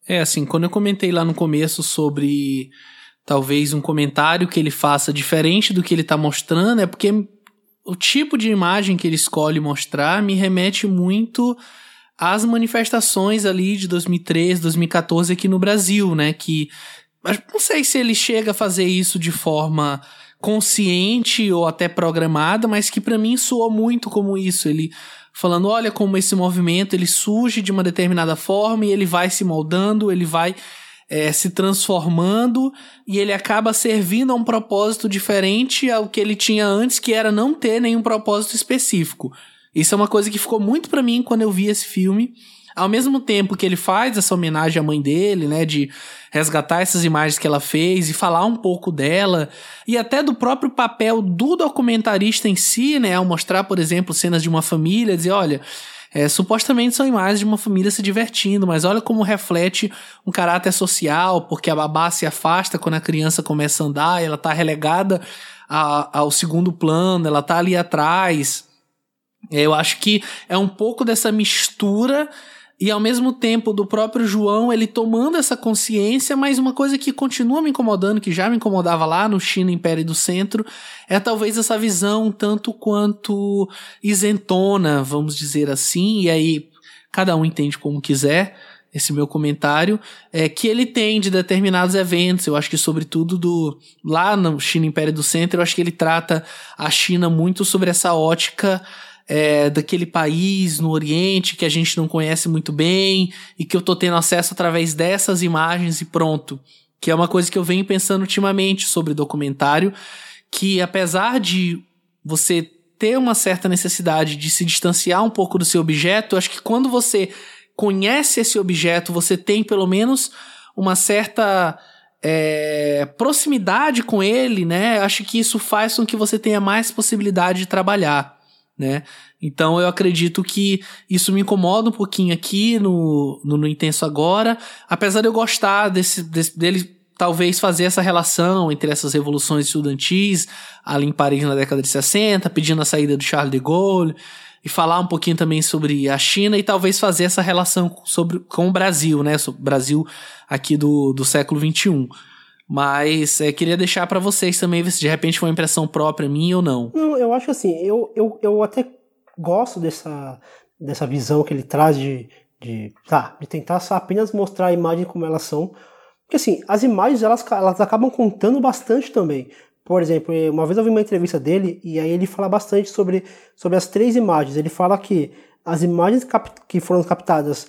É, assim, quando eu comentei lá no começo sobre talvez um comentário que ele faça diferente do que ele está mostrando, é porque o tipo de imagem que ele escolhe mostrar me remete muito às manifestações ali de 2013, 2014 aqui no Brasil, né? Que não sei se ele chega a fazer isso de forma consciente ou até programada, mas que para mim soou muito como isso. Ele falando, olha como esse movimento ele surge de uma determinada forma e ele vai se moldando, ele vai é, se transformando e ele acaba servindo a um propósito diferente ao que ele tinha antes, que era não ter nenhum propósito específico. Isso é uma coisa que ficou muito para mim quando eu vi esse filme. Ao mesmo tempo que ele faz essa homenagem à mãe dele, né, de resgatar essas imagens que ela fez e falar um pouco dela, e até do próprio papel do documentarista em si, né, ao mostrar, por exemplo, cenas de uma família, dizer, olha, é, supostamente são imagens de uma família se divertindo, mas olha como reflete um caráter social, porque a babá se afasta quando a criança começa a andar, ela tá relegada a, ao segundo plano, ela tá ali atrás. Eu acho que é um pouco dessa mistura e ao mesmo tempo do próprio João ele tomando essa consciência, mas uma coisa que continua me incomodando, que já me incomodava lá no China Império do Centro, é talvez essa visão tanto quanto isentona, vamos dizer assim, e aí cada um entende como quiser esse meu comentário, é que ele tem de determinados eventos, eu acho que sobretudo do lá no China Império do Centro, eu acho que ele trata a China muito sobre essa ótica é, daquele país no Oriente que a gente não conhece muito bem e que eu tô tendo acesso através dessas imagens e pronto. Que é uma coisa que eu venho pensando ultimamente sobre documentário, que apesar de você ter uma certa necessidade de se distanciar um pouco do seu objeto, acho que quando você conhece esse objeto, você tem pelo menos uma certa é, proximidade com ele, né? Acho que isso faz com que você tenha mais possibilidade de trabalhar né? Então eu acredito que isso me incomoda um pouquinho aqui no, no, no Intenso Agora, apesar de eu gostar desse, desse, dele talvez fazer essa relação entre essas revoluções estudantis ali em Paris na década de 60, pedindo a saída do Charles de Gaulle, e falar um pouquinho também sobre a China e talvez fazer essa relação sobre, com o Brasil, né? O Brasil aqui do, do século XXI. Mas é, queria deixar para vocês também ver se de repente foi uma impressão própria minha ou não. Não, eu acho assim, eu, eu, eu até gosto dessa, dessa visão que ele traz de, de, tá, de tentar apenas mostrar a imagem como elas são. Porque assim, as imagens elas, elas acabam contando bastante também. Por exemplo, uma vez eu vi uma entrevista dele e aí ele fala bastante sobre, sobre as três imagens. Ele fala que as imagens que foram captadas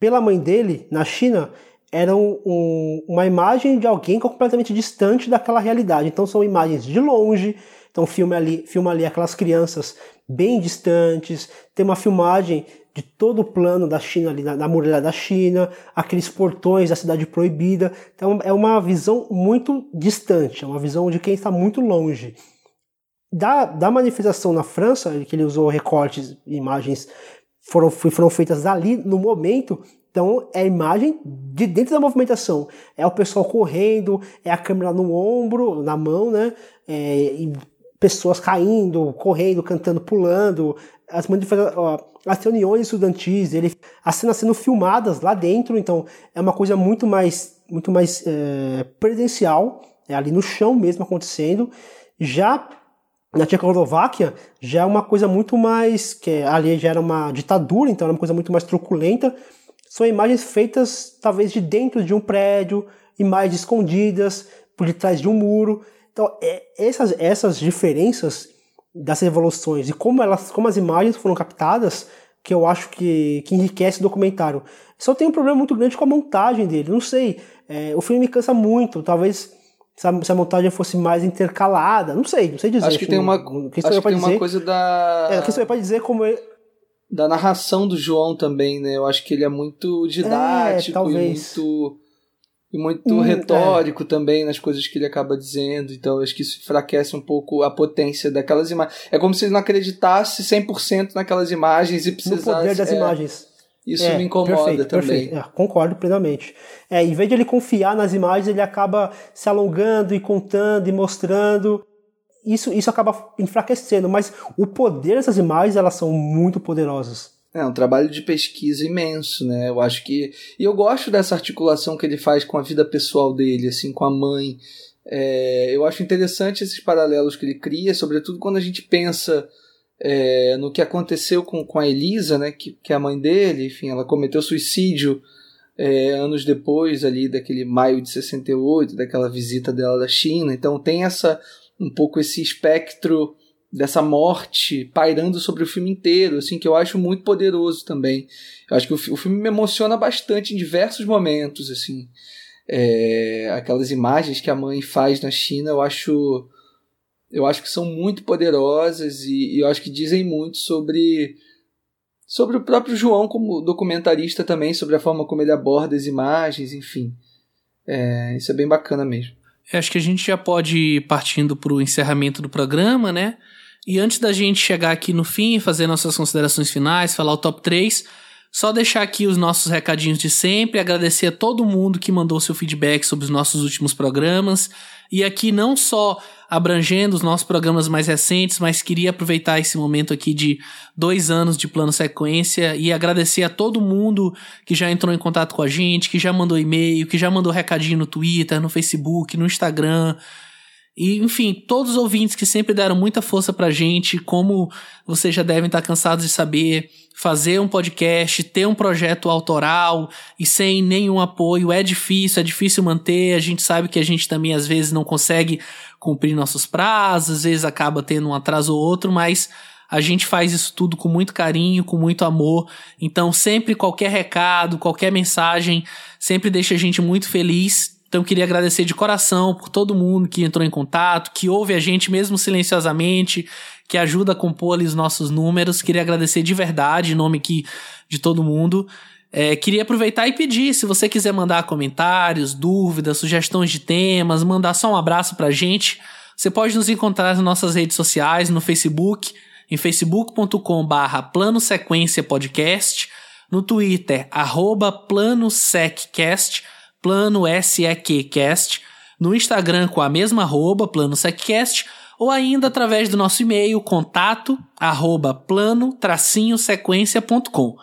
pela mãe dele na China era um, uma imagem de alguém completamente distante daquela realidade. Então são imagens de longe, então filma ali, filma ali aquelas crianças bem distantes, tem uma filmagem de todo o plano da China ali, da, muralha da China, aqueles portões da cidade proibida. Então é uma visão muito distante, é uma visão de quem está muito longe. Da, da manifestação na França, que ele usou recortes, imagens foram, foram feitas ali no momento, então é a imagem de dentro da movimentação. É o pessoal correndo, é a câmera no ombro, na mão, né? É, pessoas caindo, correndo, cantando, pulando. As, as reuniões estudantis, ele, as cenas sendo filmadas lá dentro, então é uma coisa muito mais, muito mais é, presencial, é ali no chão mesmo acontecendo. Já na Tchecoslováquia já é uma coisa muito mais que ali já era uma ditadura, então era uma coisa muito mais truculenta são imagens feitas talvez de dentro de um prédio, imagens escondidas por detrás de um muro. Então, é, essas, essas diferenças das revoluções e como elas, como as imagens foram captadas, que eu acho que, que enriquece o documentário. Só tem um problema muito grande com a montagem dele. Não sei, é, o filme me cansa muito. Talvez se a, se a, montagem fosse mais intercalada, não sei, não sei dizer. Acho que tem uma, acho que tem uma coisa da. É, que você pode dizer como da narração do João também, né? Eu acho que ele é muito didático é, e muito e muito hum, retórico é. também nas coisas que ele acaba dizendo. Então, eu acho que isso enfraquece um pouco a potência daquelas imagens. É como se ele não acreditasse 100% naquelas imagens e precisasse... No poder das é, imagens. Isso é, me incomoda perfeito, também. Perfeito. É, concordo plenamente. É, em vez de ele confiar nas imagens, ele acaba se alongando e contando e mostrando isso, isso acaba enfraquecendo, mas o poder dessas imagens, elas são muito poderosas. É um trabalho de pesquisa imenso, né? Eu acho que. E eu gosto dessa articulação que ele faz com a vida pessoal dele, assim, com a mãe. É, eu acho interessante esses paralelos que ele cria, sobretudo quando a gente pensa é, no que aconteceu com, com a Elisa, né? Que, que é a mãe dele, enfim, ela cometeu suicídio é, anos depois ali daquele maio de 68, daquela visita dela da China. Então tem essa um pouco esse espectro dessa morte pairando sobre o filme inteiro, assim, que eu acho muito poderoso também. Eu acho que o, o filme me emociona bastante em diversos momentos, assim. É, aquelas imagens que a mãe faz na China, eu acho eu acho que são muito poderosas e, e eu acho que dizem muito sobre sobre o próprio João como documentarista também, sobre a forma como ele aborda as imagens, enfim. É, isso é bem bacana mesmo. Acho que a gente já pode ir partindo para o encerramento do programa, né? E antes da gente chegar aqui no fim fazer nossas considerações finais, falar o top 3, Só deixar aqui os nossos recadinhos de sempre, agradecer a todo mundo que mandou seu feedback sobre os nossos últimos programas. E aqui não só abrangendo os nossos programas mais recentes, mas queria aproveitar esse momento aqui de dois anos de plano sequência e agradecer a todo mundo que já entrou em contato com a gente, que já mandou e-mail, que já mandou recadinho no Twitter, no Facebook, no Instagram. E, enfim, todos os ouvintes que sempre deram muita força pra gente, como vocês já devem estar cansados de saber, fazer um podcast, ter um projeto autoral e sem nenhum apoio é difícil, é difícil manter. A gente sabe que a gente também às vezes não consegue cumprir nossos prazos, às vezes acaba tendo um atraso ou outro, mas a gente faz isso tudo com muito carinho, com muito amor. Então, sempre qualquer recado, qualquer mensagem, sempre deixa a gente muito feliz. Então, queria agradecer de coração por todo mundo que entrou em contato, que ouve a gente mesmo silenciosamente, que ajuda a compor ali os nossos números. Queria agradecer de verdade, em nome aqui de todo mundo. É, queria aproveitar e pedir, se você quiser mandar comentários, dúvidas, sugestões de temas, mandar só um abraço pra gente, você pode nos encontrar nas nossas redes sociais, no Facebook, em facebook.com barra plano sequência podcast, no Twitter, arroba plano seccast, plano SEQcast, no Instagram com a mesma arroba, plano ou ainda através do nosso e-mail contato arroba plano-sequência.com.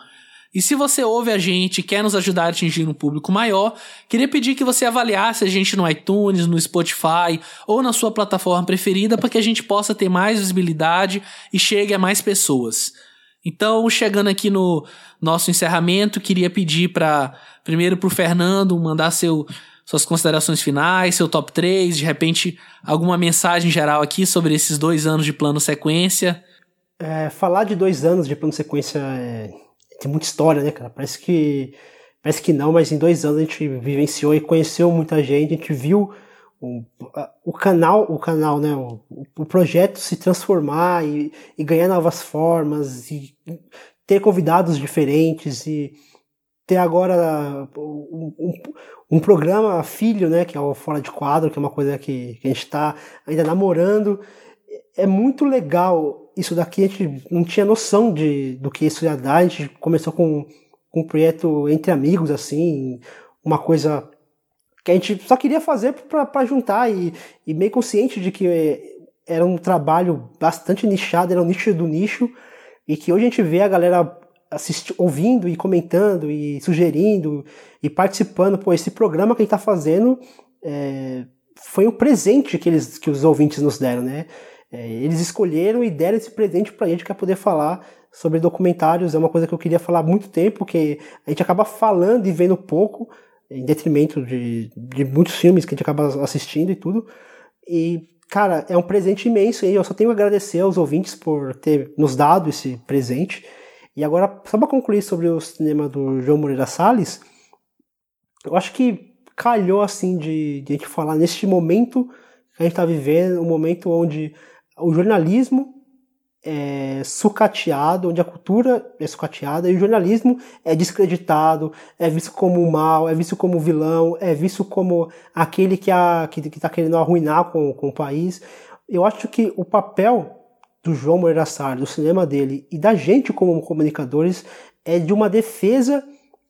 E se você ouve a gente e quer nos ajudar a atingir um público maior, queria pedir que você avaliasse a gente no iTunes, no Spotify ou na sua plataforma preferida para que a gente possa ter mais visibilidade e chegue a mais pessoas. Então, chegando aqui no nosso encerramento, queria pedir para primeiro para o Fernando mandar seu suas considerações finais, seu top 3, de repente alguma mensagem geral aqui sobre esses dois anos de plano sequência. É, falar de dois anos de plano sequência é, tem muita história, né, cara? Parece que parece que não, mas em dois anos a gente vivenciou e conheceu muita gente, a gente viu o, o canal, o canal, né, o, o projeto se transformar e, e ganhar novas formas e ter convidados diferentes e ter agora um, um, um, programa filho, né, que é o Fora de Quadro, que é uma coisa que, que a gente está ainda namorando. É muito legal isso daqui, a gente não tinha noção de, do que isso ia dar, a gente começou com, com um projeto entre amigos, assim, uma coisa que a gente só queria fazer para juntar e, e meio consciente de que era um trabalho bastante nichado, era um nicho do nicho, e que hoje a gente vê a galera assisti, ouvindo e comentando e sugerindo e participando. Pô, esse programa que a gente está fazendo é, foi um presente que, eles, que os ouvintes nos deram, né? É, eles escolheram e deram esse presente para a gente para poder falar sobre documentários. É uma coisa que eu queria falar há muito tempo, que a gente acaba falando e vendo pouco, em detrimento de, de muitos filmes que a gente acaba assistindo e tudo. E, cara, é um presente imenso e eu só tenho a agradecer aos ouvintes por ter nos dado esse presente. E agora, só para concluir sobre o cinema do João Moreira Salles, eu acho que calhou assim de, de a gente falar neste momento que a gente está vivendo, um momento onde o jornalismo é sucateado, onde a cultura é sucateada e o jornalismo é descreditado, é visto como mal, é visto como vilão, é visto como aquele que está que, que tá querendo arruinar com, com o país. Eu acho que o papel do João Moreira Salles, do cinema dele e da gente como comunicadores é de uma defesa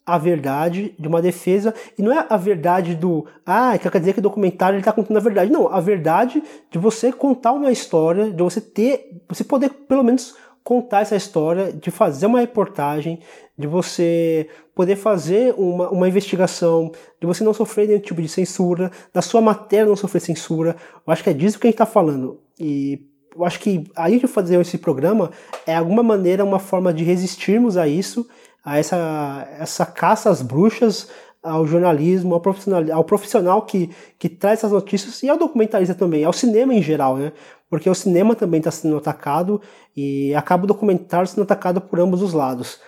à verdade, de uma defesa, e não é a verdade do, ah, quer dizer que o documentário ele está contando a verdade. Não, a verdade de você contar uma história, de você ter, você poder pelo menos contar essa história, de fazer uma reportagem, de você poder fazer uma, uma investigação, de você não sofrer nenhum tipo de censura, da sua matéria não sofrer censura. Eu acho que é disso que a gente está falando. E eu acho que a gente fazer esse programa é alguma maneira uma forma de resistirmos a isso, a essa, essa caça às bruxas, ao jornalismo, ao profissional, ao profissional que, que traz essas notícias e ao documentarista também, ao cinema em geral, né? Porque o cinema também está sendo atacado e acaba o documentário sendo atacado por ambos os lados.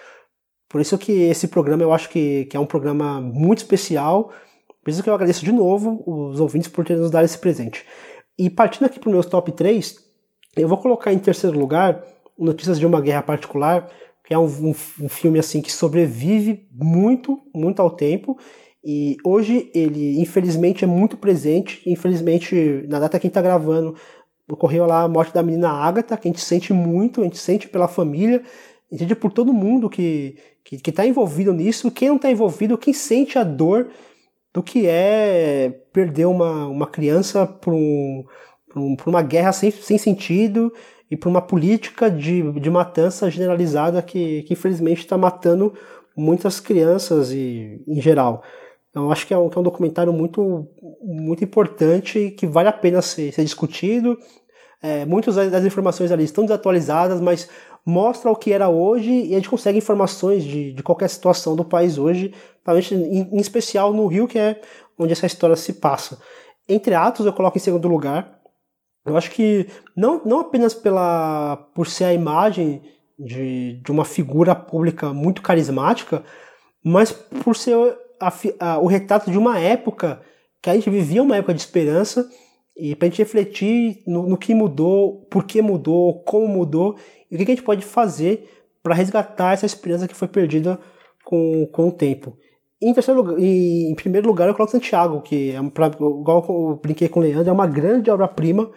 Por isso que esse programa eu acho que, que é um programa muito especial. Por isso que eu agradeço de novo os ouvintes por terem nos dado esse presente. E partindo aqui para os meus top 3, eu vou colocar em terceiro lugar Notícias de uma Guerra Particular, é um, um, um, filme assim que sobrevive muito, muito ao tempo. E hoje ele, infelizmente, é muito presente. Infelizmente, na data que a gente está gravando, ocorreu lá a morte da menina Agatha, que a gente sente muito, a gente sente pela família. entende por todo mundo que que está envolvido nisso, quem não está envolvido, quem sente a dor do que é perder uma, uma criança por, um, um, uma guerra sem, sem sentido e por uma política de, de matança generalizada que, que infelizmente está matando muitas crianças e, em geral. Então, acho que é um, que é um documentário muito, muito importante que vale a pena ser, ser discutido. É, muitas das informações ali estão desatualizadas, mas mostra o que era hoje e a gente consegue informações de, de qualquer situação do país hoje, em, em especial no Rio, que é onde essa história se passa. Entre Atos eu coloco em segundo lugar. Eu acho que não, não apenas pela por ser a imagem de, de uma figura pública muito carismática, mas por ser a, a, o retrato de uma época que a gente vivia uma época de esperança e para a gente refletir no, no, que mudou, por que mudou, como mudou e o que a gente pode fazer para resgatar essa esperança que foi perdida com, com o tempo. Em, terceiro lugar, em primeiro lugar, eu coloco Santiago, que é, pra, igual eu brinquei com o Leandro, é uma grande obra-prima.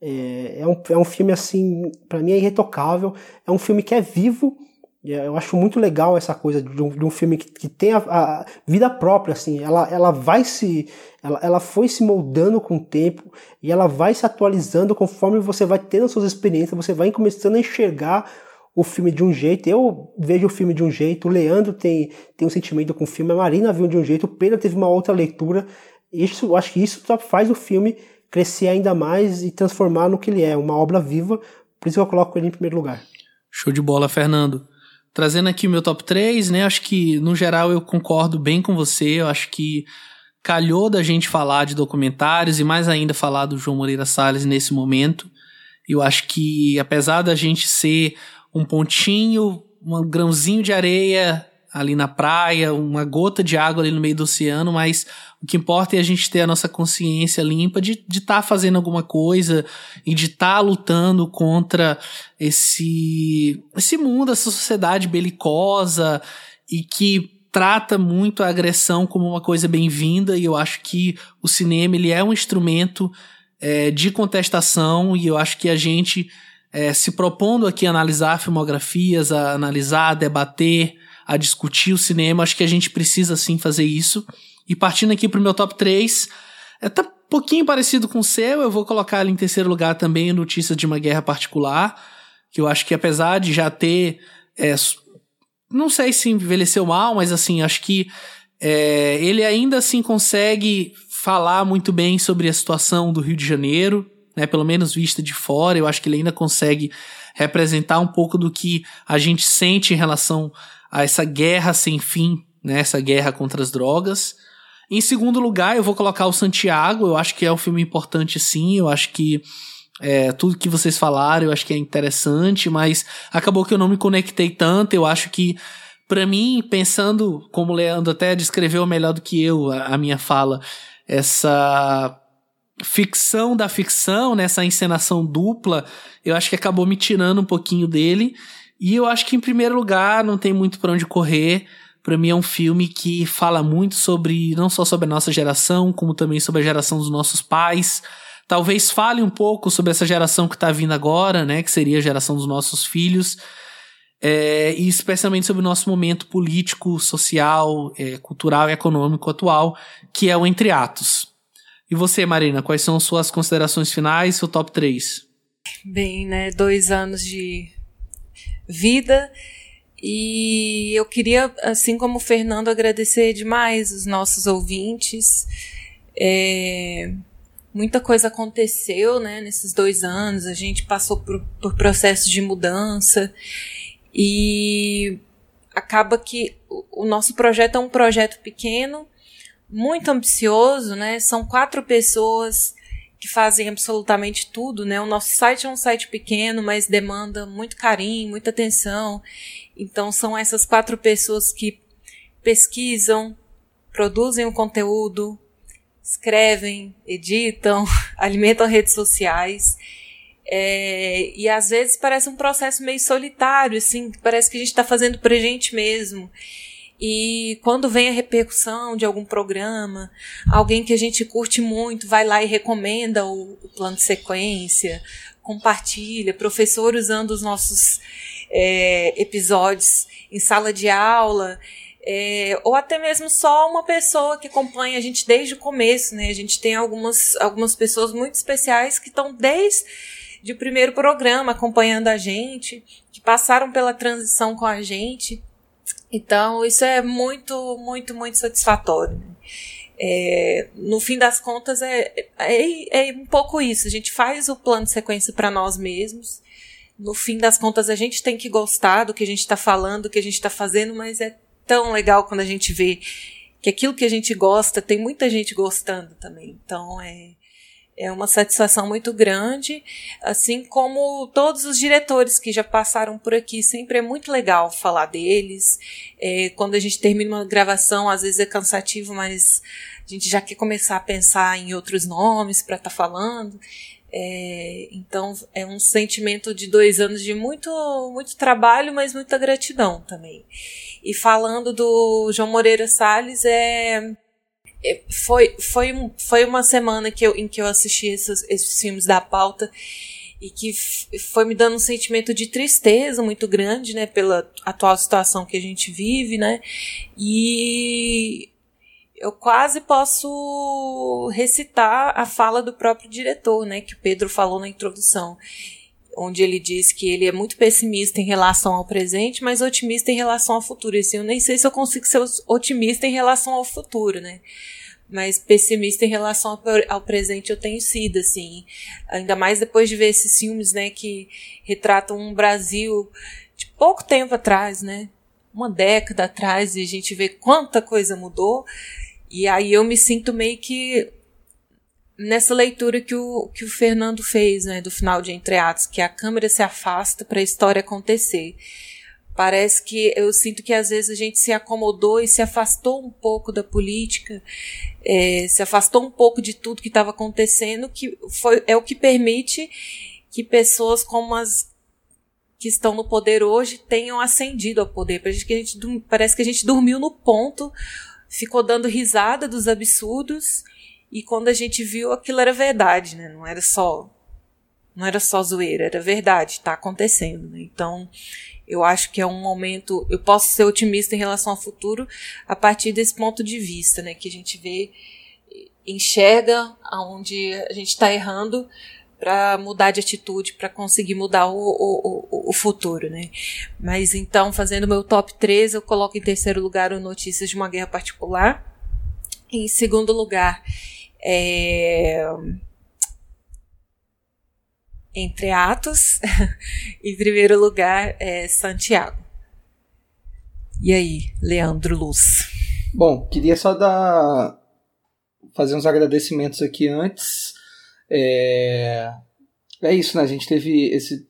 É, é, um, é um filme, assim, para mim é irretocável. É um filme que é vivo. Eu acho muito legal essa coisa de um, de um filme que, que tem a, a, vida própria, assim. Ela, ela vai se. Ela, ela foi se moldando com o tempo e ela vai se atualizando conforme você vai tendo suas experiências, você vai começando a enxergar o filme de um jeito, eu vejo o filme de um jeito, o Leandro tem, tem um sentimento com o filme, a Marina viu de um jeito, o Pedro teve uma outra leitura. Isso, acho que isso faz o filme crescer ainda mais e transformar no que ele é, uma obra viva. Por isso que eu coloco ele em primeiro lugar. Show de bola, Fernando. Trazendo aqui o meu top 3, né? Acho que, no geral, eu concordo bem com você. Eu acho que calhou da gente falar de documentários e mais ainda falar do João Moreira Salles nesse momento. Eu acho que, apesar da gente ser um pontinho, um grãozinho de areia ali na praia, uma gota de água ali no meio do oceano, mas o que importa é a gente ter a nossa consciência limpa de estar tá fazendo alguma coisa e de estar tá lutando contra esse, esse mundo, essa sociedade belicosa e que trata muito a agressão como uma coisa bem-vinda. E eu acho que o cinema ele é um instrumento é, de contestação e eu acho que a gente é, se propondo aqui analisar filmografias, a analisar, debater, a discutir o cinema. Acho que a gente precisa sim fazer isso. E partindo aqui pro meu top 3, é, tá um pouquinho parecido com o seu, eu vou colocar ele em terceiro lugar também, Notícias de uma Guerra Particular, que eu acho que apesar de já ter. É, não sei se envelheceu mal, mas assim, acho que é, ele ainda assim consegue falar muito bem sobre a situação do Rio de Janeiro, né, pelo menos vista de fora, eu acho que ele ainda consegue representar um pouco do que a gente sente em relação a essa guerra sem fim, né, essa guerra contra as drogas. Em segundo lugar, eu vou colocar o Santiago, eu acho que é um filme importante sim, eu acho que é, tudo que vocês falaram eu acho que é interessante, mas acabou que eu não me conectei tanto, eu acho que para mim, pensando como o Leandro até descreveu melhor do que eu a, a minha fala, essa ficção da ficção, nessa encenação dupla, eu acho que acabou me tirando um pouquinho dele. E eu acho que, em primeiro lugar, não tem muito para onde correr. Para mim, é um filme que fala muito sobre, não só sobre a nossa geração, como também sobre a geração dos nossos pais. Talvez fale um pouco sobre essa geração que está vindo agora, né? Que seria a geração dos nossos filhos. É, e especialmente sobre o nosso momento político, social, é, cultural e econômico atual, que é o Entre Atos. E você, Marina, quais são suas considerações finais, seu top 3? Bem, né, dois anos de vida e eu queria, assim como o Fernando, agradecer demais os nossos ouvintes. É, muita coisa aconteceu, né, nesses dois anos. A gente passou por, por processos de mudança e acaba que o, nosso projeto é um projeto pequeno, muito ambicioso, né? São quatro pessoas que fazem absolutamente tudo, né? O nosso site é um site pequeno, mas demanda muito carinho, muita atenção. Então são essas quatro pessoas que pesquisam, produzem o conteúdo, escrevem, editam, alimentam redes sociais. É, e às vezes parece um processo meio solitário, assim, parece que a gente está fazendo pra gente mesmo. E quando vem a repercussão de algum programa, alguém que a gente curte muito vai lá e recomenda o, o plano de sequência, compartilha, professor usando os nossos é, episódios em sala de aula, é, ou até mesmo só uma pessoa que acompanha a gente desde o começo, né? A gente tem algumas, algumas pessoas muito especiais que estão desde o primeiro programa acompanhando a gente, que passaram pela transição com a gente. Então, isso é muito, muito, muito satisfatório. Né? É, no fim das contas, é, é, é um pouco isso. A gente faz o plano de sequência para nós mesmos. No fim das contas, a gente tem que gostar do que a gente está falando, do que a gente está fazendo, mas é tão legal quando a gente vê que aquilo que a gente gosta tem muita gente gostando também. Então, é, é uma satisfação muito grande, assim como todos os diretores que já passaram por aqui. Sempre é muito legal falar deles. É, quando a gente termina uma gravação, às vezes é cansativo, mas a gente já quer começar a pensar em outros nomes para estar tá falando. É, então é um sentimento de dois anos de muito, muito trabalho, mas muita gratidão também. E falando do João Moreira Salles, é, é foi, foi, foi uma semana que eu, em que eu assisti esses, esses filmes da pauta e que foi me dando um sentimento de tristeza muito grande, né, pela atual situação que a gente vive, né, e eu quase posso recitar a fala do próprio diretor, né, que o Pedro falou na introdução, onde ele diz que ele é muito pessimista em relação ao presente, mas otimista em relação ao futuro. E assim, eu nem sei se eu consigo ser otimista em relação ao futuro, né? Mas pessimista em relação ao, ao presente eu tenho sido, assim. Ainda mais depois de ver esses filmes, né, que retratam um Brasil de pouco tempo atrás, né? Uma década atrás, e a gente vê quanta coisa mudou. E aí eu me sinto meio que nessa leitura que o, que o Fernando fez, né, do final de Entre Atos, que a câmera se afasta para a história acontecer. Parece que eu sinto que às vezes a gente se acomodou e se afastou um pouco da política, é, se afastou um pouco de tudo que estava acontecendo, que foi, é o que permite que pessoas como as que estão no poder hoje tenham ascendido ao poder. Parece que a gente, parece que a gente dormiu no ponto ficou dando risada dos absurdos e quando a gente viu aquilo era verdade, né? Não era só não era só zoeira, era verdade, está acontecendo. Né? Então, eu acho que é um momento. Eu posso ser otimista em relação ao futuro a partir desse ponto de vista, né? Que a gente vê, enxerga aonde a gente está errando para mudar de atitude, para conseguir mudar o, o, o, o, futuro, né? Mas então, fazendo meu top 3, eu coloco em terceiro lugar o Notícias de uma Guerra Particular. Em segundo lugar, é... Entre Atos. em primeiro lugar, é Santiago. E aí, Leandro Luz? Bom, queria só dar fazer uns agradecimentos aqui antes. É, é isso, né? A gente teve esse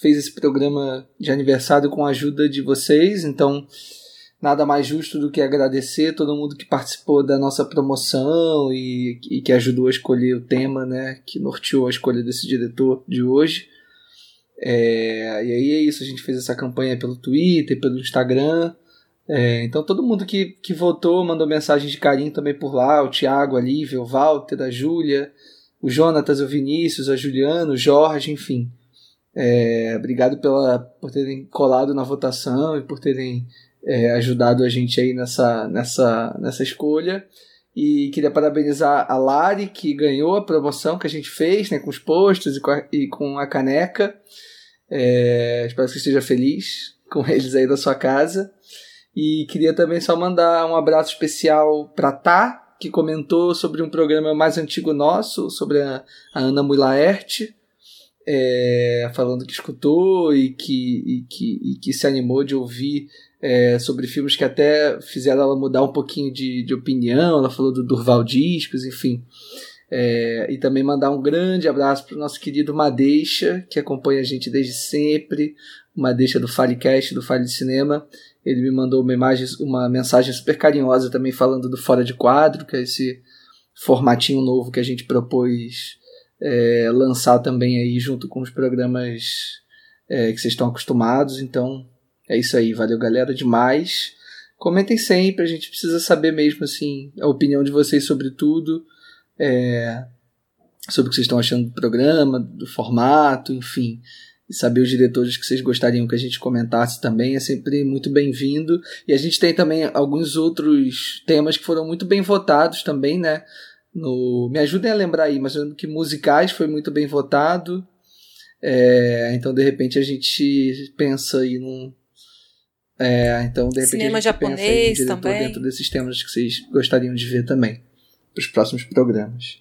fez esse programa de aniversário com a ajuda de vocês, então nada mais justo do que agradecer todo mundo que participou da nossa promoção e, e que ajudou a escolher o tema, né? Que norteou a escolha desse diretor de hoje. É, e aí é isso, a gente fez essa campanha pelo Twitter, pelo Instagram. É, então todo mundo que, que votou mandou mensagem de carinho também por lá, o Thiago, a Lívia, o Walter, a Júlia, o Jonatas, o Vinícius, a Juliano, o Jorge, enfim. É, obrigado pela, por terem colado na votação e por terem é, ajudado a gente aí nessa, nessa, nessa escolha. E queria parabenizar a Lari, que ganhou a promoção que a gente fez, né, com os postos e com a, e com a caneca. É, espero que você esteja feliz com eles aí da sua casa. E queria também só mandar um abraço especial para Tá, que comentou sobre um programa mais antigo nosso, sobre a, a Ana Mulaerte, é, falando que escutou e que, e que, e que se animou de ouvir é, sobre filmes que até fizeram ela mudar um pouquinho de, de opinião. Ela falou do Durval Discos, enfim. É, e também mandar um grande abraço para o nosso querido Madeixa, que acompanha a gente desde sempre, Madeixa do Falecast, do Fale de Cinema. Ele me mandou uma imagem, uma mensagem super carinhosa também falando do Fora de Quadro, que é esse formatinho novo que a gente propôs é, lançar também aí junto com os programas é, que vocês estão acostumados. Então é isso aí, valeu galera demais. Comentem sempre, a gente precisa saber mesmo assim a opinião de vocês sobre tudo. É, sobre o que vocês estão achando do programa, do formato, enfim. E saber os diretores que vocês gostariam que a gente comentasse também é sempre muito bem-vindo. E a gente tem também alguns outros temas que foram muito bem votados também, né? No, me ajudem a lembrar aí, mas lembro que musicais foi muito bem votado. É, então, de repente, a gente pensa aí num. É, então, de repente, Cinema japonês pensa também. dentro desses temas que vocês gostariam de ver também, para os próximos programas.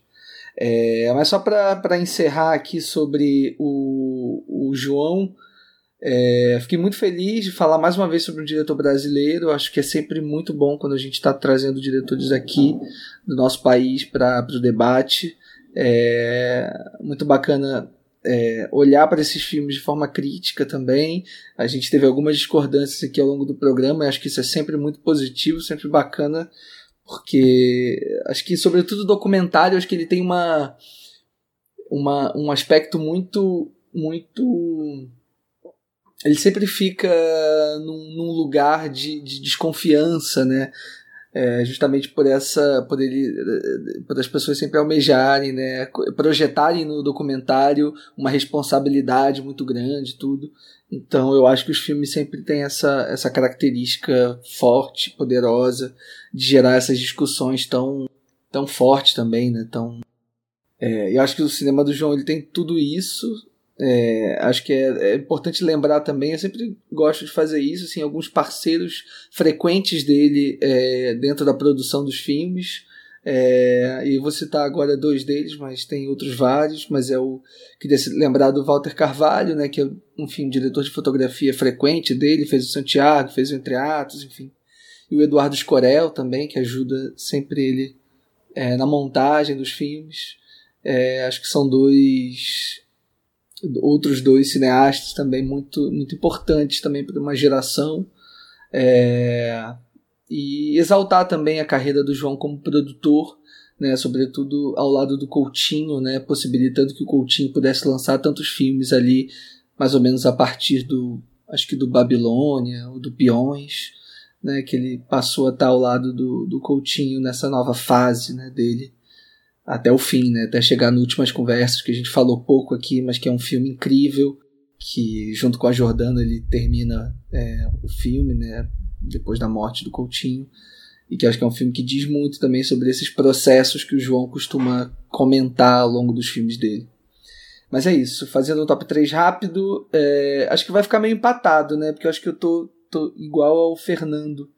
É, mas só para encerrar aqui sobre o, o João, é, fiquei muito feliz de falar mais uma vez sobre um diretor brasileiro. Acho que é sempre muito bom quando a gente está trazendo diretores aqui do nosso país para o debate. É muito bacana é, olhar para esses filmes de forma crítica também. A gente teve algumas discordâncias aqui ao longo do programa, e acho que isso é sempre muito positivo, sempre bacana, porque acho que, sobretudo, o documentário, acho que ele tem uma, uma um aspecto muito, muito. Ele sempre fica num, num lugar de, de desconfiança, né? É, justamente por essa por ele por as pessoas sempre almejarem né projetarem no documentário uma responsabilidade muito grande tudo. Então eu acho que os filmes sempre têm essa essa característica forte poderosa de gerar essas discussões tão tão fortes também né tão é, eu acho que o cinema do João ele tem tudo isso é, acho que é, é, importante lembrar também, eu sempre gosto de fazer isso, assim, alguns parceiros frequentes dele é, dentro da produção dos filmes. É, e vou citar agora dois deles, mas tem outros vários. Mas é o queria lembrar do Walter Carvalho, né, que é enfim, diretor de fotografia frequente dele, fez o Santiago, fez o Entre Atos, enfim. E o Eduardo Escorel também, que ajuda sempre ele é, na montagem dos filmes. É, acho que são dois outros dois cineastas também muito, muito importantes também para uma geração. É, e exaltar também a carreira do João como produtor, né, sobretudo ao lado do Coutinho, né, possibilitando que o Coutinho pudesse lançar tantos filmes ali, mais ou menos a partir do, acho que do Babilônia ou do Peões, né, que ele passou a estar ao lado do, do Coutinho nessa nova fase né, dele até o fim, né? Até chegar nas últimas conversas que a gente falou pouco aqui, mas que é um filme incrível que junto com a Jordana ele termina é, o filme, né? Depois da morte do Coutinho e que acho que é um filme que diz muito também sobre esses processos que o João costuma comentar ao longo dos filmes dele. Mas é isso, fazendo um top 3 rápido, é, acho que vai ficar meio empatado, né? Porque eu acho que eu tô, tô igual ao Fernando.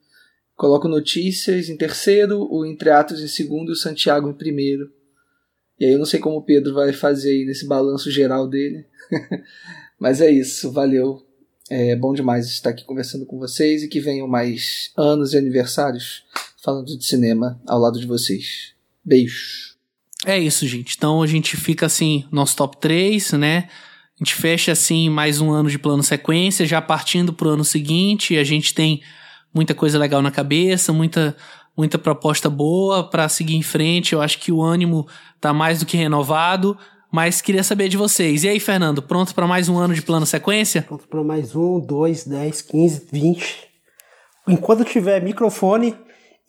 Coloco notícias em terceiro, o Entre Atos em segundo e o Santiago em primeiro. E aí eu não sei como o Pedro vai fazer aí nesse balanço geral dele. Mas é isso, valeu. É bom demais estar aqui conversando com vocês e que venham mais anos e aniversários falando de cinema ao lado de vocês. Beijos. É isso, gente. Então a gente fica assim, nosso top 3, né? A gente fecha assim mais um ano de plano sequência, já partindo pro ano seguinte. A gente tem muita coisa legal na cabeça, muita muita proposta boa para seguir em frente. Eu acho que o ânimo tá mais do que renovado. Mas queria saber de vocês. E aí, Fernando, pronto para mais um ano de plano sequência? Pronto para mais um, dois, dez, quinze, vinte. Enquanto tiver microfone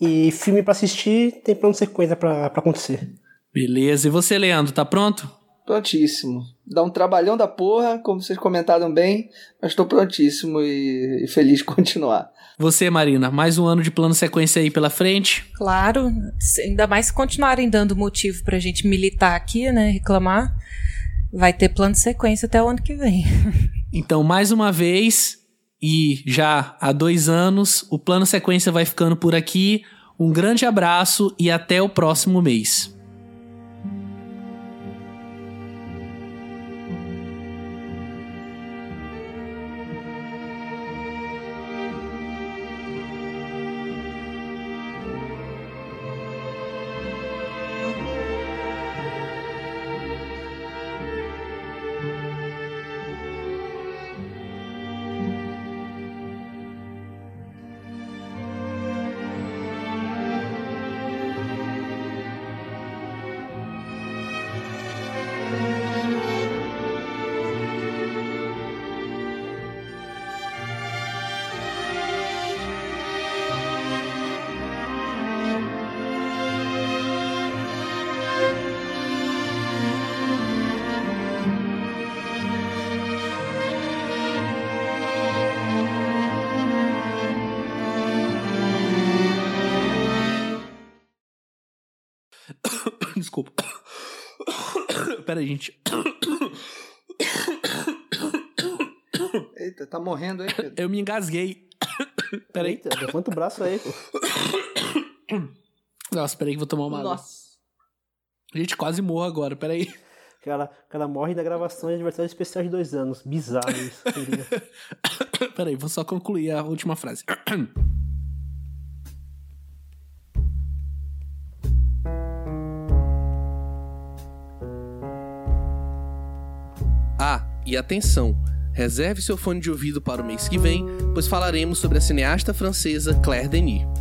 e filme para assistir, tem plano sequência para acontecer. Beleza. E você, Leandro, tá pronto? Prontíssimo. Dá um trabalhão da porra, como vocês comentaram bem, mas estou prontíssimo e, e feliz de continuar. Você, Marina, mais um ano de plano sequência aí pela frente? Claro, ainda mais se continuarem dando motivo pra gente militar aqui, né, reclamar, vai ter plano sequência até o ano que vem. Então, mais uma vez, e já há dois anos, o plano sequência vai ficando por aqui. Um grande abraço e até o próximo mês. Aí, gente. Eita, tá morrendo aí, Pedro? Eu me engasguei. Pera aí. Eita, levanta o braço aí, pô. Nossa, pera aí que vou tomar uma água. Nossa. Gente, quase morro agora, pera aí. O cara, cara morre na gravação de aniversário especial de dois anos. Bizarro isso. queria. Pera aí, vou só concluir a última frase. Ah, e atenção! Reserve seu fone de ouvido para o mês que vem, pois falaremos sobre a cineasta francesa Claire Denis.